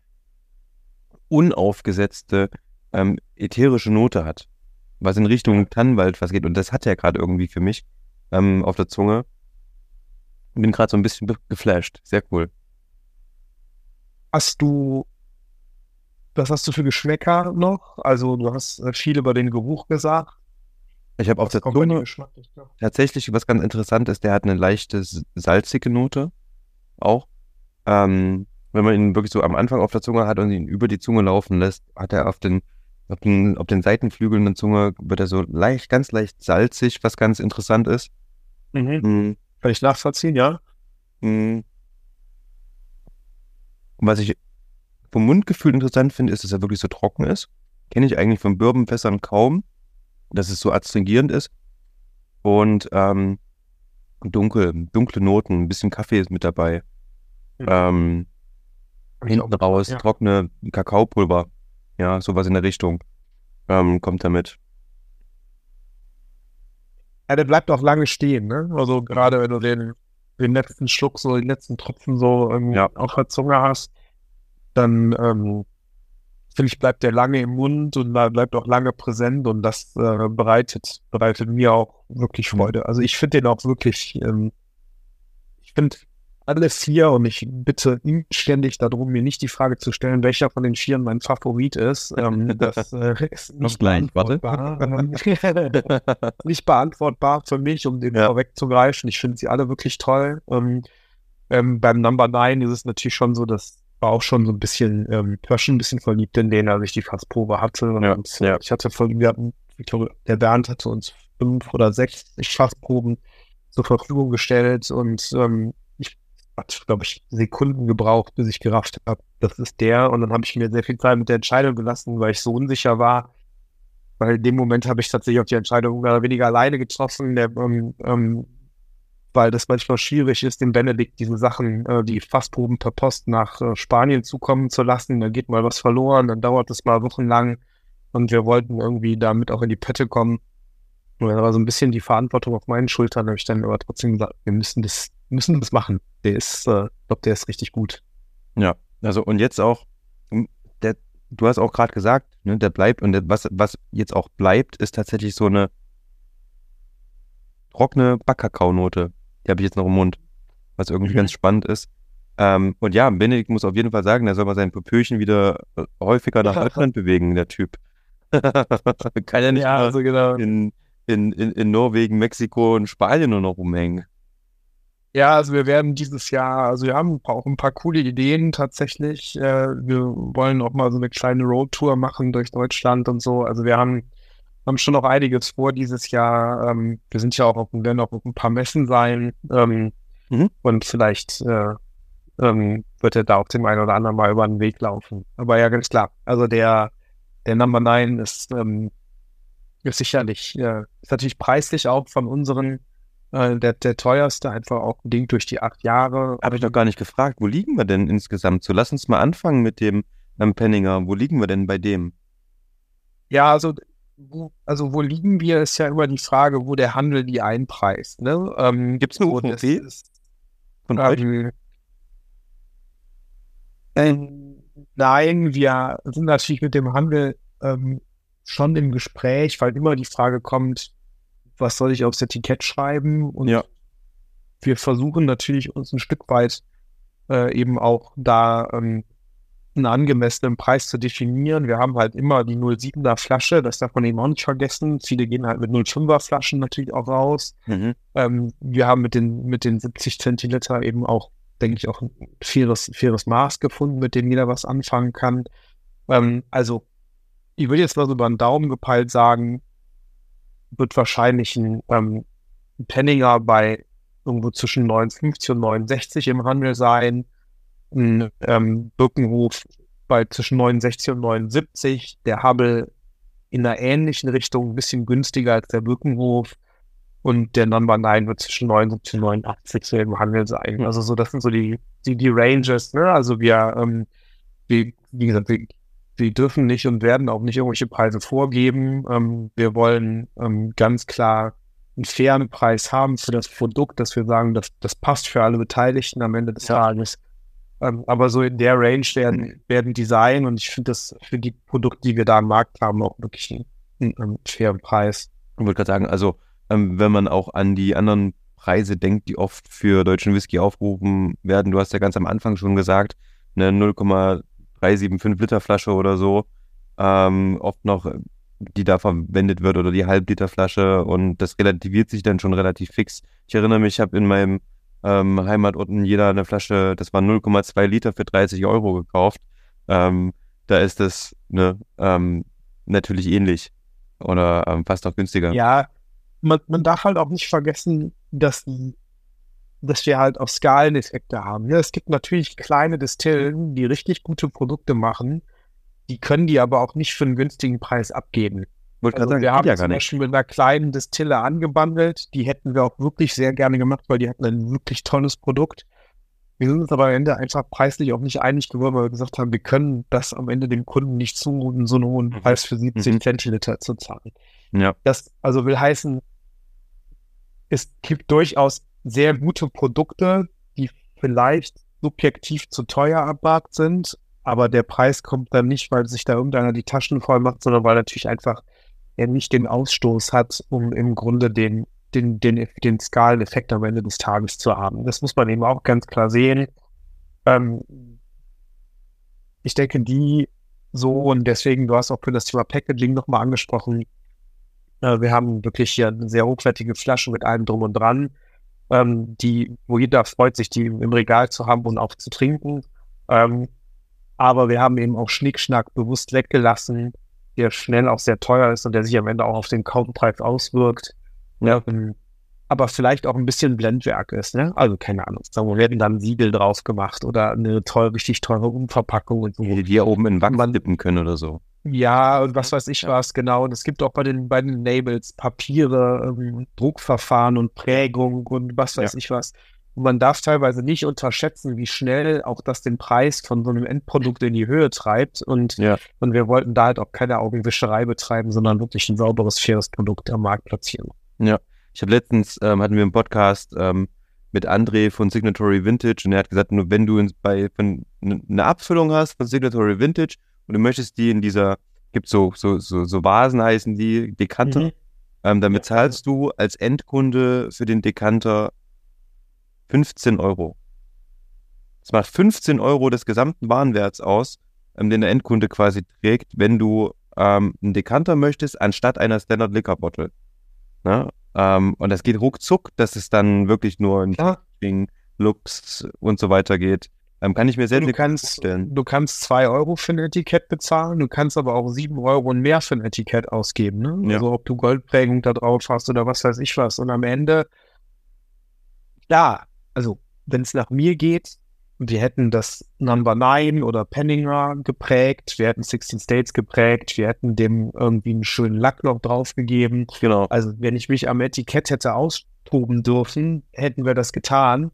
unaufgesetzte, ähm, ätherische Note hat. Was in Richtung Tannenwald was geht. Und das hat er gerade irgendwie für mich ähm, auf der Zunge. Bin gerade so ein bisschen geflasht. Sehr cool. Hast du was hast du für Geschmäcker noch? Also du hast äh, viel über den Geruch gesagt. Ich habe auf der Zunge tatsächlich was ganz interessant ist, der hat eine leichte salzige Note auch. Ähm, wenn man ihn wirklich so am Anfang auf der Zunge hat und ihn über die Zunge laufen lässt, hat er auf den, auf den, auf den Seitenflügeln der Zunge, wird er so leicht, ganz leicht salzig, was ganz interessant ist. Mhm. Kann ich nachvollziehen, ja. Mhm. Und was ich vom Mundgefühl interessant finde, ist, dass er wirklich so trocken ist. kenne ich eigentlich von Bourbonfässern kaum, dass es so adstringierend ist. Und ähm, dunkel, dunkle Noten, ein bisschen Kaffee ist mit dabei. Mhm. Ähm, hinten raus, ja. trockene Kakaopulver. Ja, sowas in der Richtung. Ähm, kommt damit. Ja, der bleibt auch lange stehen, ne? Also gerade wenn du den, den letzten Schluck, so den letzten Tropfen so ähm, ja. auf der Zunge hast, dann ähm, finde ich, bleibt der lange im Mund und bleibt auch lange präsent und das äh, bereitet, bereitet mir auch wirklich Freude. Also ich finde den auch wirklich, ähm, ich finde alle vier und ich bitte ständig darum, mir nicht die Frage zu stellen, welcher von den Vieren mein Favorit ist. Ähm, das äh, ist nicht gleich, beantwortbar. nicht beantwortbar für mich, um den ja. vorwegzugreifen. Ich finde sie alle wirklich toll. Ähm, ähm, beim Number 9 ist es natürlich schon so, dass war auch schon so ein bisschen, ähm, ich war schon ein bisschen verliebt in den, als ich die Fassprobe hatte. Ja, ja. ich hatte von, wir hatten, ich glaube, der Bernd hatte uns fünf oder sechs Fassproben zur Verfügung gestellt und ähm, hat, glaube ich, Sekunden gebraucht, bis ich gerafft habe, das ist der. Und dann habe ich mir sehr viel Zeit mit der Entscheidung gelassen, weil ich so unsicher war. Weil in dem Moment habe ich tatsächlich auch die Entscheidung mehr oder weniger alleine getroffen, der, ähm, ähm, weil das manchmal schwierig ist, dem Benedikt diese Sachen, äh, die Fassproben per Post nach äh, Spanien zukommen zu lassen. Dann geht mal was verloren, dann dauert es mal wochenlang. Und wir wollten irgendwie damit auch in die Pette kommen. Und dann war so ein bisschen die Verantwortung auf meinen Schultern, habe ich dann aber trotzdem gesagt, wir müssen das müssen das machen. Der ist, äh, ich glaube, der ist richtig gut. Ja, also und jetzt auch, hm, der, du hast auch gerade gesagt, ne, der bleibt und der, was, was jetzt auch bleibt, ist tatsächlich so eine trockene Backkakaonote. Die habe ich jetzt noch im Mund, was irgendwie mhm. ganz spannend ist. Ähm, und ja, Benedikt muss auf jeden Fall sagen, er soll mal sein Popöchen wieder äh, häufiger nach Deutschland bewegen, der Typ. Kann ja nicht ja, also genau. in, in, in, in Norwegen, Mexiko und Spanien nur noch rumhängen. Ja, also wir werden dieses Jahr, also wir haben auch ein paar coole Ideen tatsächlich. Äh, wir wollen auch mal so eine kleine Roadtour machen durch Deutschland und so. Also wir haben, haben schon noch einiges vor dieses Jahr. Ähm, wir sind ja auch auf, werden auch auf ein paar Messen sein. Ähm, mhm. Und vielleicht äh, ähm, wird er da auch dem einen oder anderen mal über den Weg laufen. Aber ja, ganz klar. Also der, der Number 9 ist, ähm, ist sicherlich, äh, ist natürlich preislich auch von unseren äh, der, der teuerste, einfach auch bedingt durch die acht Jahre. Habe ich noch gar nicht gefragt, wo liegen wir denn insgesamt? So, lass uns mal anfangen mit dem ähm, Penninger. Wo liegen wir denn bei dem? Ja, also, wo, also wo liegen wir, ist ja immer die Frage, wo der Handel die einpreist. Ne? Ähm, Gibt es eine UVP ist, von? Ähm, ähm, nein, wir sind natürlich mit dem Handel ähm, schon im Gespräch, weil immer die Frage kommt, was soll ich aufs Etikett schreiben? Und ja. wir versuchen natürlich uns ein Stück weit äh, eben auch da ähm, einen angemessenen Preis zu definieren. Wir haben halt immer die 07er Flasche, das darf man eben auch nicht vergessen. Viele gehen halt mit 05er Flaschen natürlich auch raus. Mhm. Ähm, wir haben mit den, mit den 70 Zentiliter eben auch, denke ich, auch ein faires, faires Maß gefunden, mit dem jeder was anfangen kann. Ähm, also, ich würde jetzt mal so über den Daumen gepeilt sagen, wird wahrscheinlich ein ähm, Penninger bei irgendwo zwischen 59 und 69 im Handel sein. Ein ähm, Birkenhof bei zwischen 69 und 79. Der Hubble in einer ähnlichen Richtung, ein bisschen günstiger als der Birkenhof. Und der Number 9 wird zwischen 79 und 89 im Handel sein. Also so, das sind so die, die, die Ranges. Ne? Also wir, ähm, wie, wie gesagt, wir wir dürfen nicht und werden auch nicht irgendwelche Preise vorgeben. Ähm, wir wollen ähm, ganz klar einen fairen Preis haben für das Produkt, dass wir sagen, das, das passt für alle Beteiligten am Ende des ja. Tages. Ähm, aber so in der Range werden, werden die sein und ich finde das für die Produkte, die wir da am Markt haben, auch wirklich einen, einen fairen Preis. Ich wollte gerade sagen, also ähm, wenn man auch an die anderen Preise denkt, die oft für deutschen Whisky aufgerufen werden, du hast ja ganz am Anfang schon gesagt, eine 0, 375 Liter Flasche oder so, ähm, oft noch, die da verwendet wird oder die Halbliter Flasche und das relativiert sich dann schon relativ fix. Ich erinnere mich, ich habe in meinem ähm, Heimatort in jeder eine Flasche, das war 0,2 Liter für 30 Euro gekauft. Ähm, da ist das ne, ähm, natürlich ähnlich oder ähm, fast noch günstiger. Ja, man, man darf halt auch nicht vergessen, dass die dass wir halt auch Skaleneffekte haben. Ja, es gibt natürlich kleine Distillen, die richtig gute Produkte machen. die können die aber auch nicht für einen günstigen Preis abgeben. Also sagen, wir haben ja zum. Beispiel mit einer kleinen Distille angebandelt. Die hätten wir auch wirklich sehr gerne gemacht, weil die hatten ein wirklich tolles Produkt. Wir sind uns aber am Ende einfach preislich auch nicht einig geworden, weil wir gesagt haben, wir können das am Ende dem Kunden nicht zumuten, so einen hohen Mhm. Preis für 70 Mhm. Zentiliter zu zahlen. Ja, Das also will heißen, es gibt durchaus sehr gute Produkte, die vielleicht subjektiv zu teuer am sind, aber der Preis kommt dann nicht, weil sich da irgendeiner die Taschen voll macht, sondern weil natürlich einfach er nicht den Ausstoß hat, um im Grunde den, den, den, den Skaleneffekt am Ende des Tages zu haben. Das muss man eben auch ganz klar sehen. Ähm, ich denke, die so und deswegen, du hast auch für das Thema Packaging nochmal angesprochen, äh, wir haben wirklich hier eine sehr hochwertige Flasche mit allem drum und dran, ähm, die, wo jeder freut sich, die im Regal zu haben und auch zu trinken. Ähm, aber wir haben eben auch Schnickschnack bewusst weggelassen, der schnell auch sehr teuer ist und der sich am Ende auch auf den Kaufpreis auswirkt. Ja, ähm, aber vielleicht auch ein bisschen Blendwerk ist, ne? Also keine Ahnung. Sagen wir, wir hätten dann Siegel drauf gemacht oder eine toll, richtig teure Umverpackung und so. die, ja oben in Wachs dippen können oder so. Ja, und was weiß ich Ja. was, genau. Und es gibt auch bei den, bei den Labels Papiere, ähm, Druckverfahren und Prägung und was weiß ich was. Und man darf teilweise nicht unterschätzen, wie schnell auch das den Preis von so einem Endprodukt in die Höhe treibt. Und, Ja. und wir wollten da halt auch keine Augenwischerei betreiben, sondern wirklich ein sauberes, faires Produkt am Markt platzieren. Ich habe letztens, ähm, hatten wir einen Podcast ähm, mit André von Signatory Vintage und er hat gesagt, nur wenn du bei wenn eine Abfüllung hast von Signatory Vintage und du möchtest die in dieser, gibt so, so, so, so Vasen heißen die, Dekanter, Mhm. ähm, dann Ja. bezahlst du als Endkunde für den Dekanter 15 Euro. Das macht 15 Euro des gesamten Warenwerts aus, ähm, den der Endkunde quasi trägt, wenn du ähm, einen Dekanter möchtest, anstatt einer Standard Liquor Bottle. Ne? Ähm, und das geht ruckzuck, dass es dann wirklich nur ein Klar. Ding, Lux und so weiter geht. Ähm, kann ich mir sehr, Du kannst, vorstellen. du kannst zwei Euro für ein Etikett bezahlen, du kannst aber auch sieben Euro und mehr für ein Etikett ausgeben. Ne? Ja. Also ob du Goldprägung da drauf hast oder was weiß ich was. Und am Ende, ja, also wenn es nach mir geht, wir hätten das Number 9 oder Penninger geprägt, wir hätten 16 States geprägt, wir hätten dem irgendwie einen schönen Lack noch draufgegeben. Genau. Also wenn ich mich am Etikett hätte austoben dürfen, hätten wir das getan.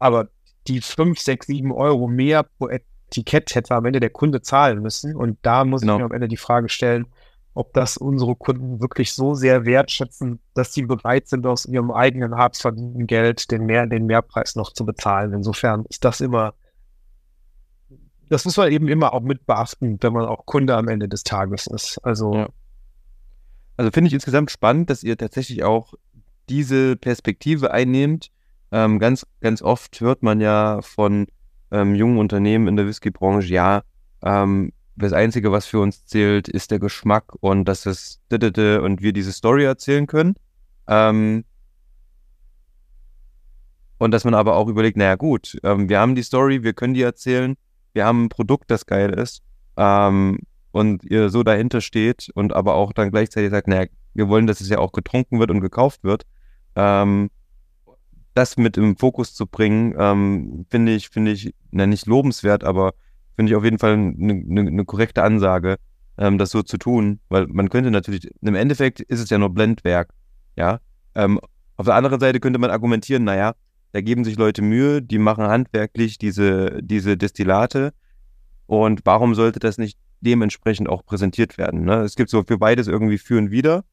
Aber die 5, 6, 7 Euro mehr pro Etikett hätte am Ende der Kunde zahlen müssen. Und da muss Genau. ich mir am Ende die Frage stellen, ob das unsere Kunden wirklich so sehr wertschätzen, dass sie bereit sind, aus ihrem eigenen hart verdienten Geld den, mehr, den Mehrpreis noch zu bezahlen. Insofern ist das immer, das muss man eben immer auch mit beachten, wenn man auch Kunde am Ende des Tages ist. Also Ja. Also finde ich insgesamt spannend, dass ihr tatsächlich auch diese Perspektive einnehmt. Ähm, ganz, ganz oft hört man ja von ähm, jungen Unternehmen in der Whiskybranche, ja, ähm, das Einzige, was für uns zählt, ist der Geschmack und dass es didede und wir diese Story erzählen können. Ähm, und dass man aber auch überlegt, naja gut, ähm, wir haben die Story, wir können die erzählen, wir haben ein Produkt, das geil ist. Ähm, und ihr so dahinter steht und aber auch dann gleichzeitig sagt, naja, wir wollen, dass es ja auch getrunken wird und gekauft wird, ähm, das mit im Fokus zu bringen, ähm, finde ich, finde ich, na, nicht lobenswert, aber finde ich auf jeden Fall eine ne, ne korrekte Ansage, ähm, das so zu tun, weil man könnte natürlich, im Endeffekt ist es ja nur Blendwerk, ja. Ähm, auf der anderen Seite könnte man argumentieren, naja, da geben sich Leute Mühe, die machen handwerklich diese, diese Destillate und warum sollte das nicht dementsprechend auch präsentiert werden. Ne? Es gibt so für beides irgendwie für und wider.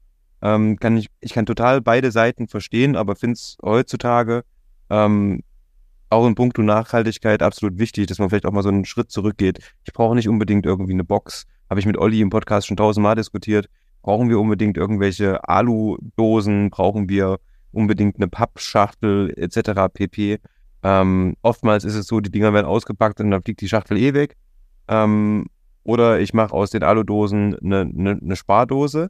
Ähm, kann ich, ich kann total beide Seiten verstehen, aber finde es heutzutage ähm, auch in puncto Nachhaltigkeit absolut wichtig, dass man vielleicht auch mal so einen Schritt zurückgeht. Ich brauche nicht unbedingt irgendwie eine Box. Habe ich mit Olli im Podcast schon tausendmal diskutiert. Brauchen wir unbedingt irgendwelche Alu-Dosen? Brauchen wir unbedingt eine Pappschachtel etc. pp. Ähm, oftmals ist es so, die Dinger werden ausgepackt und dann fliegt die Schachtel eh weg. Ähm, oder ich mache aus den Aludosen eine, eine, eine Spardose.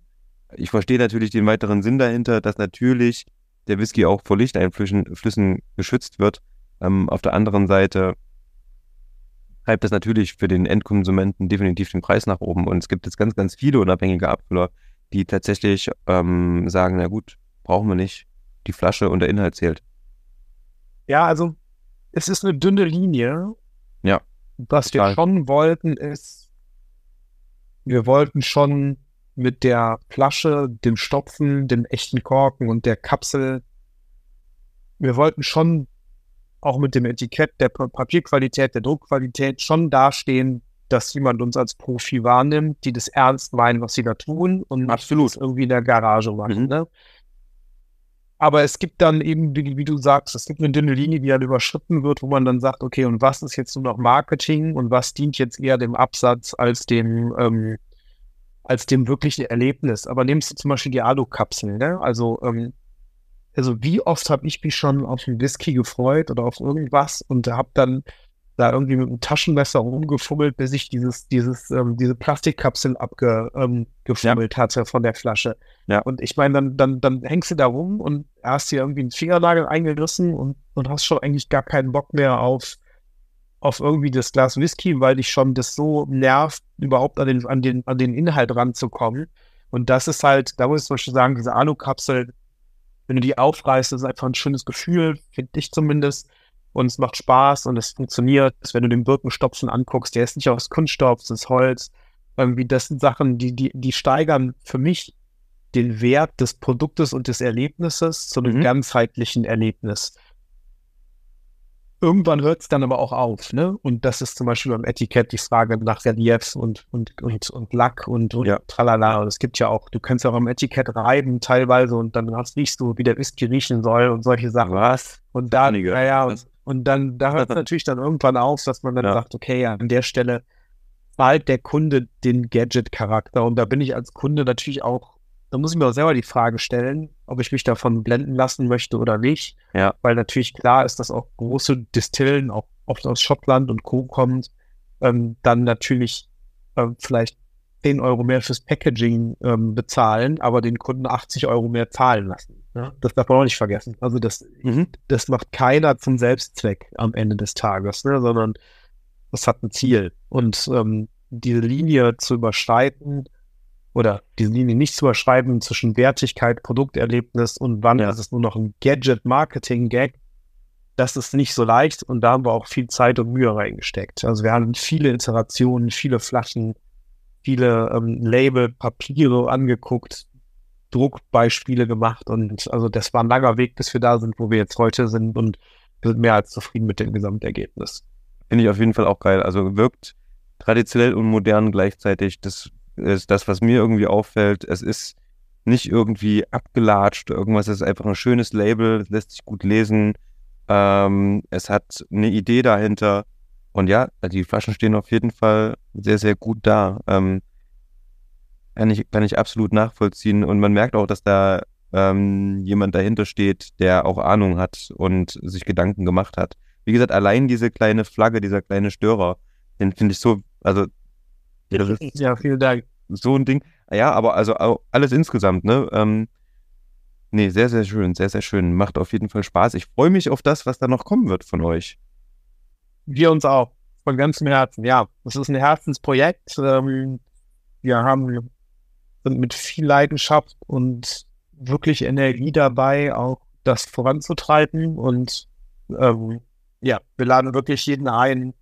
Ich verstehe natürlich den weiteren Sinn dahinter, dass natürlich der Whisky auch vor Lichteinflüssen Flüssen geschützt wird. Ähm, auf der anderen Seite treibt das natürlich für den Endkonsumenten definitiv den Preis nach oben. Und es gibt jetzt ganz, ganz viele unabhängige Abfüller, die tatsächlich ähm, sagen, na gut, brauchen wir nicht. Die Flasche und der Inhalt zählt. Ja, also es ist eine dünne Linie. Ja, Was total. wir schon wollten, ist wir wollten schon mit der Flasche, dem Stopfen, dem echten Korken und der Kapsel, wir wollten schon auch mit dem Etikett, der Papierqualität, der Druckqualität schon dastehen, dass jemand uns als Profi wahrnimmt, die das ernst meinen, was sie da tun und Absolut. irgendwie in der Garage machen. Mhm. Ne? Aber es gibt dann eben, wie, du sagst, es gibt eine dünne Linie, die dann überschritten wird, wo man dann sagt, okay, und was ist jetzt nur noch Marketing und was dient jetzt eher dem Absatz als dem, ähm, als dem wirklichen Erlebnis. Aber nimmst du zum Beispiel die Alu-Kapseln, ne? Also, ähm, also wie oft habe ich mich schon auf einen Whisky gefreut oder auf irgendwas und habe dann da irgendwie mit einem Taschenmesser rumgefummelt, bis ich dieses, dieses, ähm, diese Plastikkapsel abgefummelt ähm, hatte von der Flasche. Ja. Und ich meine, dann, dann, dann hängst du da rum und hast dir irgendwie einen Fingernagel eingerissen und, und hast schon eigentlich gar keinen Bock mehr auf, auf irgendwie das Glas Whisky, weil dich schon das so nervt, überhaupt an den, an den, an den Inhalt ranzukommen. Und das ist halt, da muss ich zum Beispiel sagen, diese Alu-Kapsel, wenn du die aufreißt, ist einfach ein schönes Gefühl, finde ich zumindest und es macht Spaß und es funktioniert. Wenn du den Birkenstopfen anguckst, der ist nicht aus Kunststoff, es ist Holz. Irgendwie, das sind Sachen, die, die, die steigern für mich den Wert des Produktes und des Erlebnisses zu einem mhm. ganzheitlichen Erlebnis. Irgendwann hört es dann aber auch auf, ne? Und das ist zum Beispiel beim Etikett die Frage nach Reliefs und, und, und, und Lack und, und ja. tralala. Und es gibt ja auch, du kannst ja auch am Etikett reiben teilweise und dann hast, riechst du, wie der Whisky riechen soll und solche Sachen. Was? Und da, naja, und, und dann, da hört es natürlich dann irgendwann auf, dass man dann ja. sagt, okay, ja, an der Stelle zahlt der Kunde den Gadget-Charakter. Und da bin ich als Kunde natürlich auch, da muss ich mir auch selber die Frage stellen, ob ich mich davon blenden lassen möchte oder nicht. Ja. Weil natürlich klar ist, dass auch große Distillen, auch oft aus Schottland und Co. kommt, ähm, dann natürlich ähm, vielleicht 10 Euro mehr fürs Packaging ähm, bezahlen, aber den Kunden 80 Euro mehr zahlen lassen. Ja, das darf man auch nicht vergessen. Also das, mhm. das macht keiner zum Selbstzweck am Ende des Tages, ne, sondern das hat ein Ziel. Und ähm, diese Linie zu überschreiten oder diese Linie nicht zu überschreiten zwischen Wertigkeit, Produkterlebnis und wann ja. ist es nur noch ein Gadget-Marketing-Gag, das ist nicht so leicht und da haben wir auch viel Zeit und Mühe reingesteckt. Also wir haben viele Iterationen, viele Flaschen, viele ähm, Label, Papiere angeguckt, Druckbeispiele gemacht und also das war ein langer Weg, bis wir da sind, wo wir jetzt heute sind und wir sind mehr als zufrieden mit dem Gesamtergebnis. Finde ich auf jeden Fall auch geil. Also wirkt traditionell und modern gleichzeitig. Das ist das, was mir irgendwie auffällt. Es ist nicht irgendwie abgelatscht, irgendwas. Es ist einfach ein schönes Label, lässt sich gut lesen. Ähm, es hat eine Idee dahinter. Und ja, die Flaschen stehen auf jeden Fall sehr, sehr gut da. Ähm, kann ich, kann ich absolut nachvollziehen. Und man merkt auch, dass da ähm, jemand dahinter steht, der auch Ahnung hat und sich Gedanken gemacht hat. Wie gesagt, allein diese kleine Flagge, dieser kleine Störer, den finde ich so, also ja, vielen Dank. So ein Ding. Ja, aber also alles insgesamt, ne? Ähm, nee, sehr, sehr schön, sehr, sehr schön. Macht auf jeden Fall Spaß. Ich freue mich auf das, was da noch kommen wird von euch. Wir uns auch. Von ganzem Herzen. Ja, es ist ein Herzensprojekt. Ähm, wir haben sind mit viel Leidenschaft und wirklich Energie dabei, auch das voranzutreiben. Und ähm, ja, wir laden wirklich jeden ein,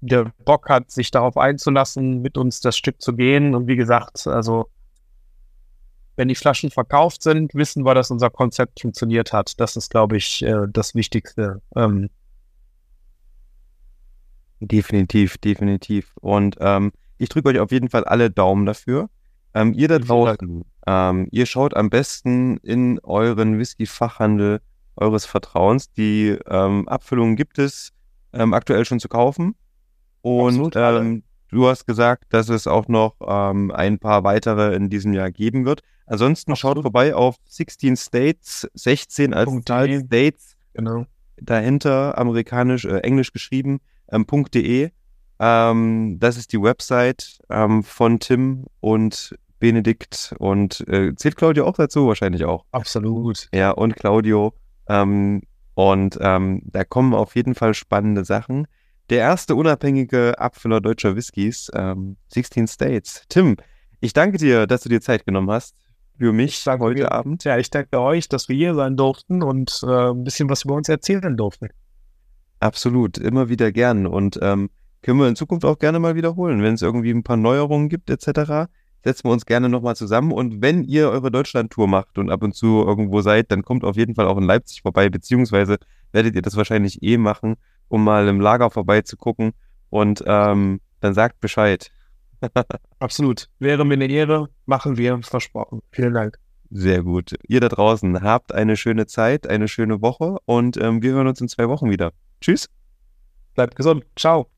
der Bock hat, sich darauf einzulassen, mit uns das Stück zu gehen. Und wie gesagt, also wenn die Flaschen verkauft sind, wissen wir, dass unser Konzept funktioniert hat. Das ist, glaube ich, äh, das Wichtigste. Ähm, definitiv, definitiv. Und ähm, ich drücke euch auf jeden Fall alle Daumen dafür. Ähm, ihr da draußen, ähm, ihr schaut am besten in euren Whisky-Fachhandel eures Vertrauens. Die ähm, Abfüllungen gibt es ähm, aktuell schon zu kaufen. Und ähm, du hast gesagt, dass es auch noch ähm, ein paar weitere in diesem Jahr geben wird. Ansonsten Absolut. schaut vorbei auf 16 States, 16 als Zahl States. Genau. Dahinter amerikanisch, äh, englisch geschrieben, ähm, .de. Ähm, das ist die Website ähm, von Tim und Benedikt und äh, zählt Claudio auch dazu wahrscheinlich auch. Absolut. Ja, und Claudio. Ähm, und ähm, da kommen auf jeden Fall spannende Sachen. Der erste unabhängige Abfüller deutscher Whiskys, 16 ähm, States. Tim, ich danke dir, dass du dir Zeit genommen hast für mich heute mir, Abend. Ja, ich danke euch, dass wir hier sein durften und äh, ein bisschen was über uns erzählen durften. Absolut, immer wieder gern. Und ähm, können wir in Zukunft auch gerne mal wiederholen. Wenn es irgendwie ein paar Neuerungen gibt, etc., setzen wir uns gerne nochmal zusammen. Und wenn ihr eure Deutschland-Tour macht und ab und zu irgendwo seid, dann kommt auf jeden Fall auch in Leipzig vorbei, beziehungsweise werdet ihr das wahrscheinlich eh machen, um mal im Lager vorbeizugucken. Und ähm, dann sagt Bescheid. Absolut. Wäre mir eine Ehre, machen wir, versprochen. Vielen Dank. Sehr gut. Ihr da draußen habt eine schöne Zeit, eine schöne Woche und ähm, wir hören uns in zwei Wochen wieder. Tschüss. Bleibt gesund. Ciao.